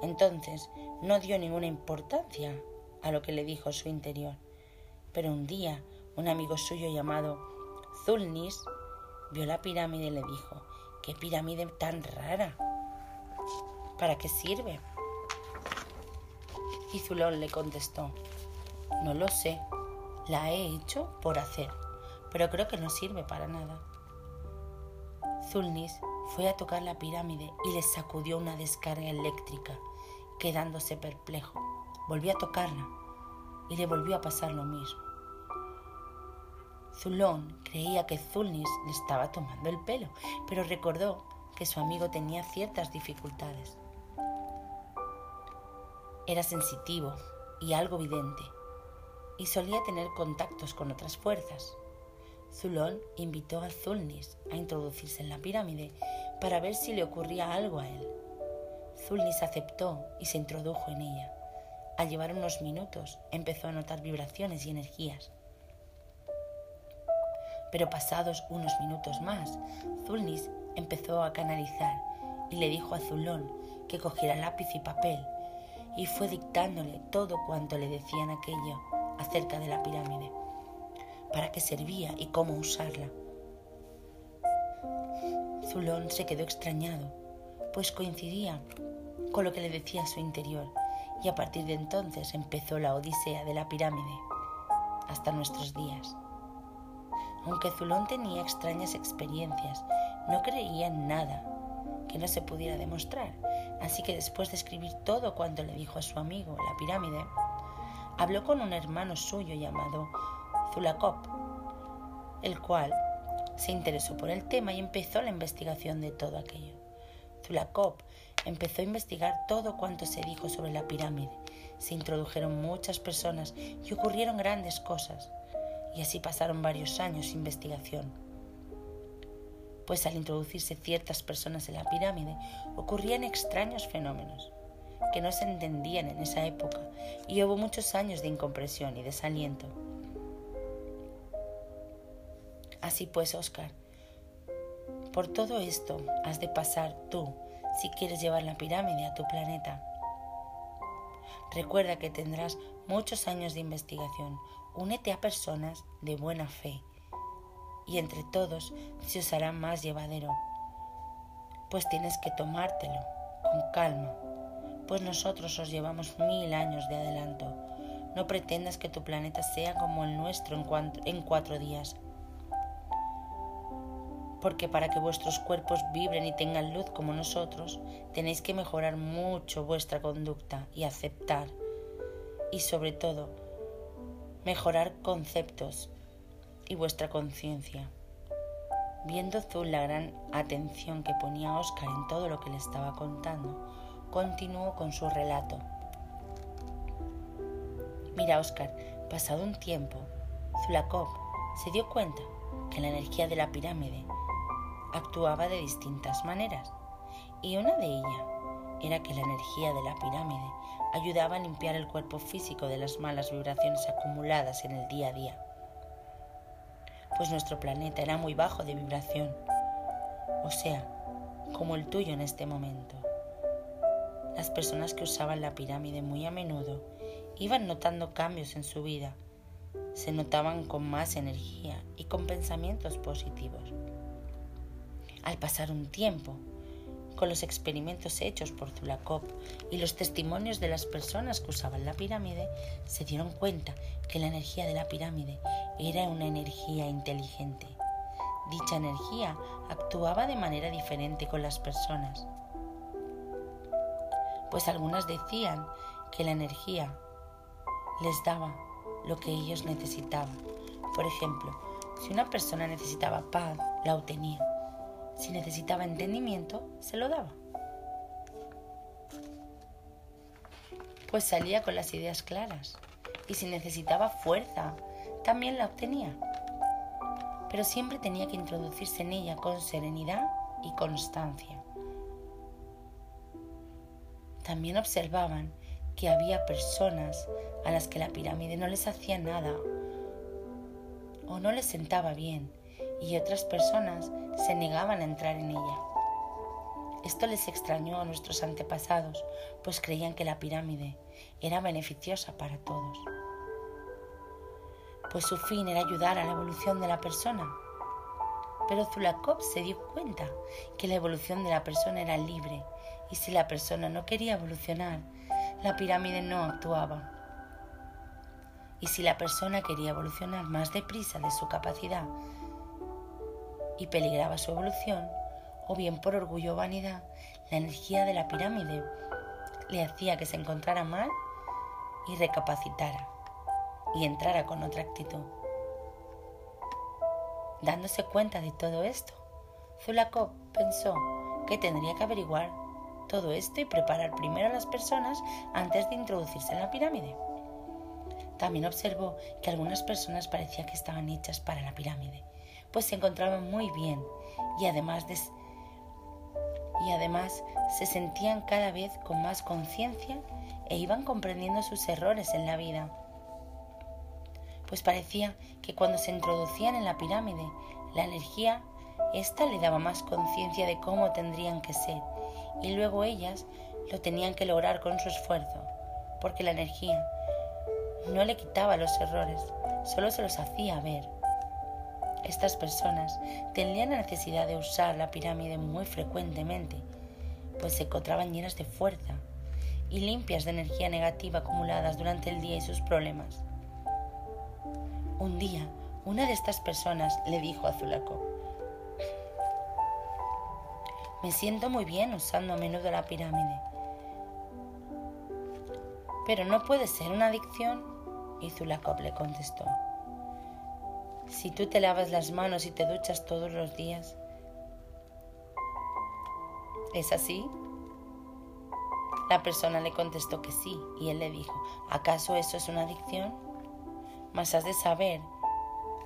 Entonces no dio ninguna importancia a lo que le dijo su interior. Pero un día un amigo suyo llamado Zulnis vio la pirámide y le dijo, ¿qué pirámide tan rara? ¿Para qué sirve? Y Zulón le contestó, no lo sé, la he hecho por hacer, pero creo que no sirve para nada. Zulnis fue a tocar la pirámide y le sacudió una descarga eléctrica, quedándose perplejo. Volvió a tocarla y le volvió a pasar lo mismo. Zulón creía que Zulnis le estaba tomando el pelo, pero recordó que su amigo tenía ciertas dificultades. Era sensitivo y algo vidente, y solía tener contactos con otras fuerzas. Zulón invitó a Zulnis a introducirse en la pirámide para ver si le ocurría algo a él. Zulnis aceptó y se introdujo en ella. Al llevar unos minutos empezó a notar vibraciones y energías. Pero pasados unos minutos más, Zulnis empezó a canalizar y le dijo a Zulón que cogiera lápiz y papel y fue dictándole todo cuanto le decían aquello acerca de la pirámide, para qué servía y cómo usarla. Zulón se quedó extrañado, pues coincidía con lo que le decía su interior, y a partir de entonces empezó la odisea de la pirámide hasta nuestros días. Aunque Zulón tenía extrañas experiencias, no creía en nada que no se pudiera demostrar, así que después de escribir todo cuanto le dijo a su amigo la pirámide, habló con un hermano suyo llamado Zulakop, el cual se interesó por el tema y empezó la investigación de todo aquello. Zulakop empezó a investigar todo cuanto se dijo sobre la pirámide. Se introdujeron muchas personas y ocurrieron grandes cosas. Y así pasaron varios años de investigación. Pues al introducirse ciertas personas en la pirámide ocurrían extraños fenómenos que no se entendían en esa época y hubo muchos años de incompresión y desaliento. Así pues, Oscar, por todo esto has de pasar tú si quieres llevar la pirámide a tu planeta. Recuerda que tendrás muchos años de investigación. Únete a personas de buena fe y entre todos se os hará más llevadero. Pues tienes que tomártelo con calma, pues nosotros os llevamos mil años de adelanto. No pretendas que tu planeta sea como el nuestro en, en cuatro días porque para que vuestros cuerpos vibren y tengan luz como nosotros, tenéis que mejorar mucho vuestra conducta y aceptar, y sobre todo, mejorar conceptos y vuestra conciencia. Viendo Zul la gran atención que ponía Oscar en todo lo que le estaba contando, continuó con su relato. Mira, Oscar, pasado un tiempo, Zulakov se dio cuenta que la energía de la pirámide actuaba de distintas maneras y una de ellas era que la energía de la pirámide ayudaba a limpiar el cuerpo físico de las malas vibraciones acumuladas en el día a día. Pues nuestro planeta era muy bajo de vibración, o sea, como el tuyo en este momento. Las personas que usaban la pirámide muy a menudo iban notando cambios en su vida, se notaban con más energía y con pensamientos positivos. Al pasar un tiempo, con los experimentos hechos por Zulakov y los testimonios de las personas que usaban la pirámide, se dieron cuenta que la energía de la pirámide era una energía inteligente. Dicha energía actuaba de manera diferente con las personas, pues algunas decían que la energía les daba lo que ellos necesitaban. Por ejemplo, si una persona necesitaba paz, la obtenía si necesitaba entendimiento, se lo daba. Pues salía con las ideas claras. Y si necesitaba fuerza, también la obtenía. Pero siempre tenía que introducirse en ella con serenidad y constancia. También observaban que había personas a las que la pirámide no les hacía nada o no les sentaba bien y otras personas se negaban a entrar en ella. Esto les extrañó a nuestros antepasados, pues creían que la pirámide era beneficiosa para todos, pues su fin era ayudar a la evolución de la persona. Pero Zulakov se dio cuenta que la evolución de la persona era libre y si la persona no quería evolucionar, la pirámide no actuaba. Y si la persona quería evolucionar más deprisa de su capacidad y peligraba su evolución, o bien por orgullo o vanidad, la energía de la pirámide le hacía que se encontrara mal y recapacitara y entrara con otra actitud. Dándose cuenta de todo esto, Zulakov pensó que tendría que averiguar todo esto y preparar primero a las personas antes de introducirse en la pirámide. También observó que algunas personas parecía que estaban hechas para la pirámide pues se encontraban muy bien y además, y además se sentían cada vez con más conciencia e iban comprendiendo sus errores en la vida. Pues parecía que cuando se introducían en la pirámide, la energía, ésta le daba más conciencia de cómo tendrían que ser y luego ellas lo tenían que lograr con su esfuerzo, porque la energía no le quitaba los errores, solo se los hacía ver. Estas personas tenían la necesidad de usar la pirámide muy frecuentemente, pues se encontraban llenas de fuerza y limpias de energía negativa acumuladas durante el día y sus problemas. Un día, una de estas personas le dijo a Zulaco, me siento muy bien usando a menudo la pirámide, pero no puede ser una adicción. Y Zulakov le contestó, si tú te lavas las manos y te duchas todos los días. ¿Es así? La persona le contestó que sí y él le dijo, ¿acaso eso es una adicción? Mas has de saber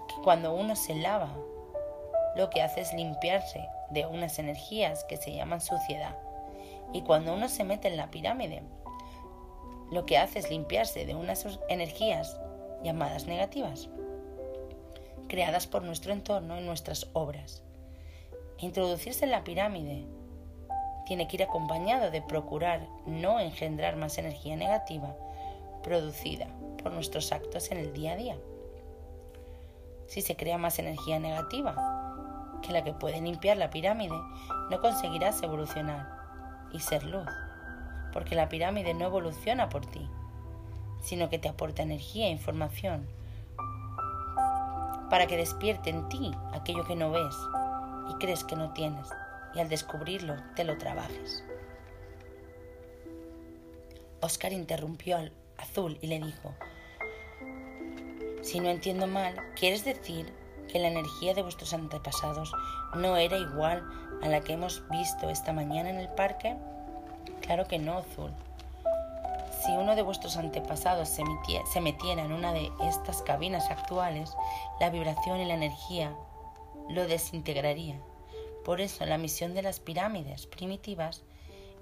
que cuando uno se lava, lo que hace es limpiarse de unas energías que se llaman suciedad. Y cuando uno se mete en la pirámide, lo que hace es limpiarse de unas energías llamadas negativas creadas por nuestro entorno y nuestras obras. Introducirse en la pirámide tiene que ir acompañado de procurar no engendrar más energía negativa, producida por nuestros actos en el día a día. Si se crea más energía negativa que la que puede limpiar la pirámide, no conseguirás evolucionar y ser luz, porque la pirámide no evoluciona por ti, sino que te aporta energía e información para que despierte en ti aquello que no ves y crees que no tienes, y al descubrirlo te lo trabajes. Oscar interrumpió al azul y le dijo, si no entiendo mal, ¿quieres decir que la energía de vuestros antepasados no era igual a la que hemos visto esta mañana en el parque? Claro que no, Azul. Si uno de vuestros antepasados se, metiera en una de estas cabinas actuales, la vibración y la energía lo desintegraría. Por eso la misión de las pirámides primitivas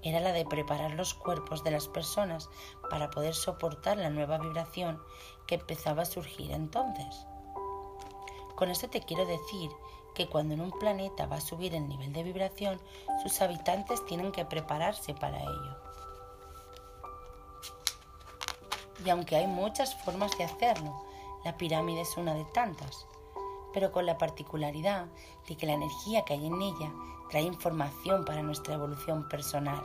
era la de preparar los cuerpos de las personas para poder soportar la nueva vibración que empezaba a surgir entonces. Con esto te quiero decir que cuando en un planeta va a subir el nivel de vibración, sus habitantes tienen que prepararse para ello. Y aunque hay muchas formas de hacerlo, la pirámide es una de tantas, pero con la particularidad de que la energía que hay en ella trae información para nuestra evolución personal.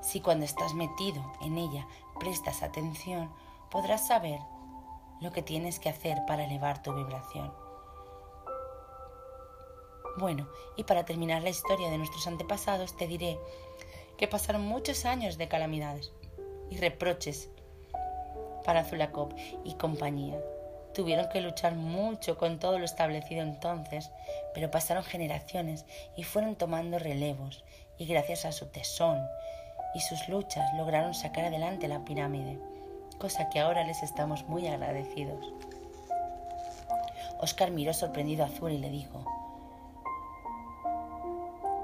Si cuando estás metido en ella prestas atención, podrás saber lo que tienes que hacer para elevar tu vibración. Bueno, y para terminar la historia de nuestros antepasados, te diré que pasaron muchos años de calamidades y reproches para Zulakov y compañía. Tuvieron que luchar mucho con todo lo establecido entonces, pero pasaron generaciones y fueron tomando relevos, y gracias a su tesón y sus luchas lograron sacar adelante la pirámide, cosa que ahora les estamos muy agradecidos. Oscar miró sorprendido a Azul y le dijo,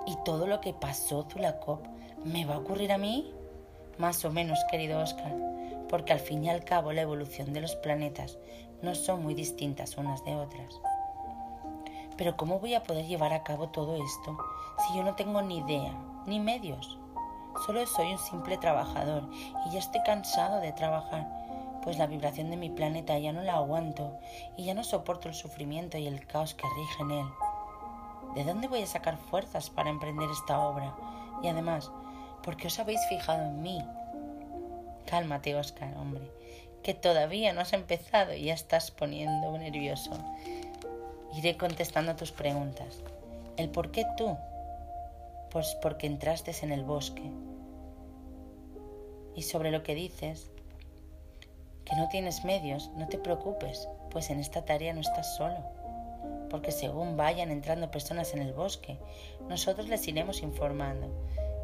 ¿Y todo lo que pasó, Zulakov, me va a ocurrir a mí? Más o menos, querido Oscar, porque al fin y al cabo la evolución de los planetas no son muy distintas unas de otras. Pero ¿cómo voy a poder llevar a cabo todo esto si yo no tengo ni idea ni medios? Solo soy un simple trabajador y ya estoy cansado de trabajar, pues la vibración de mi planeta ya no la aguanto y ya no soporto el sufrimiento y el caos que rige en él. ¿De dónde voy a sacar fuerzas para emprender esta obra? Y además, ¿por qué os habéis fijado en mí? Cálmate, Oscar, hombre, que todavía no has empezado y ya estás poniendo nervioso. Iré contestando tus preguntas. ¿El por qué tú? Pues porque entraste en el bosque. Y sobre lo que dices, que no tienes medios, no te preocupes, pues en esta tarea no estás solo porque según vayan entrando personas en el bosque, nosotros les iremos informando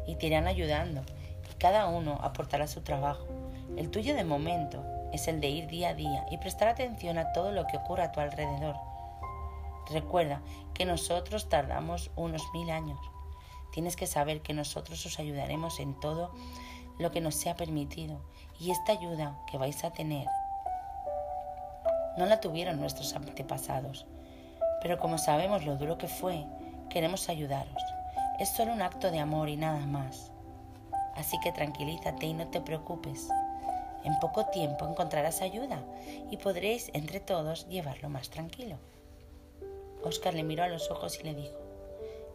y te irán ayudando y cada uno aportará su trabajo. El tuyo de momento es el de ir día a día y prestar atención a todo lo que ocurre a tu alrededor. Recuerda que nosotros tardamos unos mil años. Tienes que saber que nosotros os ayudaremos en todo lo que nos sea permitido y esta ayuda que vais a tener no la tuvieron nuestros antepasados. Pero como sabemos lo duro que fue, queremos ayudaros. Es solo un acto de amor y nada más. Así que tranquilízate y no te preocupes. En poco tiempo encontrarás ayuda y podréis entre todos llevarlo más tranquilo. Oscar le miró a los ojos y le dijo,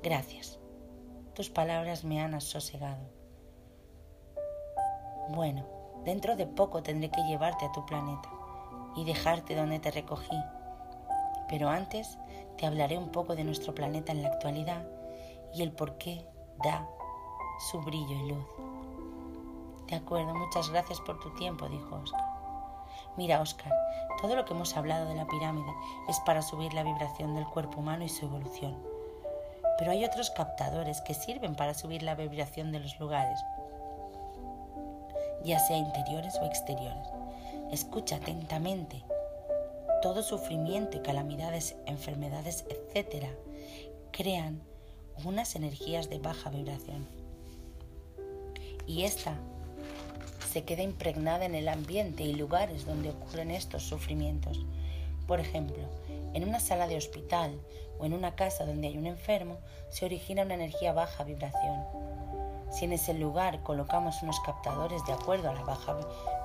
Gracias, tus palabras me han asosegado. Bueno, dentro de poco tendré que llevarte a tu planeta y dejarte donde te recogí. Pero antes te hablaré un poco de nuestro planeta en la actualidad y el por qué da su brillo y luz. De acuerdo, muchas gracias por tu tiempo, dijo Oscar. Mira, Oscar, todo lo que hemos hablado de la pirámide es para subir la vibración del cuerpo humano y su evolución. Pero hay otros captadores que sirven para subir la vibración de los lugares, ya sea interiores o exteriores. Escucha atentamente todo sufrimiento y calamidades, enfermedades, etc., crean unas energías de baja vibración. Y esta se queda impregnada en el ambiente y lugares donde ocurren estos sufrimientos. Por ejemplo, en una sala de hospital o en una casa donde hay un enfermo se origina una energía baja vibración. Si en ese lugar colocamos unos captadores de acuerdo a la baja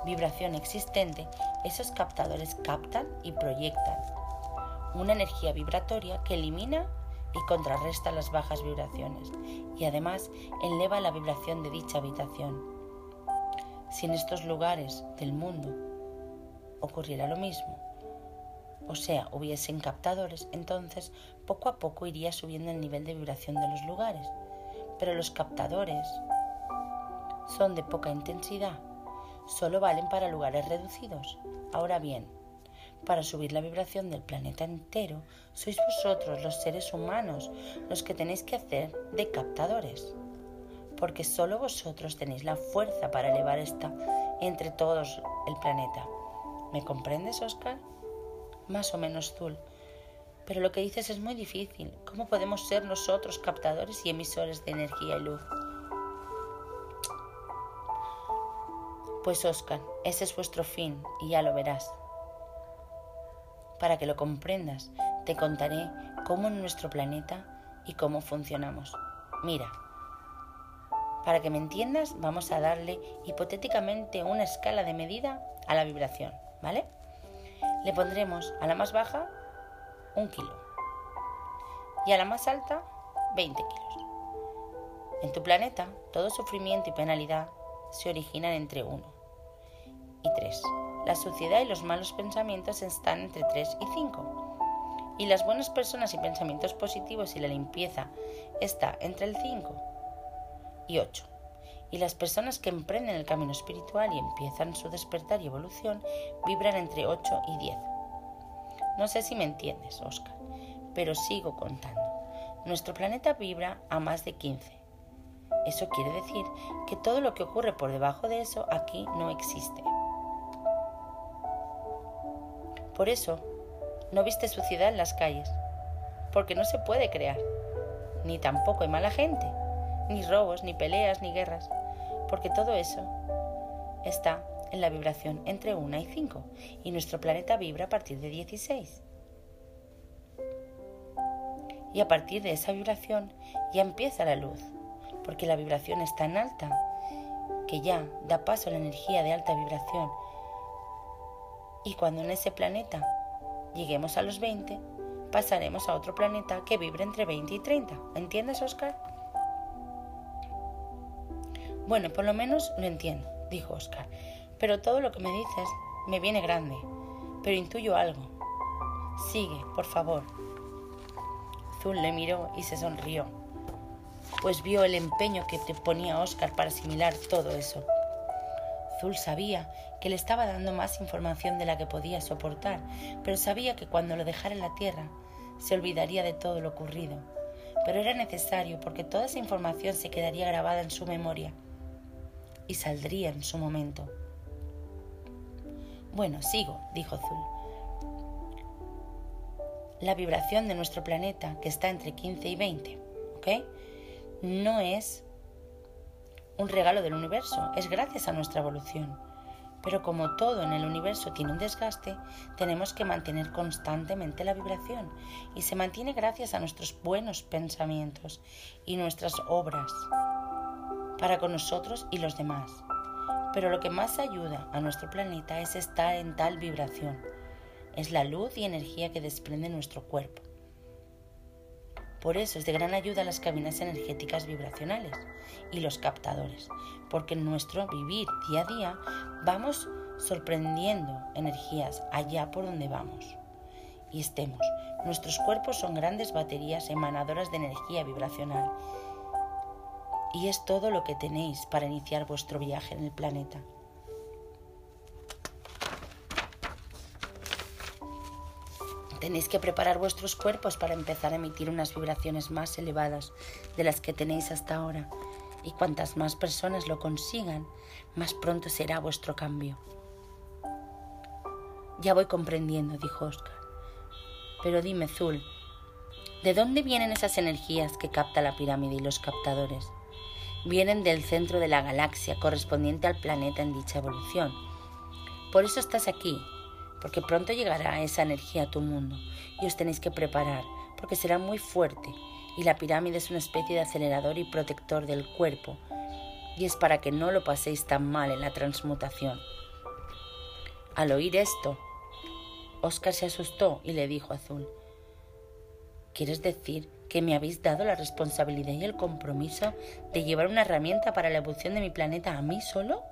vibración existente, esos captadores captan y proyectan una energía vibratoria que elimina y contrarresta las bajas vibraciones y además eleva la vibración de dicha habitación. Si en estos lugares del mundo ocurriera lo mismo, o sea, hubiesen captadores, entonces poco a poco iría subiendo el nivel de vibración de los lugares. Pero los captadores son de poca intensidad, solo valen para lugares reducidos. Ahora bien, para subir la vibración del planeta entero, sois vosotros, los seres humanos, los que tenéis que hacer de captadores. Porque solo vosotros tenéis la fuerza para elevar esta entre todos el planeta. ¿Me comprendes, Oscar? más o menos Zul. Pero lo que dices es muy difícil. ¿Cómo podemos ser nosotros captadores y emisores de energía y luz? Pues Oscar, ese es vuestro fin y ya lo verás. Para que lo comprendas, te contaré cómo en nuestro planeta y cómo funcionamos. Mira, para que me entiendas, vamos a darle hipotéticamente una escala de medida a la vibración, ¿vale? Le pondremos a la más baja un kilo y a la más alta 20 kilos. En tu planeta, todo sufrimiento y penalidad se originan entre 1 y 3. La suciedad y los malos pensamientos están entre 3 y 5. Y las buenas personas y pensamientos positivos y la limpieza está entre el 5 y 8 y las personas que emprenden el camino espiritual y empiezan su despertar y evolución vibran entre 8 y 10. No sé si me entiendes, Oscar, pero sigo contando. Nuestro planeta vibra a más de 15. Eso quiere decir que todo lo que ocurre por debajo de eso aquí no existe. Por eso, no viste suciedad en las calles, porque no se puede crear, ni tampoco hay mala gente, ni robos, ni peleas, ni guerras porque todo eso está en la vibración entre 1 y 5 y nuestro planeta vibra a partir de 16. Y a partir de esa vibración ya empieza la luz, porque la vibración es tan alta que ya da paso a la energía de alta vibración. Y cuando en ese planeta lleguemos a los 20, pasaremos a otro planeta que vibra entre 20 y 30. ¿Entiendes, Oscar? Bueno, por lo menos lo entiendo, dijo Oscar, pero todo lo que me dices me viene grande, pero intuyo algo. Sigue, por favor. Zul le miró y se sonrió, pues vio el empeño que te ponía Oscar para asimilar todo eso. Zul sabía que le estaba dando más información de la que podía soportar, pero sabía que cuando lo dejara en la tierra se olvidaría de todo lo ocurrido. Pero era necesario porque toda esa información se quedaría grabada en su memoria y saldría en su momento. Bueno, sigo, dijo Zul. La vibración de nuestro planeta, que está entre 15 y 20, ¿ok? No es un regalo del universo, es gracias a nuestra evolución. Pero como todo en el universo tiene un desgaste, tenemos que mantener constantemente la vibración y se mantiene gracias a nuestros buenos pensamientos y nuestras obras para con nosotros y los demás. Pero lo que más ayuda a nuestro planeta es estar en tal vibración. Es la luz y energía que desprende nuestro cuerpo. Por eso es de gran ayuda las cabinas energéticas vibracionales y los captadores, porque en nuestro vivir día a día vamos sorprendiendo energías allá por donde vamos. Y estemos, nuestros cuerpos son grandes baterías emanadoras de energía vibracional y es todo lo que tenéis para iniciar vuestro viaje en el planeta. Tenéis que preparar vuestros cuerpos para empezar a emitir unas vibraciones más elevadas de las que tenéis hasta ahora. Y cuantas más personas lo consigan, más pronto será vuestro cambio. Ya voy comprendiendo, dijo Oscar. Pero dime, Zul, ¿de dónde vienen esas energías que capta la pirámide y los captadores? vienen del centro de la galaxia correspondiente al planeta en dicha evolución. Por eso estás aquí, porque pronto llegará esa energía a tu mundo y os tenéis que preparar, porque será muy fuerte y la pirámide es una especie de acelerador y protector del cuerpo y es para que no lo paséis tan mal en la transmutación. Al oír esto, Oscar se asustó y le dijo a Azul, ¿Quieres decir que me habéis dado la responsabilidad y el compromiso de llevar una herramienta para la evolución de mi planeta a mí solo?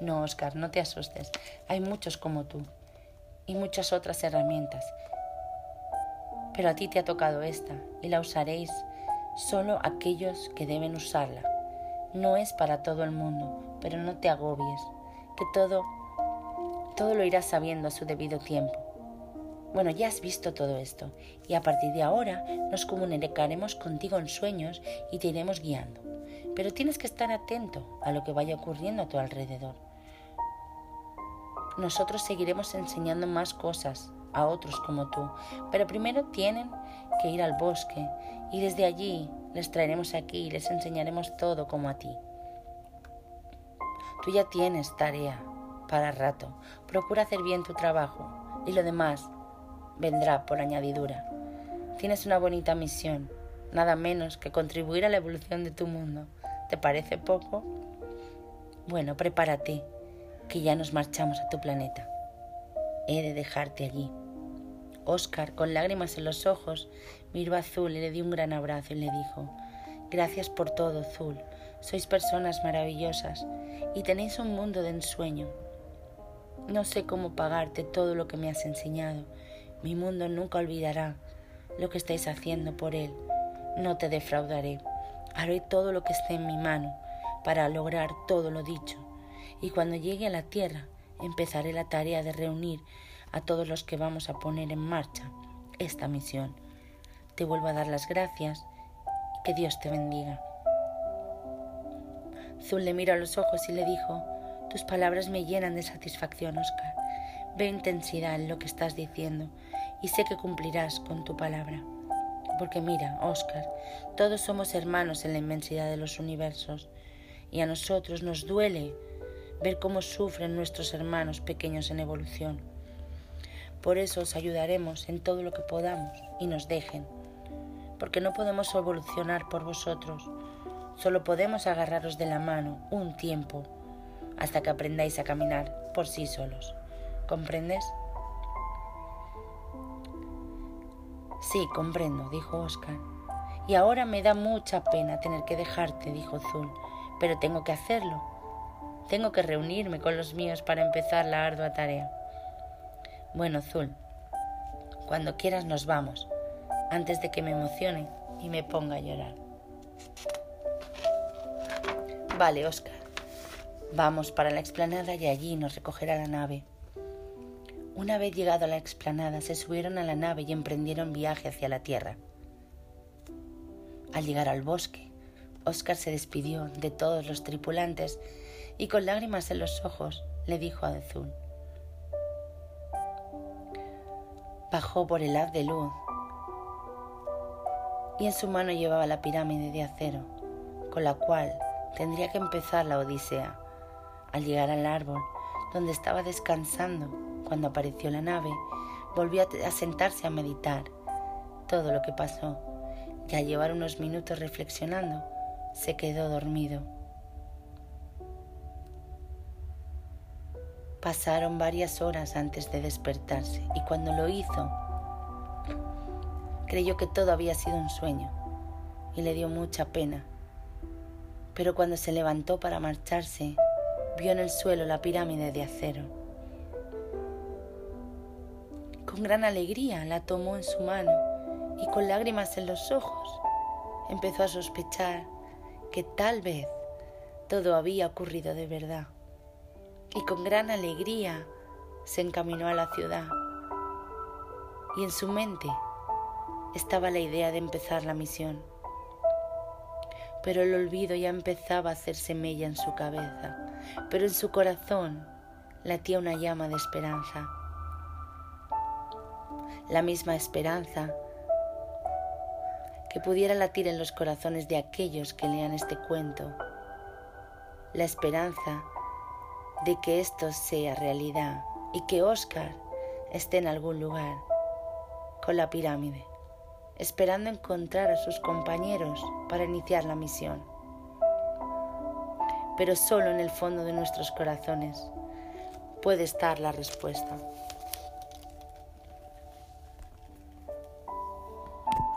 No, Oscar, no te asustes. Hay muchos como tú y muchas otras herramientas. Pero a ti te ha tocado esta y la usaréis solo aquellos que deben usarla. No es para todo el mundo, pero no te agobies, que todo todo lo irás sabiendo a su debido tiempo. Bueno, ya has visto todo esto y a partir de ahora nos comunicaremos contigo en sueños y te iremos guiando. Pero tienes que estar atento a lo que vaya ocurriendo a tu alrededor. Nosotros seguiremos enseñando más cosas a otros como tú, pero primero tienen que ir al bosque y desde allí les traeremos aquí y les enseñaremos todo como a ti. Tú ya tienes tarea para rato. Procura hacer bien tu trabajo y lo demás vendrá por añadidura. Tienes una bonita misión, nada menos que contribuir a la evolución de tu mundo. ¿Te parece poco? Bueno, prepárate, que ya nos marchamos a tu planeta. He de dejarte allí. Oscar, con lágrimas en los ojos, miró a Azul y le dio un gran abrazo y le dijo, Gracias por todo, Azul. Sois personas maravillosas y tenéis un mundo de ensueño. No sé cómo pagarte todo lo que me has enseñado. Mi mundo nunca olvidará lo que estáis haciendo por él. No te defraudaré. Haré todo lo que esté en mi mano para lograr todo lo dicho. Y cuando llegue a la tierra, empezaré la tarea de reunir a todos los que vamos a poner en marcha esta misión. Te vuelvo a dar las gracias y que Dios te bendiga. Zul le miró a los ojos y le dijo, tus palabras me llenan de satisfacción, Oscar. Ve intensidad en lo que estás diciendo y sé que cumplirás con tu palabra. Porque mira, Oscar, todos somos hermanos en la inmensidad de los universos y a nosotros nos duele ver cómo sufren nuestros hermanos pequeños en evolución. Por eso os ayudaremos en todo lo que podamos y nos dejen, porque no podemos evolucionar por vosotros, solo podemos agarraros de la mano un tiempo hasta que aprendáis a caminar por sí solos. ¿Comprendes? Sí, comprendo, dijo Oscar. Y ahora me da mucha pena tener que dejarte, dijo Zul, pero tengo que hacerlo. Tengo que reunirme con los míos para empezar la ardua tarea. Bueno, Zul, cuando quieras nos vamos, antes de que me emocione y me ponga a llorar. Vale, Oscar. Vamos para la explanada y allí nos recogerá la nave. Una vez llegado a la explanada, se subieron a la nave y emprendieron viaje hacia la Tierra. Al llegar al bosque, Oscar se despidió de todos los tripulantes y con lágrimas en los ojos le dijo a Azul. Bajó por el haz de luz y en su mano llevaba la pirámide de acero, con la cual tendría que empezar la Odisea. Al llegar al árbol, donde estaba descansando cuando apareció la nave, volvió a sentarse a meditar todo lo que pasó y al llevar unos minutos reflexionando, se quedó dormido. Pasaron varias horas antes de despertarse y cuando lo hizo, creyó que todo había sido un sueño y le dio mucha pena. Pero cuando se levantó para marcharse, vio en el suelo la pirámide de acero. Con gran alegría la tomó en su mano y con lágrimas en los ojos empezó a sospechar que tal vez todo había ocurrido de verdad. Y con gran alegría se encaminó a la ciudad. Y en su mente estaba la idea de empezar la misión. Pero el olvido ya empezaba a hacerse mella en su cabeza pero en su corazón latía una llama de esperanza. La misma esperanza que pudiera latir en los corazones de aquellos que lean este cuento. La esperanza de que esto sea realidad y que Oscar esté en algún lugar con la pirámide, esperando encontrar a sus compañeros para iniciar la misión. pero solo en el fondo de nuestros corazones puede estar la respuesta.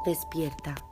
Despierta.